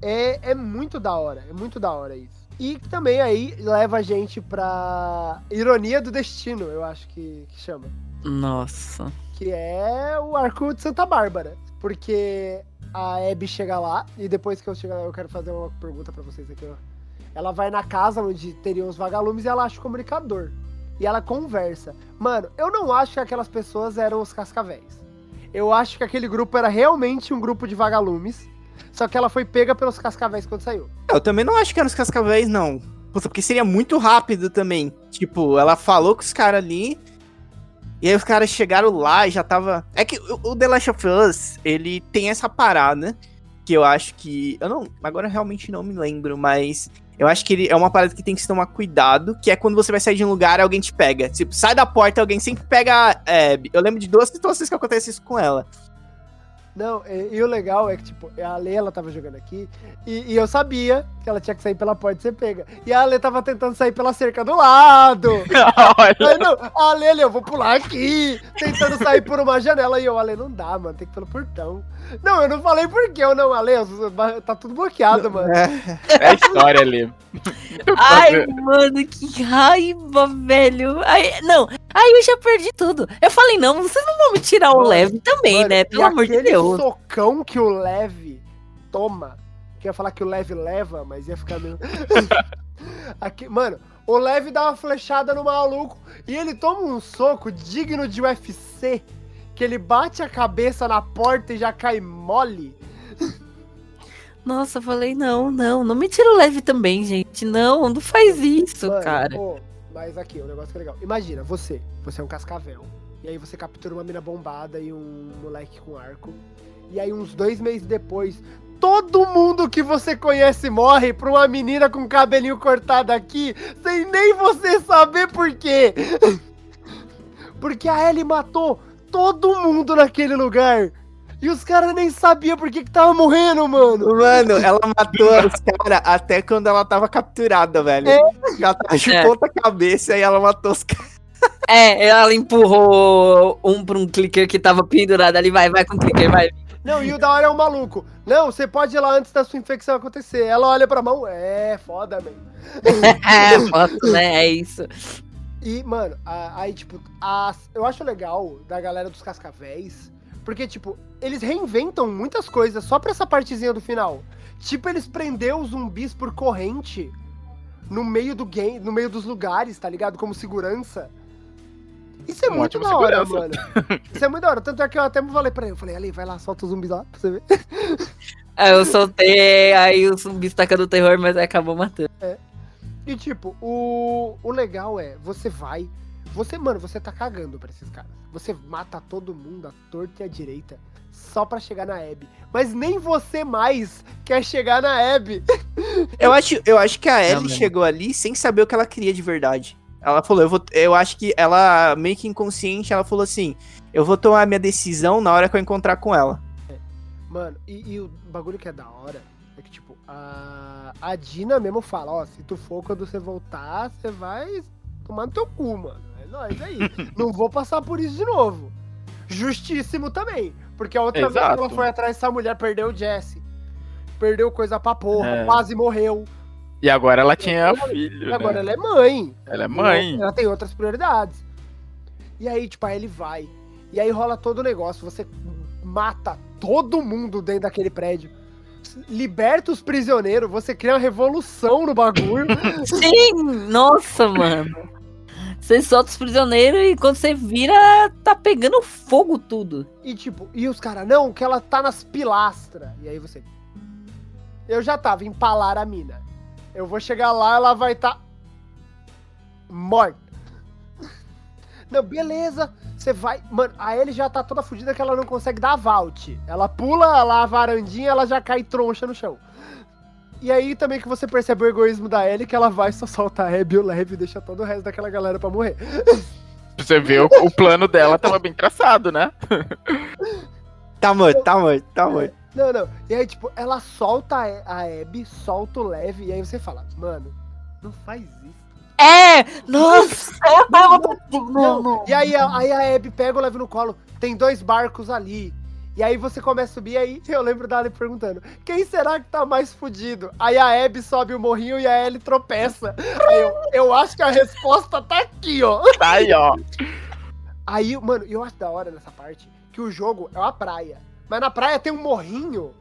É, é muito da hora, é muito da hora isso. E também aí leva a gente pra ironia do destino, eu acho que, que chama. Nossa. que é o arco de Santa Bárbara. Porque a Abby chega lá, e depois que eu chegar lá, eu quero fazer uma pergunta pra vocês aqui, ó. Ela vai na casa onde teriam os vagalumes e ela acha o comunicador. E ela conversa. Mano, eu não acho que aquelas pessoas eram os cascavéis. Eu acho que aquele grupo era realmente um grupo de vagalumes. Só que ela foi pega pelos cascavéis quando saiu. Eu também não acho que eram os cascavéis, não. Puta, porque seria muito rápido também. Tipo, ela falou com os caras ali. E aí os caras chegaram lá e já tava. É que o The Last of Us, ele tem essa parada. Que eu acho que. Eu não. Agora eu realmente não me lembro, mas. Eu acho que ele é uma parada que tem que se tomar cuidado. Que é quando você vai sair de um lugar alguém te pega. Tipo, sai da porta alguém sempre pega a. Eu lembro de duas situações que acontece isso com ela. Não, e, e o legal é que, tipo, a Ale, ela tava jogando aqui, e, e eu sabia que ela tinha que sair pela porta e ser pega. E a Ale tava tentando sair pela cerca do lado. [laughs] Olha, Aí, não, a Ale, Ale, eu vou pular aqui, tentando sair por uma janela. E eu, Ale, não dá, mano, tem que ir pelo portão. Não, eu não falei por quê, eu não, Ale, eu- tá tudo bloqueado, mano. É. é a história ali. Ai, mano, que raiva, velho. Ai, não, aí eu já perdi tudo. Eu falei, não, vocês não vão me tirar o leve também, Mano, né? Pelo amor de Deus. socão que o Leve toma, que eu ia falar que o Leve leva, mas ia ficar meio... [laughs] Aqui, mano, o Leve dá uma flechada no maluco e ele toma um soco digno de UFC, que ele bate a cabeça na porta e já cai mole. [laughs] Nossa, eu falei, não, não, não me tira o leve também, gente. Não, não faz isso, Mano, cara. ô, mas aqui, um negócio que é legal. Imagina, você, você é um cascavel. E aí você captura uma mina bombada e um moleque com arco. E aí, uns dois meses depois, todo mundo que você conhece morre pra uma menina com cabelinho cortado aqui, sem nem você saber por quê. [laughs] Porque a Ellie matou todo mundo naquele lugar. E os caras nem sabiam por que, que tava morrendo, mano. Mano, ela matou os caras até quando ela tava capturada, velho. É. Ela tava de ponta cabeça e ela matou os caras. É, ela empurrou um pra um clicker que tava pendurado ali. Vai, vai com o clicker, vai. Não, e o da hora é o maluco. Não, você pode ir lá antes da sua infecção acontecer. Ela olha pra mão, é foda, mesmo. [laughs] É, foto, né? É isso. E, mano, aí, tipo, as- eu acho legal da galera dos Cascavéis, porque, tipo, eles reinventam muitas coisas só pra essa partezinha do final. Tipo, eles prenderam os zumbis por corrente no meio do game, no meio dos lugares, tá ligado? Como segurança. Isso é Um muito da hora, segurança. mano. Isso é muito da hora. Tanto é que eu até falei pra ele, eu falei, ali, vai lá, solta os zumbis lá pra você ver. Aí [laughs] eu soltei, aí o zumbi tacando terror, mas aí acabou matando. E tipo, o, o legal é, você vai. Você, mano, você tá cagando pra esses caras. Você mata todo mundo, a torta e a direita, só pra chegar na Abby. Mas nem você mais quer chegar na Abby. [laughs] Eu acho, eu acho que a Ellie Não, chegou ali sem saber o que ela queria de verdade. Ela falou, eu, vou, eu acho que ela, meio que inconsciente, ela falou assim: eu vou tomar minha decisão na hora que eu encontrar com ela. Mano, e, e o bagulho que é da hora é que, tipo, a, a Dina mesmo fala, ó, se tu for quando você voltar, você vai tomar no teu cu, mano. É nóis aí. [laughs] Não vou passar por isso de novo. Justíssimo também. Porque a outra vez que ela Exato. foi atrás dessa mulher, perdeu o Jesse. Perdeu coisa pra porra, É. quase morreu. E agora ela tinha E filho. E agora né? ela é mãe. Ela é mãe. Ela tem outras prioridades. E aí, tipo, aí ele vai. E aí rola todo o negócio. Você mata todo mundo dentro daquele prédio. Liberta os prisioneiros. Você cria uma revolução no bagulho. [laughs] Sim! Nossa, mano. Você solta os prisioneiros e quando você vira, tá pegando fogo tudo. e tipo, e os caras, não, que ela tá nas pilastras. E aí você. Eu já tava, empalar a mina. Eu vou chegar lá, ela vai estar. Tá... morta. [laughs] Não, beleza. Você vai. Mano, a Ellie já tá toda fodida que ela não consegue dar vault. Ela pula lá a varandinha ela já cai troncha no chão. E aí também que você percebe o egoísmo da Ellie, que ela vai só soltar a Abby e o Leve e deixa todo o resto daquela galera pra morrer. Pra [laughs] Você vê, o, o plano dela tava bem traçado, né? [laughs] Tá morto, tá morto, tá morto. Não, não. E aí, tipo, ela solta a Abby, solta o Leve, e aí você fala, mano, não faz isso. É! Nossa! [laughs] Não, E aí, a- aí a Abby pega o Leve no colo, tem dois barcos ali. E aí você começa a subir, e aí eu lembro da Ellie perguntando, quem será que tá mais fudido? Aí a Abby sobe o morrinho e a Ellie tropeça. Aí eu, eu acho que a resposta tá aqui, ó. Tá aí, ó. Aí, mano, eu acho da hora nessa parte que o jogo é uma praia. Mas na praia tem um morrinho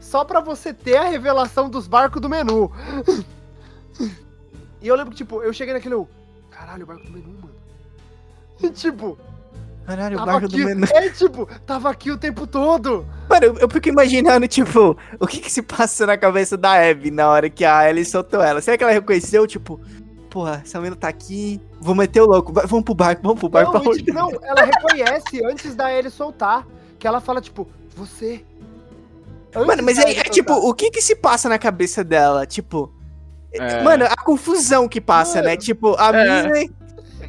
só pra você ter a revelação dos barcos do menu. E eu lembro que, tipo, eu cheguei naquele. Caralho, o barco do menu, mano. E, tipo, Caralho, o tava barco do aqui. menor. É, tipo, tava aqui o tempo todo. Mano, eu, eu fico imaginando, tipo, o que que se passa na cabeça da Abby na hora que a Ellie soltou ela. Será que ela reconheceu, tipo, porra, essa menina tá aqui, vou meter o louco, vamos pro barco, vamos pro barco. Não, pra tipo, não, ela reconhece antes da Ellie soltar. Que ela fala, tipo, você. Antes Mano, mas é, é tipo, o que que se passa na cabeça dela? Tipo, É. mano, a confusão que passa, Mano, né? Tipo, a é. mina.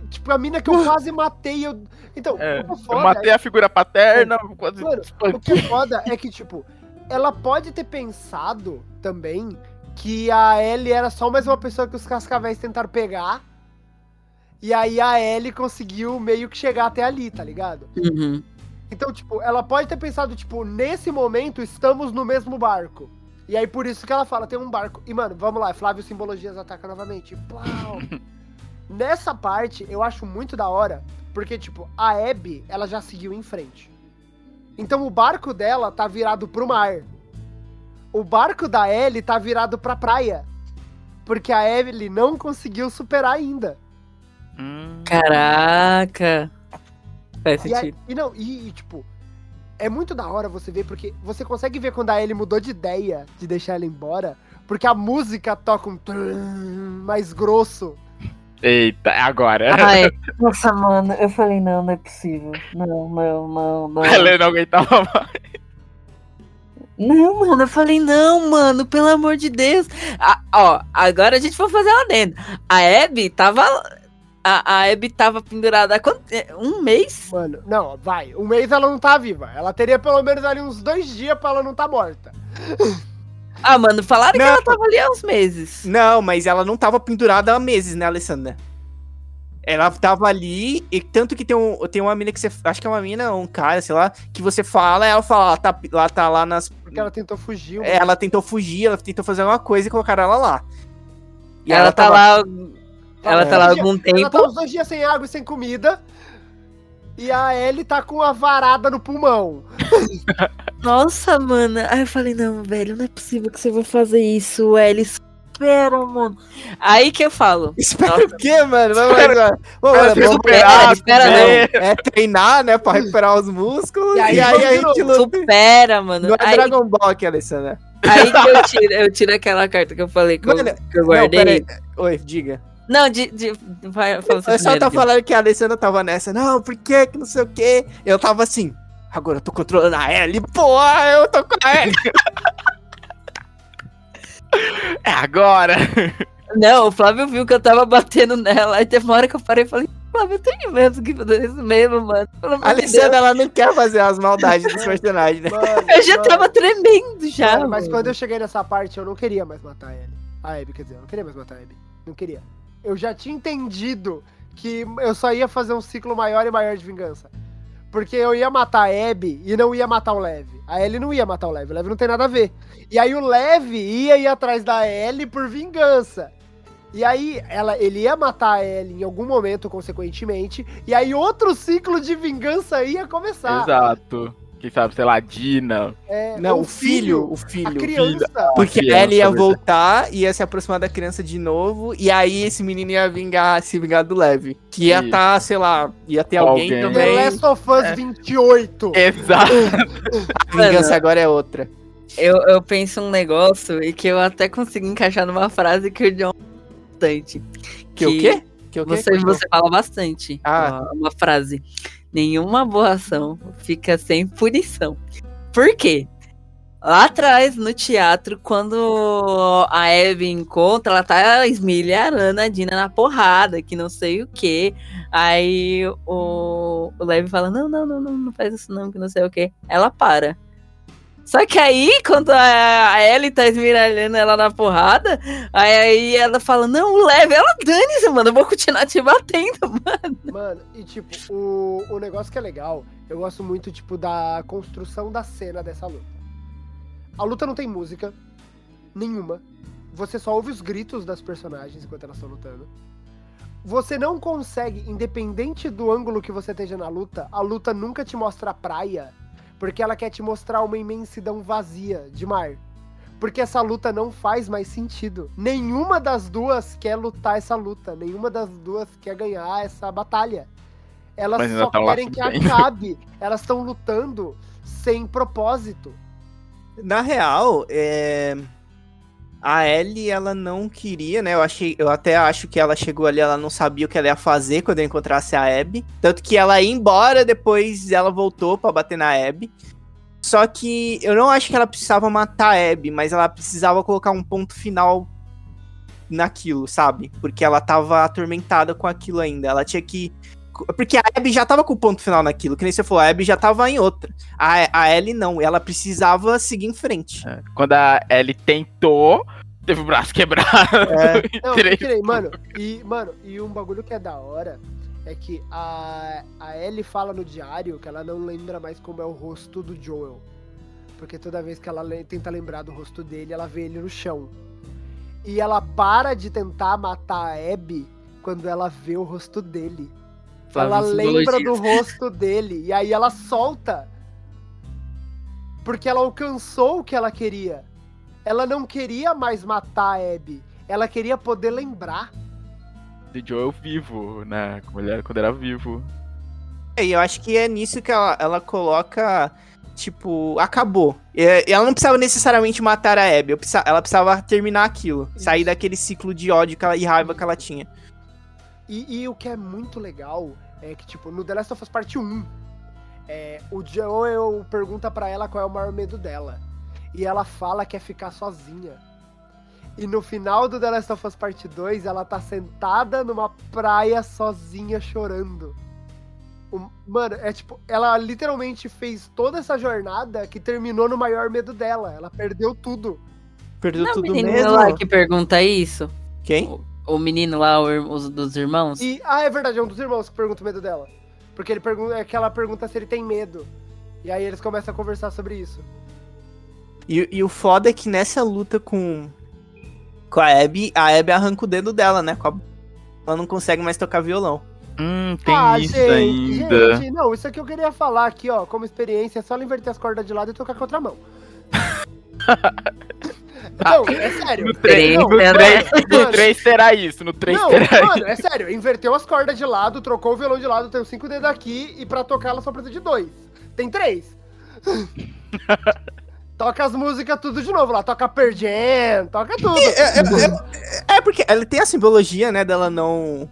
Tipo, a mina que eu [laughs] quase matei. Eu... Então, É, é Eu foda matei a figura paterna, quase Mano, O que é foda é que, tipo, ela pode ter pensado também que a Ellie era só mais uma pessoa que os cascavéis tentaram pegar. E aí a Ellie conseguiu meio que chegar até ali, tá ligado? Uhum. Então, tipo, ela pode ter pensado, tipo, nesse momento estamos no mesmo barco. E aí por isso que ela fala, tem um barco. E, mano, vamos lá, Flávio Simbologias ataca novamente. Plau! [laughs] Nessa parte, eu acho muito da hora, porque, tipo, a Abby, ela já seguiu em frente. Então o barco dela tá virado pro mar. O barco da Ellie tá virado pra praia. Porque a Ellie não conseguiu superar ainda. Hum, Caraca! Faz E, sentido. e não, e, e, tipo, é muito da hora você ver, porque você consegue ver quando a Ellie mudou de ideia de deixar ela embora, porque a música toca um mais grosso. Eita, é agora. Ai, [laughs] nossa, mano, eu falei, não, não é possível. Não, não, não, não. Ela não aguentava mais. Não, mano, eu falei, não, mano, pelo amor de Deus. Ah, ó, agora a gente vai fazer ela dentro. A Abby tava. A, a Abby tava pendurada há quanto, é, um mês? Mano, não, vai. Um mês ela não tá viva. Ela teria pelo menos ali uns dois dias pra ela não tá morta. Ah, mano, falaram Não. que ela tava ali há uns meses. Não, mas ela não tava pendurada há meses, né, Alessandra? Ela tava ali, e tanto que tem, um, tem uma mina que você. Acho que é uma mina, um cara, sei lá, que você fala, ela fala, ela tá, ela tá lá nas. Porque ela tentou fugir. É, ela tentou fugir, ela tentou fazer alguma coisa e colocaram ela lá. E ela, tá tava- lá. Ela É. tá lá há algum Ela tempo. tá uns dois dias sem água e sem comida. E a Ellie tá com a varada no pulmão. [laughs] Nossa, mano. Aí eu falei, não, velho, não é possível que você vai fazer isso, Ellie. Espera, mano. Aí que eu falo. Espera o quê, mano? Vamos, Espera- vamos, Espera se vamos- recuperar, espera, comer. é treinar, né? Pra recuperar os músculos. E E aí, aí, a gente luta. Supera, mano. Não é Aí, Dragon Ball aqui, Alessandra. aí que eu tiro, eu tiro aquela carta que eu falei que, eu, Mano, que eu Não, guardei. peraí. Oi, diga. Não, de. de vai, fala O pessoal tá falando que a Alessandra tava nessa. Não, por que que não sei o quê? Eu tava assim. Agora eu tô controlando a Ellie. Pô, eu tô com a Ellie. É agora. Não, o Flávio viu que eu tava batendo nela. Aí teve uma hora que eu parei e falei, Flávio, eu tenho mesmo que fazer isso mesmo, mano. A de Alessandra, ela não quer fazer as maldades dos personagens, né? Mano. Eu já mano, tava tremendo já. mano, mas mano. quando eu cheguei nessa parte, eu não queria mais matar a Ellie. A Abby, quer dizer, eu não queria mais matar a Abby. Não queria. Eu já tinha entendido que eu só ia fazer um ciclo maior e maior de vingança. Porque eu ia matar a Abby e não ia matar o Lev. A Ellie não ia matar o Lev, o Lev não tem nada a ver. E aí o Lev ia ir atrás da Ellie por vingança. E aí ela, ele ia matar a Ellie em algum momento, consequentemente. E aí outro ciclo de vingança ia começar. Exato. Quem sabe, sei lá, Dina. É, Não, o filho, o A filho. criança. Porque criança, ela ia verdade. voltar, ia se aproximar da criança de novo, e aí esse menino ia vingar, se vingar do Leve. Que ia estar, sei lá, ia ter alguém, Alguém. The também. Last of Us É. 28. Exato. A [laughs] vingança agora é outra. Eu, eu penso um negócio e que eu até consigo encaixar numa frase que o John bastante. Que, o quê? Que o quê? Você, você fala bastante. Ah. Ó, Uma frase. Nenhuma boa ação fica sem punição. Por quê? Lá atrás, no teatro, quando a Abby encontra, ela tá esmilharando a Dina na porrada, que não sei o quê. Aí o, o Levi fala: não, não, não, não, não faz isso não, que não sei o quê. Ela para. Só que aí, quando a, Ellie tá esmiralhando ela na porrada, aí, aí ela fala, não, leve ela, dane-se, mano, eu vou continuar te batendo, [laughs] mano. Mano, e tipo, o, o negócio que é legal, eu gosto muito, tipo, da construção da cena dessa luta. A luta não tem música nenhuma. Você só ouve os gritos das personagens enquanto elas estão lutando. Você não consegue, independente do ângulo que você esteja na luta, a luta nunca te mostra a praia, porque ela quer te mostrar uma imensidão vazia de mar. Porque essa luta não faz mais sentido. Nenhuma das duas quer lutar essa luta. Nenhuma das duas quer ganhar essa batalha. Elas só lá querem que bem. acabe. Elas estão lutando sem propósito. Na real, é... a Ellie, ela não queria, né? Eu, achei, eu até acho que ela chegou ali, ela não sabia o que ela ia fazer quando encontrasse a Abby. Tanto que ela ia embora, depois ela voltou pra bater na Abby. Só que eu não acho que ela precisava matar a Abby, mas ela precisava colocar um ponto final naquilo, sabe? Porque ela tava atormentada com aquilo ainda. Ela tinha que. Porque a Abby já tava com o ponto final naquilo, que nem você falou, a Abby já tava em outra. A, a Ellie não, ela precisava seguir em frente. Quando a Ellie tentou, teve o braço quebrado. É. [laughs] Não, Três. nem, mano, e, mano, e um bagulho que é da hora é que a, a Ellie fala no diário que ela não lembra mais como é o rosto do Joel. Porque toda vez que ela le- tenta lembrar do rosto dele, ela vê ele no chão. E ela para de tentar matar a Abby quando ela vê o rosto dele. ela Flávio, lembra do rosto dele. E aí ela solta. Porque ela alcançou o que ela queria. Ela não queria mais matar a Abby. Ela queria poder lembrar. De Joel vivo, né? Como ele era quando era vivo. E eu acho que é nisso que ela, ela coloca, tipo, acabou. E ela não precisava necessariamente matar a Abby, ela precisava terminar aquilo. Sair daquele ciclo de ódio que ela- e raiva que ela tinha. E, e o que é muito legal é que, tipo, no The Last of Us Parte 1, é, o Joel pergunta pra ela qual é o maior medo dela. E ela fala que é ficar sozinha. E no final do The Last of Us Parte 2, ela tá sentada numa praia sozinha chorando. O- Mano, é tipo, ela literalmente fez toda essa jornada que terminou no maior medo dela. Ela perdeu tudo. Perdeu Não é o tudo menino mesmo. lá que pergunta isso? Quem? O menino lá, o os dos irmãos? E, ah, é verdade, é um dos irmãos que pergunta o medo dela. Porque ele pergunta, é que ela pergunta se ele tem medo. E aí eles começam a conversar sobre isso. E, e o foda é que nessa luta com, com a Abby, a Abby arranca o dedo dela, né? Com a- Ela não consegue mais tocar violão. Hum, tem ah, isso gente, ainda. gente, não, isso aqui eu queria falar aqui, ó, como experiência, é só ela inverter as cordas de lado e tocar com a outra mão. [laughs] não, é sério. No 3, Não, no 3, no mano. 3 terá isso, no 3 Não, terá mano, é sério, inverteu as cordas de lado, trocou o violão de lado, tem os cinco dedos aqui, e pra tocar ela só precisa de dois. Tem três. [laughs] toca as músicas tudo de novo lá, toca Jam, toca tudo. É, é- é- é porque ela tem a simbologia, né, dela não.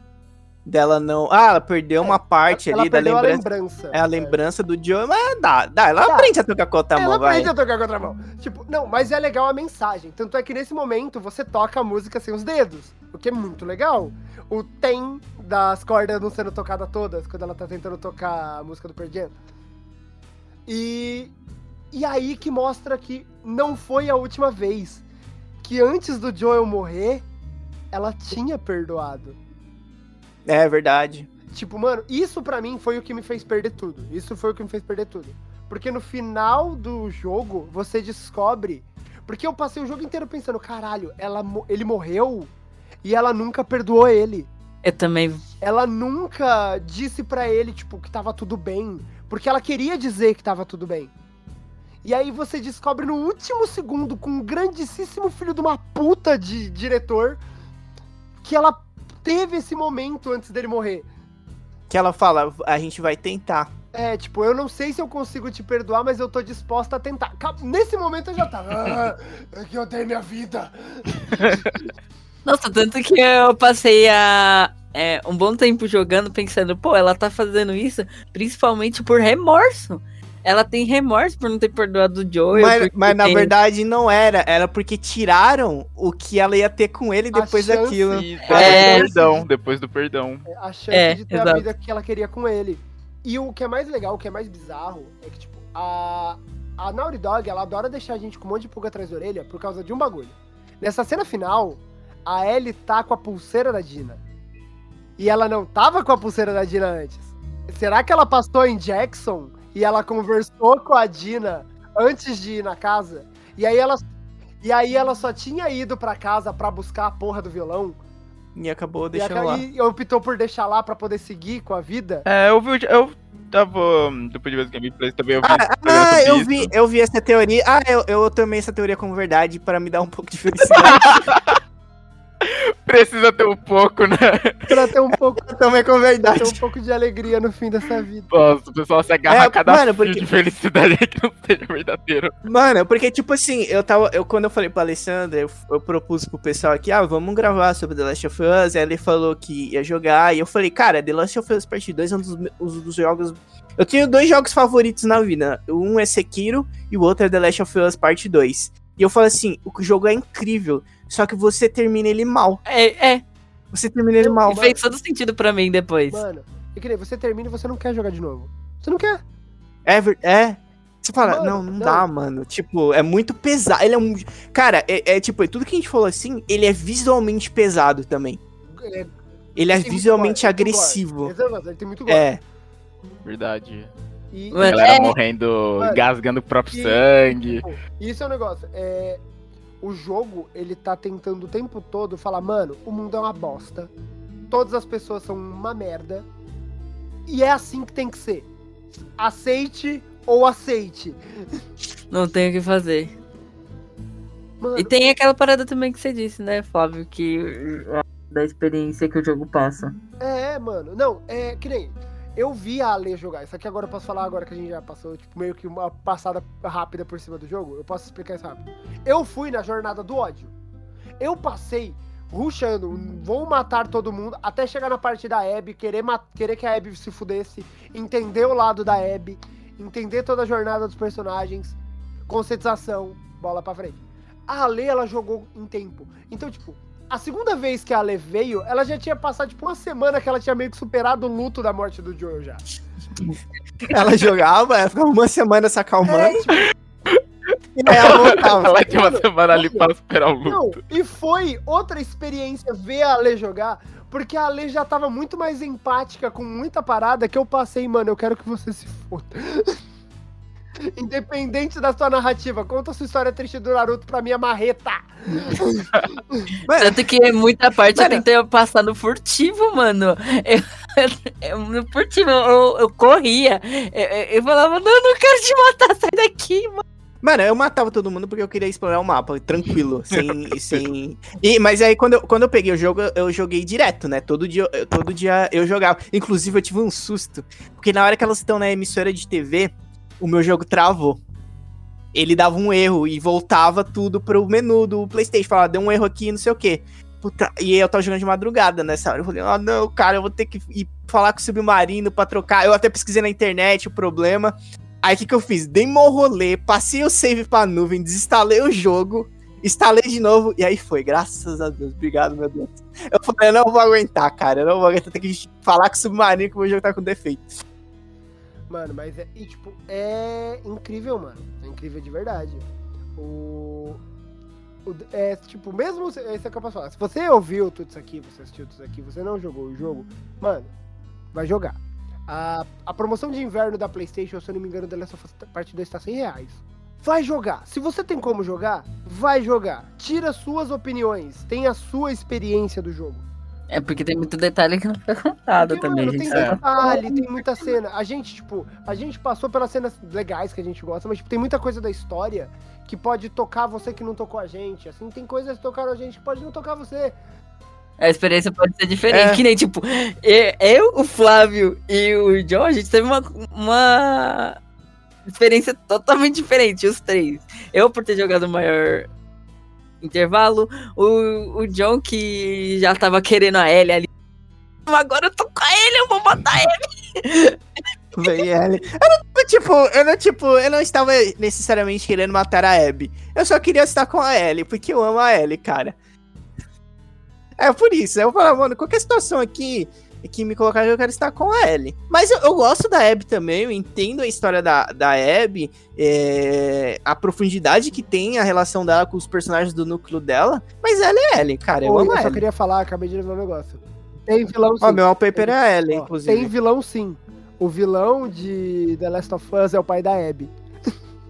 Dela não. Ah, ela perdeu uma parte ela ali da lembrança. a lembrança. É a lembrança do Joe, mas dá, dá. Ela Dá. aprende a tocar com a outra Ela mão, vai. aprende a tocar com outra mão. Tipo, não, mas é legal a mensagem. Tanto é que nesse momento você toca a música sem os dedos. o que é muito legal. O tem das cordas não sendo tocadas todas, quando ela tá tentando tocar a música do Jam. E, e aí que mostra que não foi a última vez. Que antes do Joel morrer, ela tinha perdoado. É verdade. Tipo, mano, isso pra mim foi o que me fez perder tudo. Isso foi o que me fez perder tudo. Porque no final do jogo, você descobre. Porque eu passei o jogo inteiro pensando, caralho, ela, ele morreu e ela nunca perdoou ele. Eu também. Ela nunca disse pra ele, tipo, que tava tudo bem. Porque ela queria dizer que tava tudo bem. E aí você descobre no último segundo, com um grandíssimo filho de uma puta de diretor, que ela teve esse momento antes dele morrer. Que ela fala, a gente vai tentar. É, tipo, eu não sei se eu consigo te perdoar, mas eu tô disposta a tentar. Nesse momento eu já tava. Ah, é que eu tenho minha vida. [laughs] Nossa, tanto que eu passei a, é, um bom tempo jogando pensando, pô, ela tá fazendo isso principalmente por remorso. Ela tem remorso por não ter perdoado o Joel. Mas, mas na tem- verdade não era. Era porque tiraram o que ela ia ter com ele A depois daquilo. Depois É. do perdão, depois do perdão. A chance É, de ter a exato. vida que ela queria com ele. E o que é mais legal, o que é mais bizarro, é que, tipo, a, a Naughty Dog, ela adora deixar a gente com um monte de pulga atrás da orelha por causa de um bagulho. Nessa cena final, a Ellie tá com a pulseira da Dina. E ela não tava com a pulseira da Dina antes. Será que ela passou em Jackson e ela conversou com a Dina antes de ir na casa? E aí ela, e aí ela só tinha ido pra casa pra buscar a porra do violão E acabou deixando lá. e optou por deixar lá pra poder seguir com a vida. É, eu vi. o- Eu tava. Depois de ver os gameplays também, eu vi. Ah, ah, eu isso. vi, eu vi essa teoria. Ah, eu, eu tomei essa teoria como verdade para me dar um pouco de [laughs] felicidade. Precisa ter um pouco, né? Pra ter um pouco, [laughs] eu tomei como verdade. ter um pouco de alegria no fim dessa vida. Nossa, o pessoal se agarra É, a cada mano, porque- de felicidade [laughs] que não seja verdadeiro. Mano, porque, tipo assim, eu tava. Eu, quando eu falei pra Alessandra, eu, eu propus pro pessoal aqui, ah, vamos gravar sobre The Last of Us. Aí ele falou que ia jogar. E eu falei, cara, The Last of Us Part 2 é um dos, um dos jogos. Eu tenho dois jogos favoritos na vida. Um é Sekiro e o outro é The Last of Us Part 2. E eu falo assim, o jogo é incrível. Só que você termina ele mal. É, é. Você termina ele mal. E fez todo sentido pra mim depois. Mano, é que nem você termina e você não quer jogar de novo. Você não quer. É, é. Você fala, Mano, não, não, não. dá, mano. Tipo, é muito pesado. Ele é um. Cara, é, é tipo, tudo que a gente falou assim, ele é visualmente pesado também. É, Ele é visualmente gore, agressivo. ele tem muito gore. É. Verdade. E, A galera é. morrendo, Mano, engasgando o próprio e- sangue. Pô, Isso é um negócio. É, o jogo, ele tá tentando o tempo todo falar, mano, o mundo é uma bosta. Todas as pessoas são uma merda. E é assim que tem que ser. Aceite ou aceite. [laughs] Não tem o que fazer. Mano, E tem aquela parada também que você disse, né, Flávio, que da experiência que o jogo passa. É, mano. Não, é que nem. Eu vi a Ale jogar. Isso aqui agora eu posso falar agora que a gente já passou, tipo, meio que uma passada rápida por cima do jogo. Eu posso explicar isso rápido. Eu fui na jornada do ódio. Eu passei rushando, vou matar todo mundo, até chegar na parte da Abby, querer, querer que a Abby se fudesse, entender o lado da Abby, entender toda a jornada dos personagens, conscientização, bola pra frente. A Ale, ela jogou em tempo. Então, tipo, a segunda vez que a Ale veio, ela já tinha passado, tipo, uma semana que ela tinha meio que superado o luto da morte do Joel já. [laughs] Ela jogava, ela ficava uma semana se acalmando. É, tipo, E aí ela voltava. Ela tinha uma semana ali pra superar o luto. não, e foi outra experiência ver a Ale jogar, porque a Ale já tava muito mais empática com muita parada que eu passei, mano, eu quero que você se foda. Independente da sua narrativa, conta a sua história triste do Naruto pra minha marreta. [laughs] Mano, Tanto que muita parte Mano. eu tentei passar no furtivo, mano. Eu, [laughs] eu- no furtivo eu, eu corria. Eu, eu- eu falava, não, não quero te matar, sai daqui, mano. Mano, eu matava todo mundo porque eu queria explorar o mapa, tranquilo, sem. [laughs] sem... E, mas aí, quando eu, quando eu peguei o jogo, eu, eu joguei direto, né? Todo dia, eu- todo dia eu jogava. Inclusive, eu tive um susto. Porque na hora que elas estão na emissora de TV, o meu jogo travou. Ele dava um erro e voltava tudo pro menu do PlayStation. Falava, deu um erro aqui, não sei o quê. Puta, e eu tava jogando de madrugada nessa hora. Eu falei, ah, não, cara, eu vou ter que ir falar com o submarino pra trocar. Eu até pesquisei na internet o problema. Aí o que, que eu fiz? Dei mó rolê, passei o save pra nuvem, desinstalei o jogo instalei de novo e aí foi. Graças a Deus. Obrigado, meu Deus. Eu falei, eu não vou aguentar, cara. Eu não vou aguentar. Tem que falar com o Submarino que o meu jogo tá com defeito. Mano, mas é. E, tipo, é incrível, mano. É incrível de verdade. O. o- é, tipo, mesmo. Esse é que eu posso falar. Se você ouviu tudo isso aqui, você assistiu tudo isso aqui, você não jogou o jogo, mano, vai jogar. A, a promoção de inverno da PlayStation, se eu não me engano, The Last of Us Part 2 tá 100 reais. Vai jogar. Se você tem como jogar, vai jogar. Tira suas opiniões. Tem a sua experiência do jogo. É porque tem muito detalhe que não foi contado Porque, também, mano, gente. tem sabe? detalhe, tem muita cena. A gente, tipo, a gente passou pelas cenas legais que a gente gosta, mas tipo, tem muita coisa da história que pode tocar você que não tocou a gente. Assim, tem coisas que tocaram a gente que pode não tocar você. A experiência pode ser diferente. É. Que nem, tipo, eu, o Flávio e o John, a gente teve uma, uma experiência totalmente diferente, os três. Eu, por ter jogado maior intervalo, o, o John, que já tava querendo a Ellie ali. Agora eu tô com a Ellie, eu vou matar ele. Vem ele. Eu não, tipo, eu não, tipo, eu não estava necessariamente querendo matar a Abby. Eu só queria estar com a Ellie, porque eu amo a Ellie, cara. É por isso. Eu falo, mano, qualquer situação aqui que me colocar, eu quero estar com a Ellie. Mas eu, eu gosto da Abby também, eu entendo a história da, da Abby, é, a profundidade que tem a relação dela com os personagens do núcleo dela. Mas ela é Ellie, cara. Eu Ô, amo eu só Ellie. queria falar, acabei de levar um negócio. Tem vilão sim. Ó, meu wallpaper é a Ellie, Ó, inclusive. Tem vilão sim. O vilão de The Last of Us é o pai da Abby.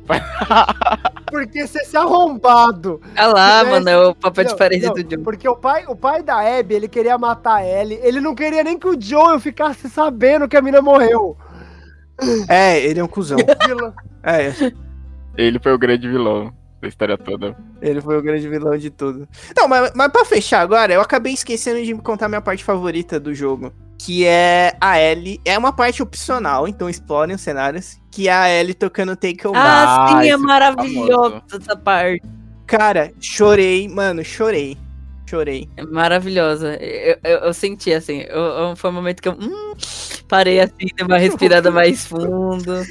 [laughs] Porque se esse arrombado Olha lá, Tivesse- mano, é o papel Não, diferente não, do John. Porque o pai, o pai da Abby, ele queria matar a Ellie. Ele não queria nem que o Joel ficasse sabendo que a mina morreu. É, ele é um cuzão. [laughs] Vilão- é, Ele foi o grande vilão da história toda. Ele foi o grande vilão de tudo. Não, mas, mas pra fechar agora, eu acabei esquecendo de contar minha parte favorita do jogo. Que é a Ellie. É uma parte opcional, então explorem os cenários. Que é a Ellie tocando Take Over. Ah, sim, Ah, é esse maravilhoso essa parte. Cara, chorei, mano, chorei. Chorei. É maravilhosa. Eu, eu, eu senti assim. eu- eu- foi um momento que eu hum, parei assim, dei uma respirada mais fundo.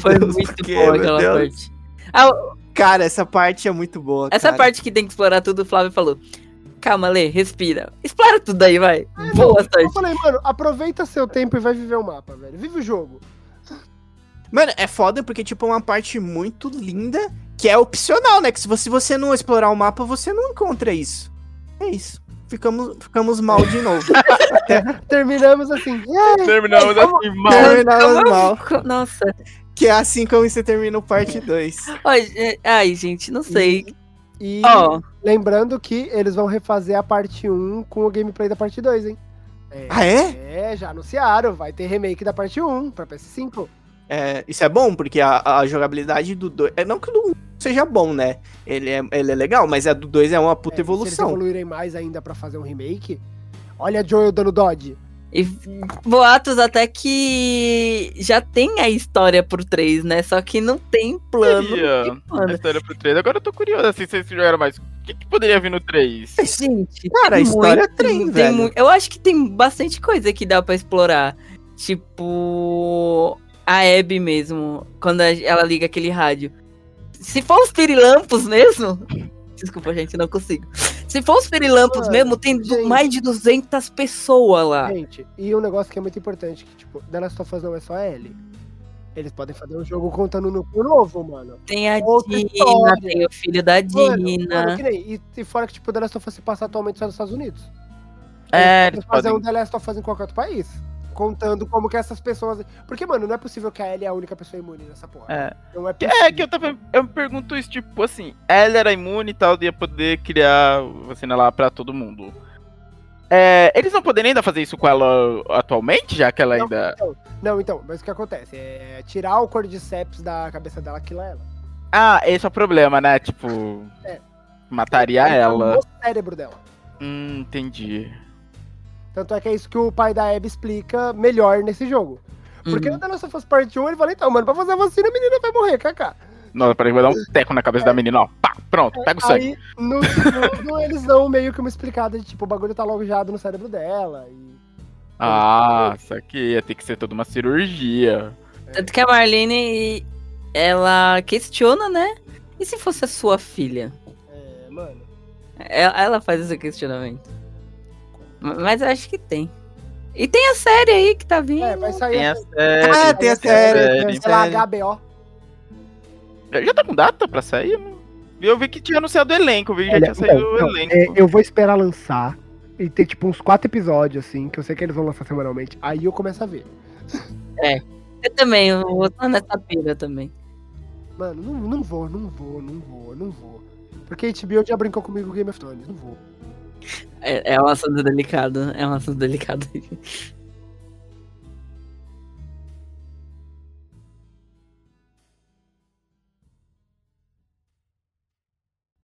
Foi Deus, muito por quê, boa aquela Deus? parte. Ah, Cara, essa parte é muito boa. essa cara. parte que tem que explorar tudo, o Flávio falou. Calma, Lê, respira. Explora tudo aí, vai. Boa Eu sorte. falei, mano, aproveita seu tempo e vai viver o mapa, velho. Vive o jogo. Mano, é foda porque, tipo, é uma parte muito linda que é opcional, né? Que se você, não explorar o mapa, você não encontra isso. É isso. Ficamos, ficamos mal de novo. [laughs] [laughs] Terminamos assim. "Yeah". Terminamos assim, mal. Terminamos mal. Nossa. Que é assim como você termina o parte 2. Ai, é- ai, gente, não sei. E Ó, lembrando que eles vão refazer a parte 1 com o gameplay da parte 2, hein? É, Ah, é? É, já anunciaram. Vai ter remake da parte 1 pra PS5. É, Isso é bom, porque a, a jogabilidade do 2. É, não que o do 1 seja bom, né? Ele é, ele é legal, mas a do 2 é uma puta É, Se eles evolução. evoluírem mais ainda pra fazer um remake. Olha Joel dando dodge. E boatos até que já tem a história por três, né? Só que não tem plano. Queria de a história pro 3. Agora eu tô curioso assim, se vocês jogaram mais. O que, que poderia vir no 3? Gente, Cara, a história muito- tem, tem velho. mu- Eu acho que tem bastante coisa que dá pra explorar. Tipo, a Abby mesmo, quando ela liga aquele rádio. Se for os pirilampos mesmo. Desculpa, gente, não consigo. Se for os pirilampos Mano, mesmo, tem gente. mais de 200 pessoas lá. Gente, e um negócio que é muito importante, que, tipo, The Last of Us não é só Ellie. Eles podem fazer um jogo contando no novo, mano. Tem a Outra Dina, história. tem o filho da Mano, Dina. mano, nem, e, e fora que, tipo, The Last of Us se passa atualmente só nos Estados Unidos. É, Eles eles podem fazer um The Last of Us em qualquer outro país. Contando como que essas pessoas... Porque, mano, não é possível que a Ellie é a única pessoa imune nessa porra. É. Não é Que- possível. É, que eu tava. Eu me pergunto isso, tipo assim, ela era imune e tal, ia poder criar vacina lá pra todo mundo. É, eles não poderiam ainda fazer isso com ela atualmente, já que ela Não, ainda. então, não, então, mas o que acontece? É tirar o Cordyceps da cabeça dela, aquilo é ela. Ah, esse é o problema, né? Tipo. É. Mataria ela. No cérebro dela. Hum, entendi. Tanto é que é isso que o pai da Abby explica melhor nesse jogo. Porque Uhum. no The Last of Us Part 1 ele fala, então, mano, pra fazer a vacina a menina vai morrer, kaká. Nossa, peraí, vai dar um teco na cabeça da menina, ó. Pá, pronto, pega o sangue. Aí, no segundo, [laughs] eles dão meio que uma explicada de, tipo, o bagulho tá lojado no cérebro dela. E... Ah, isso aqui ia ter que ser toda uma cirurgia. Tanto que a Marlene, ela questiona, né? E se fosse a sua filha? É, mano. Ela faz esse questionamento. Ma- Mas eu acho que tem. E tem a série aí que tá vindo. É, vai sair Tem a série. Ah, tem a série. sei lá. HBO. Já tá com data pra sair? Eu vi que tinha anunciado o elenco, eu vi que já Olha, tinha saído então, o elenco. é, eu vou esperar lançar e ter tipo uns quatro episódios, assim, que eu sei que eles vão lançar semanalmente. Aí eu começo a ver. Eu também, eu vou estar nessa pira também. Mano, não, não vou, não vou, não vou, não vou. Porque a HBO já brincou comigo Game of Thrones, não vou. É, é um assunto delicado, é um assunto delicado. [laughs]